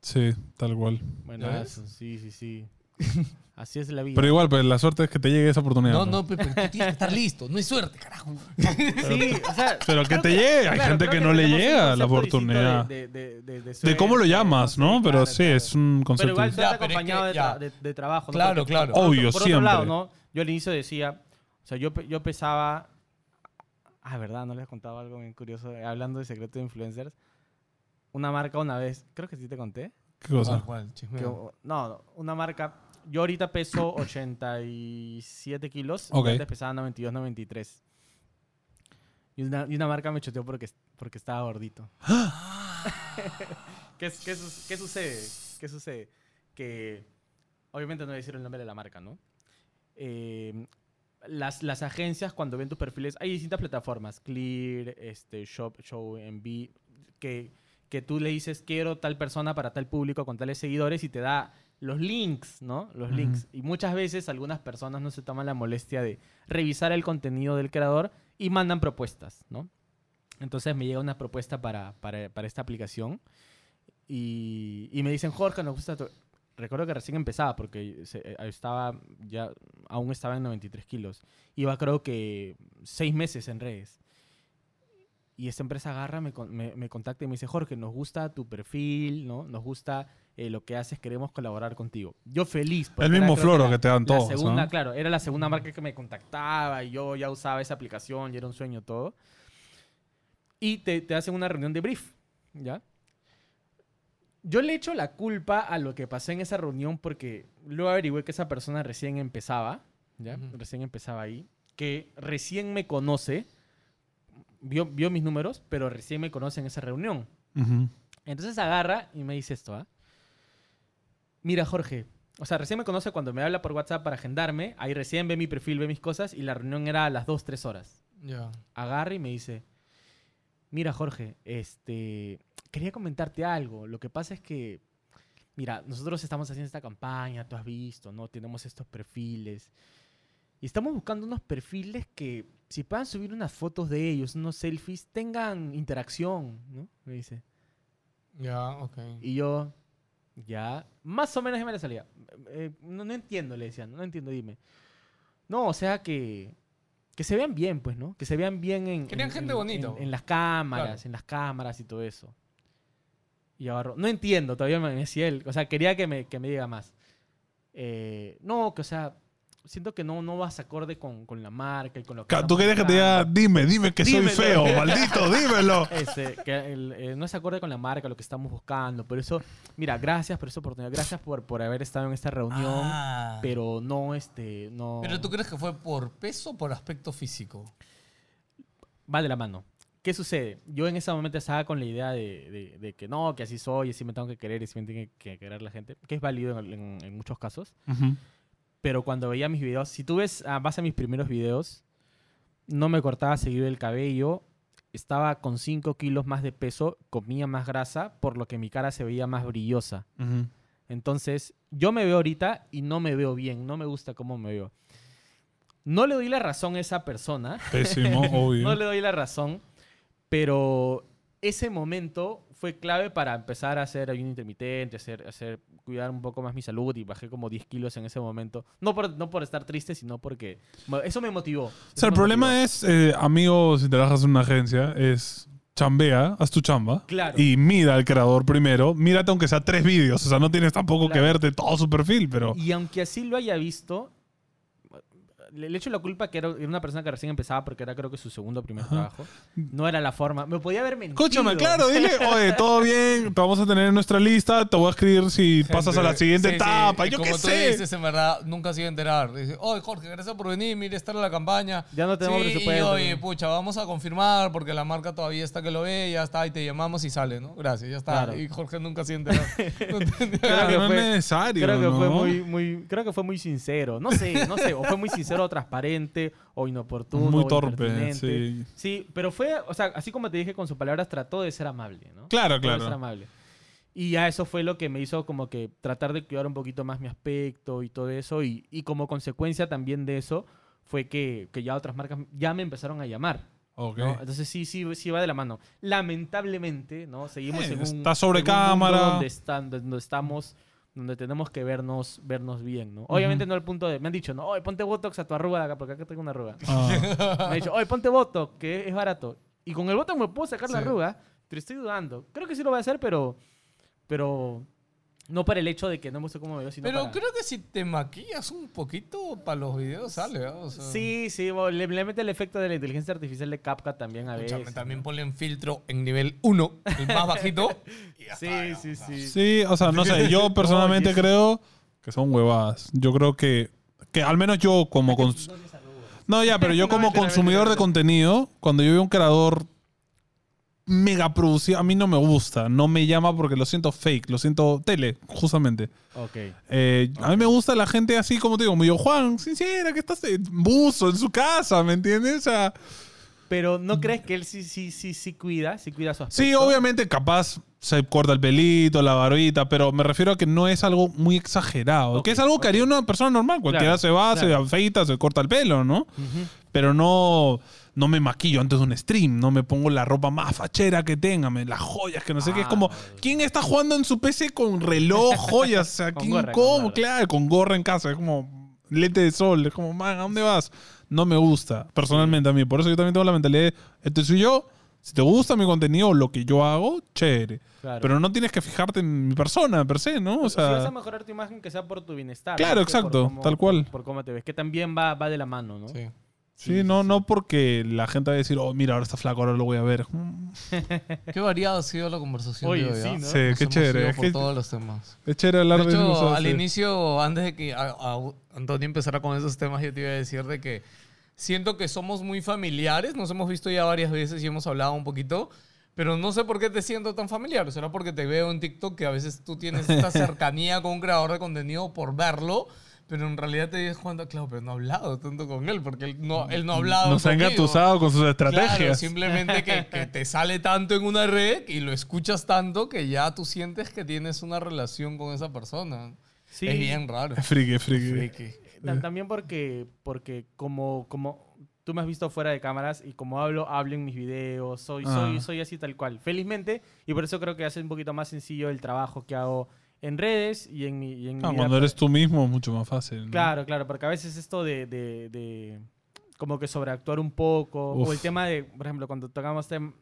Sí, tal cual. Bueno, eso, sí, sí, sí. Así es la vida. Pero igual, pues la suerte es que te llegue esa oportunidad. No, no, pero, pero tú tienes que estar listo. No es suerte, carajo. Sí, o sea. Pero que te llegue. Hay claro, gente que no le llega la oportunidad. De, de, de, de, De cómo lo llamas, ¿no? Pero claro, sí, claro. es un Pero concepto. igual pero es acompañado que de, ya. tra- de, de trabajo. ¿no? Claro, Porque, claro. por- Obvio, por otro lado, siempre. ¿no? Yo al inicio decía, o sea, yo, yo pesaba, ah, verdad, no les contaba algo bien curioso, hablando de secreto de influencers, una marca una vez, creo que sí te conté, ¿Qué cosa? Que, no, no, una marca, yo ahorita peso 87 kilos, Ok. y antes pesaba 92, 93. Y una, y una marca me choteó porque, porque estaba gordito. ¿Qué, es- qué su- qué sucede? ¿Qué sucede? Que obviamente no voy a decir el nombre de la marca, ¿no? Eh, las, las agencias cuando ven tus perfiles, hay distintas plataformas, Clear, este, Shop, Show, Envy, que, que tú le dices quiero tal persona para tal público con tales seguidores y te da los links, ¿no? Los links. Y muchas veces algunas personas no se toman la molestia de revisar el contenido del creador y mandan propuestas, ¿no? Entonces me llega una propuesta para, para, para esta aplicación y, y me dicen, Jorge, nos gusta tu... Recuerdo que recién empezaba porque se- eh, estaba ya, aún estaba en 93 kilos. Iba creo que seis meses en redes. Y esta empresa agarra, me, me, me contacta y me dice, Jorge, nos gusta tu perfil, ¿no? Nos gusta eh, lo que haces, queremos colaborar contigo. Yo feliz. porque El mismo floro la- que te dan la todos, segunda, ¿no? Claro, era la segunda marca que me contactaba y yo ya usaba esa aplicación y era un sueño todo. Y te, te hacen una reunión de brief, ¿ya? Yo le echo la culpa a lo que pasé en esa reunión porque luego averigüé que esa persona recién empezaba, ¿ya? Ujú. Recién empezaba ahí, que recién me conoce, vio, vio mis números, pero recién me conoce en esa reunión. Entonces agarra y me dice esto, ¿ah? Mira, Jorge, o sea, recién me conoce cuando me habla por WhatsApp para agendarme, ahí recién ve mi perfil, ve mis cosas y la reunión era a las 2, 3 horas. Ya. Agarra y me dice, mira, Jorge, este, quería comentarte algo. Lo que pasa es que, mira, nosotros estamos haciendo esta campaña, tú has visto, ¿no? Tenemos estos perfiles. Y estamos buscando unos perfiles que, si puedan subir unas fotos de ellos, unos selfies, tengan interacción, ¿no? Me dice. Ya, ok. Y yo, ya, más o menos ya me la salía. Eh, no, no entiendo, le decía, no, entiendo, dime. No, o sea que, que se vean bien, pues, ¿no? Que se vean bien en... Querían en- gente en- bonita. En, en las cámaras, Claro. en las cámaras y todo eso. Y agarro, no entiendo, todavía me me decía él. O sea, quería que me, que me diga más. Eh, no, que o sea, siento que no, no vas acorde con, con la marca y con lo que... Tú querías que te diga, buscando". dime, dime que Dímelo. soy feo, maldito, dímelo. Este, que el- eh, no es acorde con la marca, lo que estamos buscando. Por eso, mira, gracias por esa oportunidad. Gracias por, por haber estado en esta reunión. Ah. Pero no, este, no... Pero tú crees que fue por peso o por aspecto físico? Va de la mano. ¿Qué sucede? Yo en ese momento estaba con la idea de, de- de que no, que así soy, así me tengo que querer y así me tiene que querer la gente. Que es válido en, en- en muchos casos. Ujú. Pero cuando veía mis videos, si tú ves a base a mis primeros videos, no me cortaba seguido el cabello, estaba con 5 kilos más de peso, comía más grasa, por lo que mi cara se veía más brillosa. Entonces, yo me veo ahorita y no me veo bien, no me gusta cómo me veo. No le doy la razón a esa persona, Pésimo, obvio. no le doy la razón, pero ese momento fue clave para empezar a hacer ayuno intermitente, hacer, hacer, cuidar un poco más mi salud y bajé como 10 kilos en ese momento. No por, no por estar triste, sino porque eso me motivó. O sea, el problema motivó. es, eh, amigo, si trabajas en una agencia, es chambea, haz tu chamba. Claro. Y mira al creador primero. Mírate aunque sea tres vídeos. O sea, no tienes tampoco que Claro. verte todo su perfil, pero... Y aunque así lo haya visto, le, le echo la culpa que era una persona que recién empezaba porque era creo que su segundo o primer trabajo. No era la forma. Me podía haber mentido. Escúchame, claro, dile, oye, todo bien, te vamos a tener en nuestra lista, te voy a escribir si pasas a la siguiente Sí, sí, etapa, y yo como qué sé. dices, en verdad, nunca se iba a enterar. Dice, oye, Jorge, gracias por venir, mire, estar en la campaña. Ya no tenemos sí, presupuesto. Y, oye, pucha, vamos a confirmar porque la marca todavía está que lo ve, ya está, y te llamamos y sale, ¿no? Gracias, ya está. Claro. Y Jorge nunca se iba a enterar. No. Creo que no fue- es necesario, Creo que ¿no? fue muy, muy, creo que fue muy sincero. No sé, no sé. O fue muy sincero o transparente o inoportuno. Muy o torpe, sí. Sí, pero fue, o sea, así como te dije con sus palabras, trató de ser amable, ¿no? Claro, Trató de claro. ser amable. Y ya eso fue lo que me hizo como que tratar de cuidar un poquito más mi aspecto y todo eso. Y, y como consecuencia también de eso fue que, que ya otras marcas ya me empezaron a llamar. Ok. ¿no? Entonces sí, sí, sí va de la mano. Lamentablemente, ¿no? Seguimos Eh, en un está sobre en un cámara. donde, están, donde estamos, donde tenemos que vernos, vernos bien, ¿no? Obviamente no al punto de, me han dicho, no, oye, ponte Botox a tu arruga de acá, porque acá tengo una arruga. Ah. Me han dicho, oye, ponte Botox, que es barato. Y con el Botox me puedo sacar la arruga, pero estoy dudando. Creo que sí lo voy a hacer, pero, pero no para el hecho de que no me guste cómo me veo, sino Pero para... creo que si te maquillas un poquito para los videos sale, ¿ah? O sea, Sí, sí, le, le mete el efecto de la inteligencia artificial de CapCut también a escúchame, veces. también ponle en filtro en nivel 1, el más bajito. y ya Sí, está, sí, sí. Sí, o sea, no sé, yo personalmente creo que son huevadas. Yo creo que, que al menos yo como... cons- no, ya, pero yo como consumidor de contenido, cuando yo veo un creador mega producido, a mí no me gusta, no me llama porque lo siento fake, lo siento tele, justamente. Ok. Eh, A mí me gusta la gente así como te digo, como yo, Juan, sincera, que estás en buzo en su casa, ¿me entiendes? O sea, Pero ¿no crees que él sí, sí, sí, sí cuida? Sí cuida su aspecto. Sí, obviamente, capaz se corta el pelito, la barbita, pero me refiero a que no es algo muy exagerado. Que es algo que haría una persona normal. Cualquiera Claro, se va, se claro. afeita, se corta el pelo, ¿no? Pero no, no me maquillo antes de un stream, no me pongo la ropa más fachera que tenga, me, las joyas, que no sé qué. Es como, ¿quién está jugando en su PC con reloj, joyas? O sea, ¿quién, gorra, cómo? Claro, con gorra en casa. Es como lente de sol. Es como, man, ¿a dónde vas? No me gusta, personalmente a mí. Por eso yo también tengo la mentalidad de, este soy yo. Si te gusta mi contenido lo que yo hago, chévere. Claro. Pero no tienes que fijarte en mi persona, per se, ¿no? O si vas a sea, mejorar tu imagen, que sea por tu bienestar. Claro, exacto, cómo- tal cual. Por, por cómo te ves, que también va, va de la mano, ¿no? Sí. Sí, no, no porque la gente va a decir, oh, mira, ahora está flaco, ahora lo voy a ver. Qué variada ha sido la conversación Oye, de hoy, sí, ¿ah? ¿no? Sí, qué chévere. Es por que- todos los temas. Es chévere hablar De de hecho, al inicio, antes de que a- a- Antonio empezara con esos temas, yo te iba a decir de que siento que somos muy familiares, nos hemos visto ya varias veces y hemos hablado un poquito, pero no sé por qué te siento tan familiar. ¿Será porque te veo en TikTok que a veces tú tienes esta cercanía con un creador de contenido por verlo? Pero en realidad te dices, Juan, claro, pero no he hablado tanto con él, porque él no, él no ha hablado Nos ha conmigo". engatusado con sus Claro, estrategias. simplemente que, que te sale tanto en una red y lo escuchas tanto que ya tú sientes que tienes una relación con esa persona. Sí. Es bien raro. Es friki, es friki. Friki. Ta- También porque, porque como, como tú me has visto fuera de cámaras y como hablo, hablo en mis videos, soy, soy, Ah. soy así tal cual. Felizmente, y por eso creo que hace un poquito más sencillo el trabajo que hago en redes y en mi, y en mi Ah, cuando eres tú mismo, mucho más fácil. ¿no? Claro, claro, porque a veces esto de, de- de como que sobreactuar un poco, o el tema de, por ejemplo, cuando tocamos tem-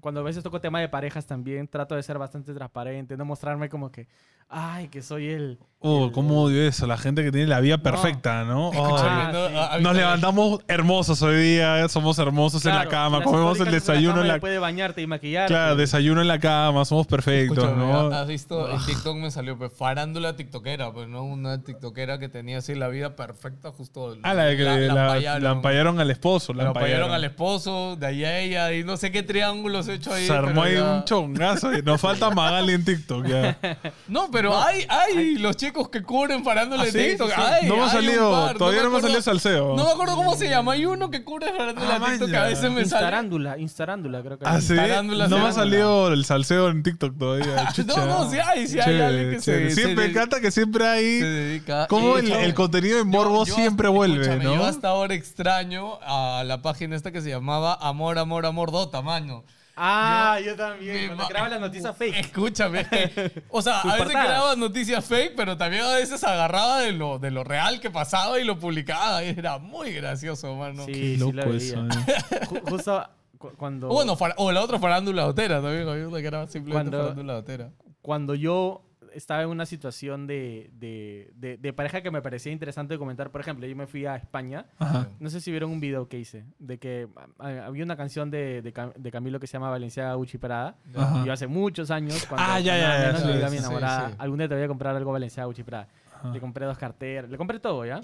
cuando a veces toco tema de parejas también, trato de ser bastante transparente, no mostrarme como que, ay, que soy el... Oh, el- cómo odio eso. La gente que tiene la vida perfecta, ¿no? Ah, ¿no? sí. ¿Ha- ha visto Nos levantamos hermosos hoy día, somos hermosos en la Claro, cama, las comemos el históricas desayuno cama en la Después de bañarte y maquillarte. Claro, desayuno en la cama, somos perfectos, Escúchame, ¿no? ¿has visto? En TikTok me salió pues, farándula tiktokera, pues, ¿no? Una tiktokera que tenía así la vida perfecta justo. Ah, la de que la, la, empallaron. empallaron al esposo. La La empallaron al esposo, de ahí a ella, y no sé qué triángulos he hecho ahí. Se armó pero ahí ya- un chongazo. y Nos falta Magali en TikTok ya. No, pero hay, hay los chicos que cubren farándula ¿Ah, de? TikTok. Hay, No me ha salido, par, todavía no me ha salido salseo. No me acuerdo cómo se llama. Hay uno que cubre farándula Ah, de TikTok que a veces me sale. Instarándula, Instarándula creo que Ah, es. sí. No me ha salido el salseo en TikTok todavía. chucha. No, no, sí hay, sí hay Chévere, alguien que se- chévere. se Siempre me encanta que siempre Se hay. dedica. Como el, contenido de yo- morbo yo siempre vuelve, ¿no? Yo hasta ahora extraño a la página esta que se llamaba Amor, Amor, Amor Dota, mano. Ah, yo, también. Cuando creaba las noticias fake. Escúchame, o sea, a veces creaba noticias fake, pero también a veces agarraba de lo, de lo real que pasaba y lo publicaba. Y era muy gracioso, mano. Sí, Qué sí loco la veía. eso, eh. Ju- Justo cu- cuando... O bueno, o la otra farándula dotera también, había una que era simplemente Cuando- farándula dotera. cuando yo estaba en una situación de, de, de- de pareja que me parecía interesante comentar, por ejemplo, yo me fui a España, Ajá. no sé si vieron un video que hice, de que ah, había una canción de, de, Cam- de Camilo que se llama Valenciaga Gucci Parada, Ajá. yo hace muchos años, cuando, Ah, ya, ya, ya, sí, le digo a mi sí, enamorada, sí. algún día te voy a comprar algo Valenciaga Gucci Prada. Ajá. Le compré dos carteras, le compré todo, ¿ya?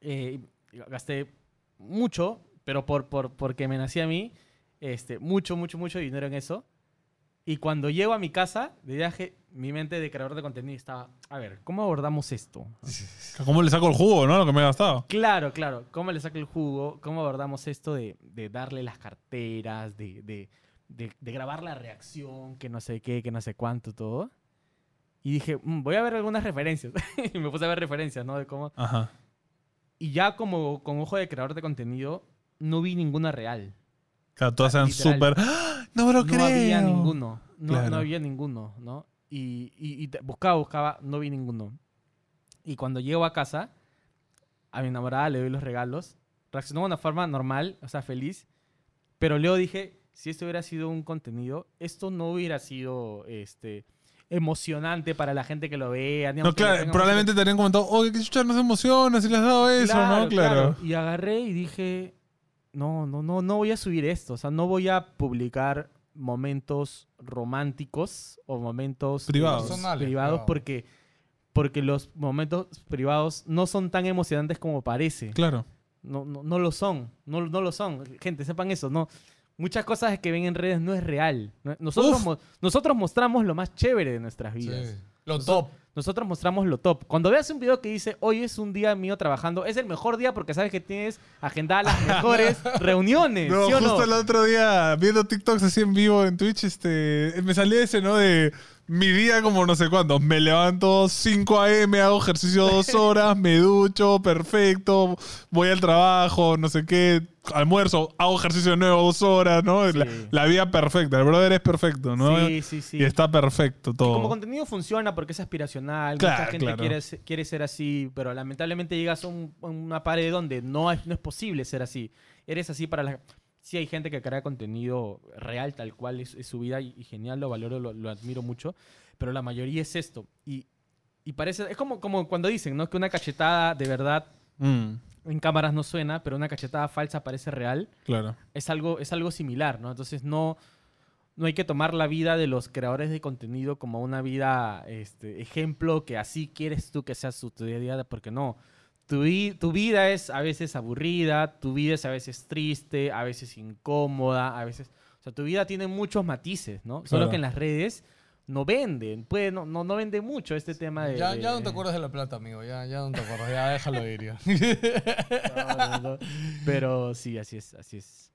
Eh, gasté mucho, pero por, por, porque me nací a mí, este, mucho, mucho, mucho dinero en eso. Y cuando llego a mi casa de viaje, mi mente de creador de contenido estaba, a ver, ¿cómo abordamos esto? ¿Cómo le saco el jugo, no? Lo que me he gastado. Claro, claro, ¿cómo le saco el jugo? ¿Cómo abordamos esto de, de darle las carteras, de, de, de- grabar la reacción, que no sé qué, que no sé cuánto, todo? Y dije, "Mm, voy a ver algunas referencias. y me puse a ver referencias, ¿no? De cómo... Ajá. Y ya como con ojo de creador de contenido, no vi ninguna real. Claro, todas eran súper. ¡Ah! No me lo no creo. había ninguno. No, Claro. no había ninguno, ¿no? Y, y- y te- buscaba, buscaba, no vi ninguno. Y cuando llego a casa, a mi enamorada le doy los regalos. Reaccionó de una forma normal, o sea, feliz. Pero luego dije, si esto hubiera sido un contenido, esto no hubiera sido este, emocionante para la gente que lo vea. No, claro, probablemente te habrían comentado, oye, que chucha, no se emociona si le has dado eso, ¿no? Claro. Y agarré y dije, no, no, no, no voy a subir esto. O sea, no voy a publicar momentos románticos o momentos Privados. Personales, privados claro. porque, porque los momentos privados no son tan emocionantes como parece. Claro. No, no, no lo son. No, no lo son. Gente, sepan eso. No. Muchas cosas que ven en redes no es real. No- Nosotros, mo- nosotros mostramos lo más chévere de nuestras vidas. Lo top. Nosotros mostramos lo top. Cuando veas un video que dice, hoy es un día mío trabajando, es el mejor día porque sabes que tienes agendadas las mejores reuniones, No, ¿sí o justo no? el otro día, viendo TikToks así en vivo en Twitch, este, me salía ese, ¿no? De mi día como no sé cuándo. Me levanto 5 a.m., hago ejercicio dos horas, me ducho, perfecto, voy al trabajo, no sé qué, almuerzo, hago ejercicio de nuevo dos horas, ¿no? La, Sí. la vida perfecta, el brother es perfecto, ¿no? Sí, sí, sí. Y está perfecto Y todo. como contenido funciona porque es aspiracional, Claro, mucha gente claro. quiere, quiere ser así, pero lamentablemente llegas a, un- a una pared donde no es, no es posible ser así. Eres así para la... Sí hay gente que crea contenido real, tal cual es, es su vida y, y genial, lo valoro, lo, lo admiro mucho, pero la mayoría es esto. Y, y parece... Es como, como cuando dicen, ¿no? Que una cachetada de verdad Mm, en cámaras no suena, pero una cachetada falsa parece real claro. es algo, es algo similar, ¿no? Entonces no, no hay que tomar la vida de los creadores de contenido como una vida, este, ejemplo, que así quieres tú que sea su día a día, porque no. Tu, tu vida es a veces aburrida, tu vida es a veces triste, a veces incómoda, a veces... O sea, tu vida tiene muchos matices, ¿no? Solo Claro. que en las redes no venden, puede, no, no, no vende mucho este tema de... Ya, de- ya no te acuerdas de la plata, amigo. Ya, ya no te acuerdas. Ya déjalo ir. ya. No, no, no. Pero sí, así es, así es.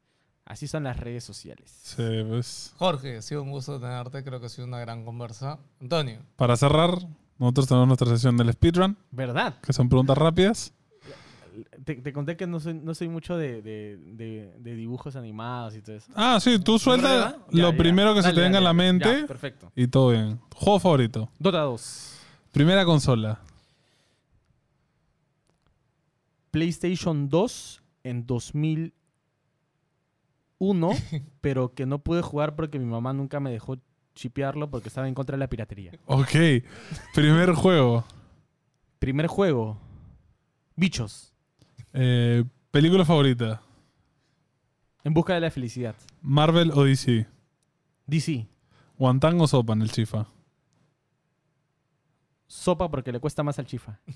Así son las redes sociales. Sí, pues. Jorge, ha sido un gusto tenerte. Creo que ha sido una gran conversa. Antonio. Para cerrar, nosotros tenemos nuestra sesión del speedrun, ¿Verdad? que son preguntas rápidas. Te, te conté que no soy, no soy mucho de, de- de- de dibujos animados y todo eso. Ah, sí, tú suelta ¿Verdad? Ya, lo ya. primero que se te venga a la mente Ya, perfecto. y todo bien. Juego favorito. Dota 2. Primera consola. PlayStation 2 en 2001, pero que no pude jugar porque mi mamá nunca me dejó chipearlo porque estaba en contra de la piratería. Ok. Primer juego. Primer juego. Bichos. Eh, película favorita. En busca de la felicidad. Marvel o DC. DC. Guantán o sopa en el chifa. Sopa porque le cuesta más al chifa.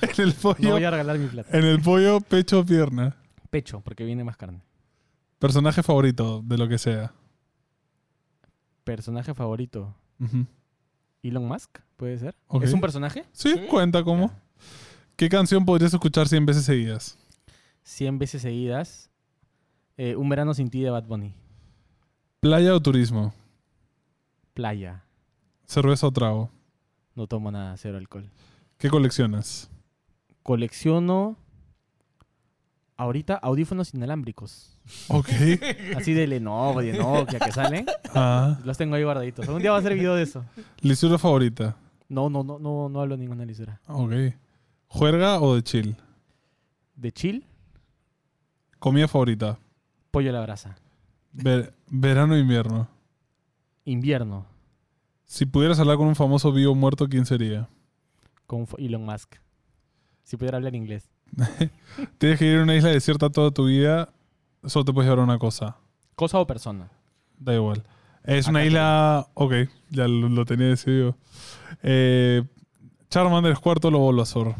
En el No pollo. voy a regalar mi plata. En el pollo, pecho o pierna. Pecho, porque viene más carne. Personaje favorito de lo que sea. Personaje favorito. Elon Musk, puede ser. ¿Es un personaje? Sí, cuenta como. ¿Qué canción podrías escuchar 100 veces seguidas? 100 veces seguidas. Eh, un verano sin ti de Bad Bunny. Playa o turismo. Playa. Cerveza o trago. No tomo nada, cero alcohol. ¿Qué coleccionas? Colecciono ahorita audífonos inalámbricos. Ok. Así de Lenovo, de Nokia que salen. Ah. Los tengo ahí guardaditos. Algún día va a hacer video de eso. Lisura favorita. No, no, no, no, no hablo ninguna lisura. Ok. ¿Juerga o de chill? De chill, Comida favorita. pollo a la brasa. Ver- verano o invierno. Invierno, Si pudieras hablar con un famoso vivo o muerto, ¿quién sería? con Elon Musk. Si pudiera hablar inglés. Tienes que ir a una isla desierta toda tu vida, solo te puedes llevar una cosa. Cosa o persona. Da igual. Es una isla... Ok, ya lo, lo tenía decidido. Eh, Charmander, Squirtle o Bulbasaur.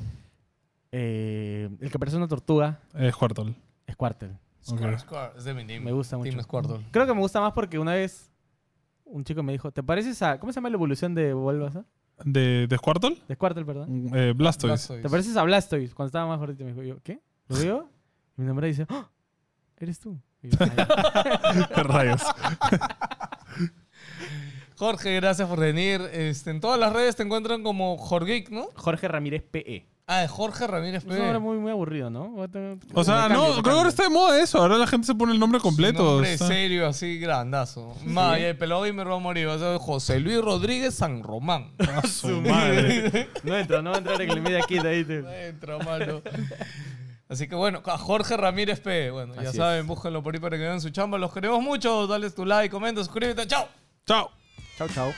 Eh, el que parece una tortuga Eh, Squirtle. es Quartel. Ok. Square, Square. Es de mi team. Me gusta Team mucho. Squirtle. Creo que me gusta más porque una vez un chico me dijo, ¿te pareces a... ¿Cómo se llama la evolución de Bulbasaur? ¿De, de Squirtle? De Squirtle, perdón. Eh, Blastoise. Blastoise. ¿Te pareces a Blastoise? Cuando estaba más gordito me dijo, yo, ¿qué? ¿Lo veo? Y mi nombre dice, ¡Ah! ¿Eres tú? Y yo, "Ah, ya". Rayos. Jorge, gracias por venir. Este, en todas las redes te encuentran como Jorgeek, ¿no? Jorge Ramírez PE. Ah, de Jorge Ramírez Es un nombre muy, muy aburrido, ¿no? Voy a tener- O sea, me cambio, no, me creo que ahora está de moda eso. Ahora la gente se pone el nombre completo. Un nombre Está- serio, así, grandazo. Ma, y el pelado va a morir. Va a ser José Luis Rodríguez San Román. A su madre. No entro, no entro en el media kit ahí. te- Entra, mano. Así que bueno, a Jorge Ramírez P. Bueno, ya Así saben, es. búsquenlo por ahí para que vean su chamba. Los queremos mucho. Dale tu like, comenta, suscríbete. ¡Chao! Chao. Chao, chao.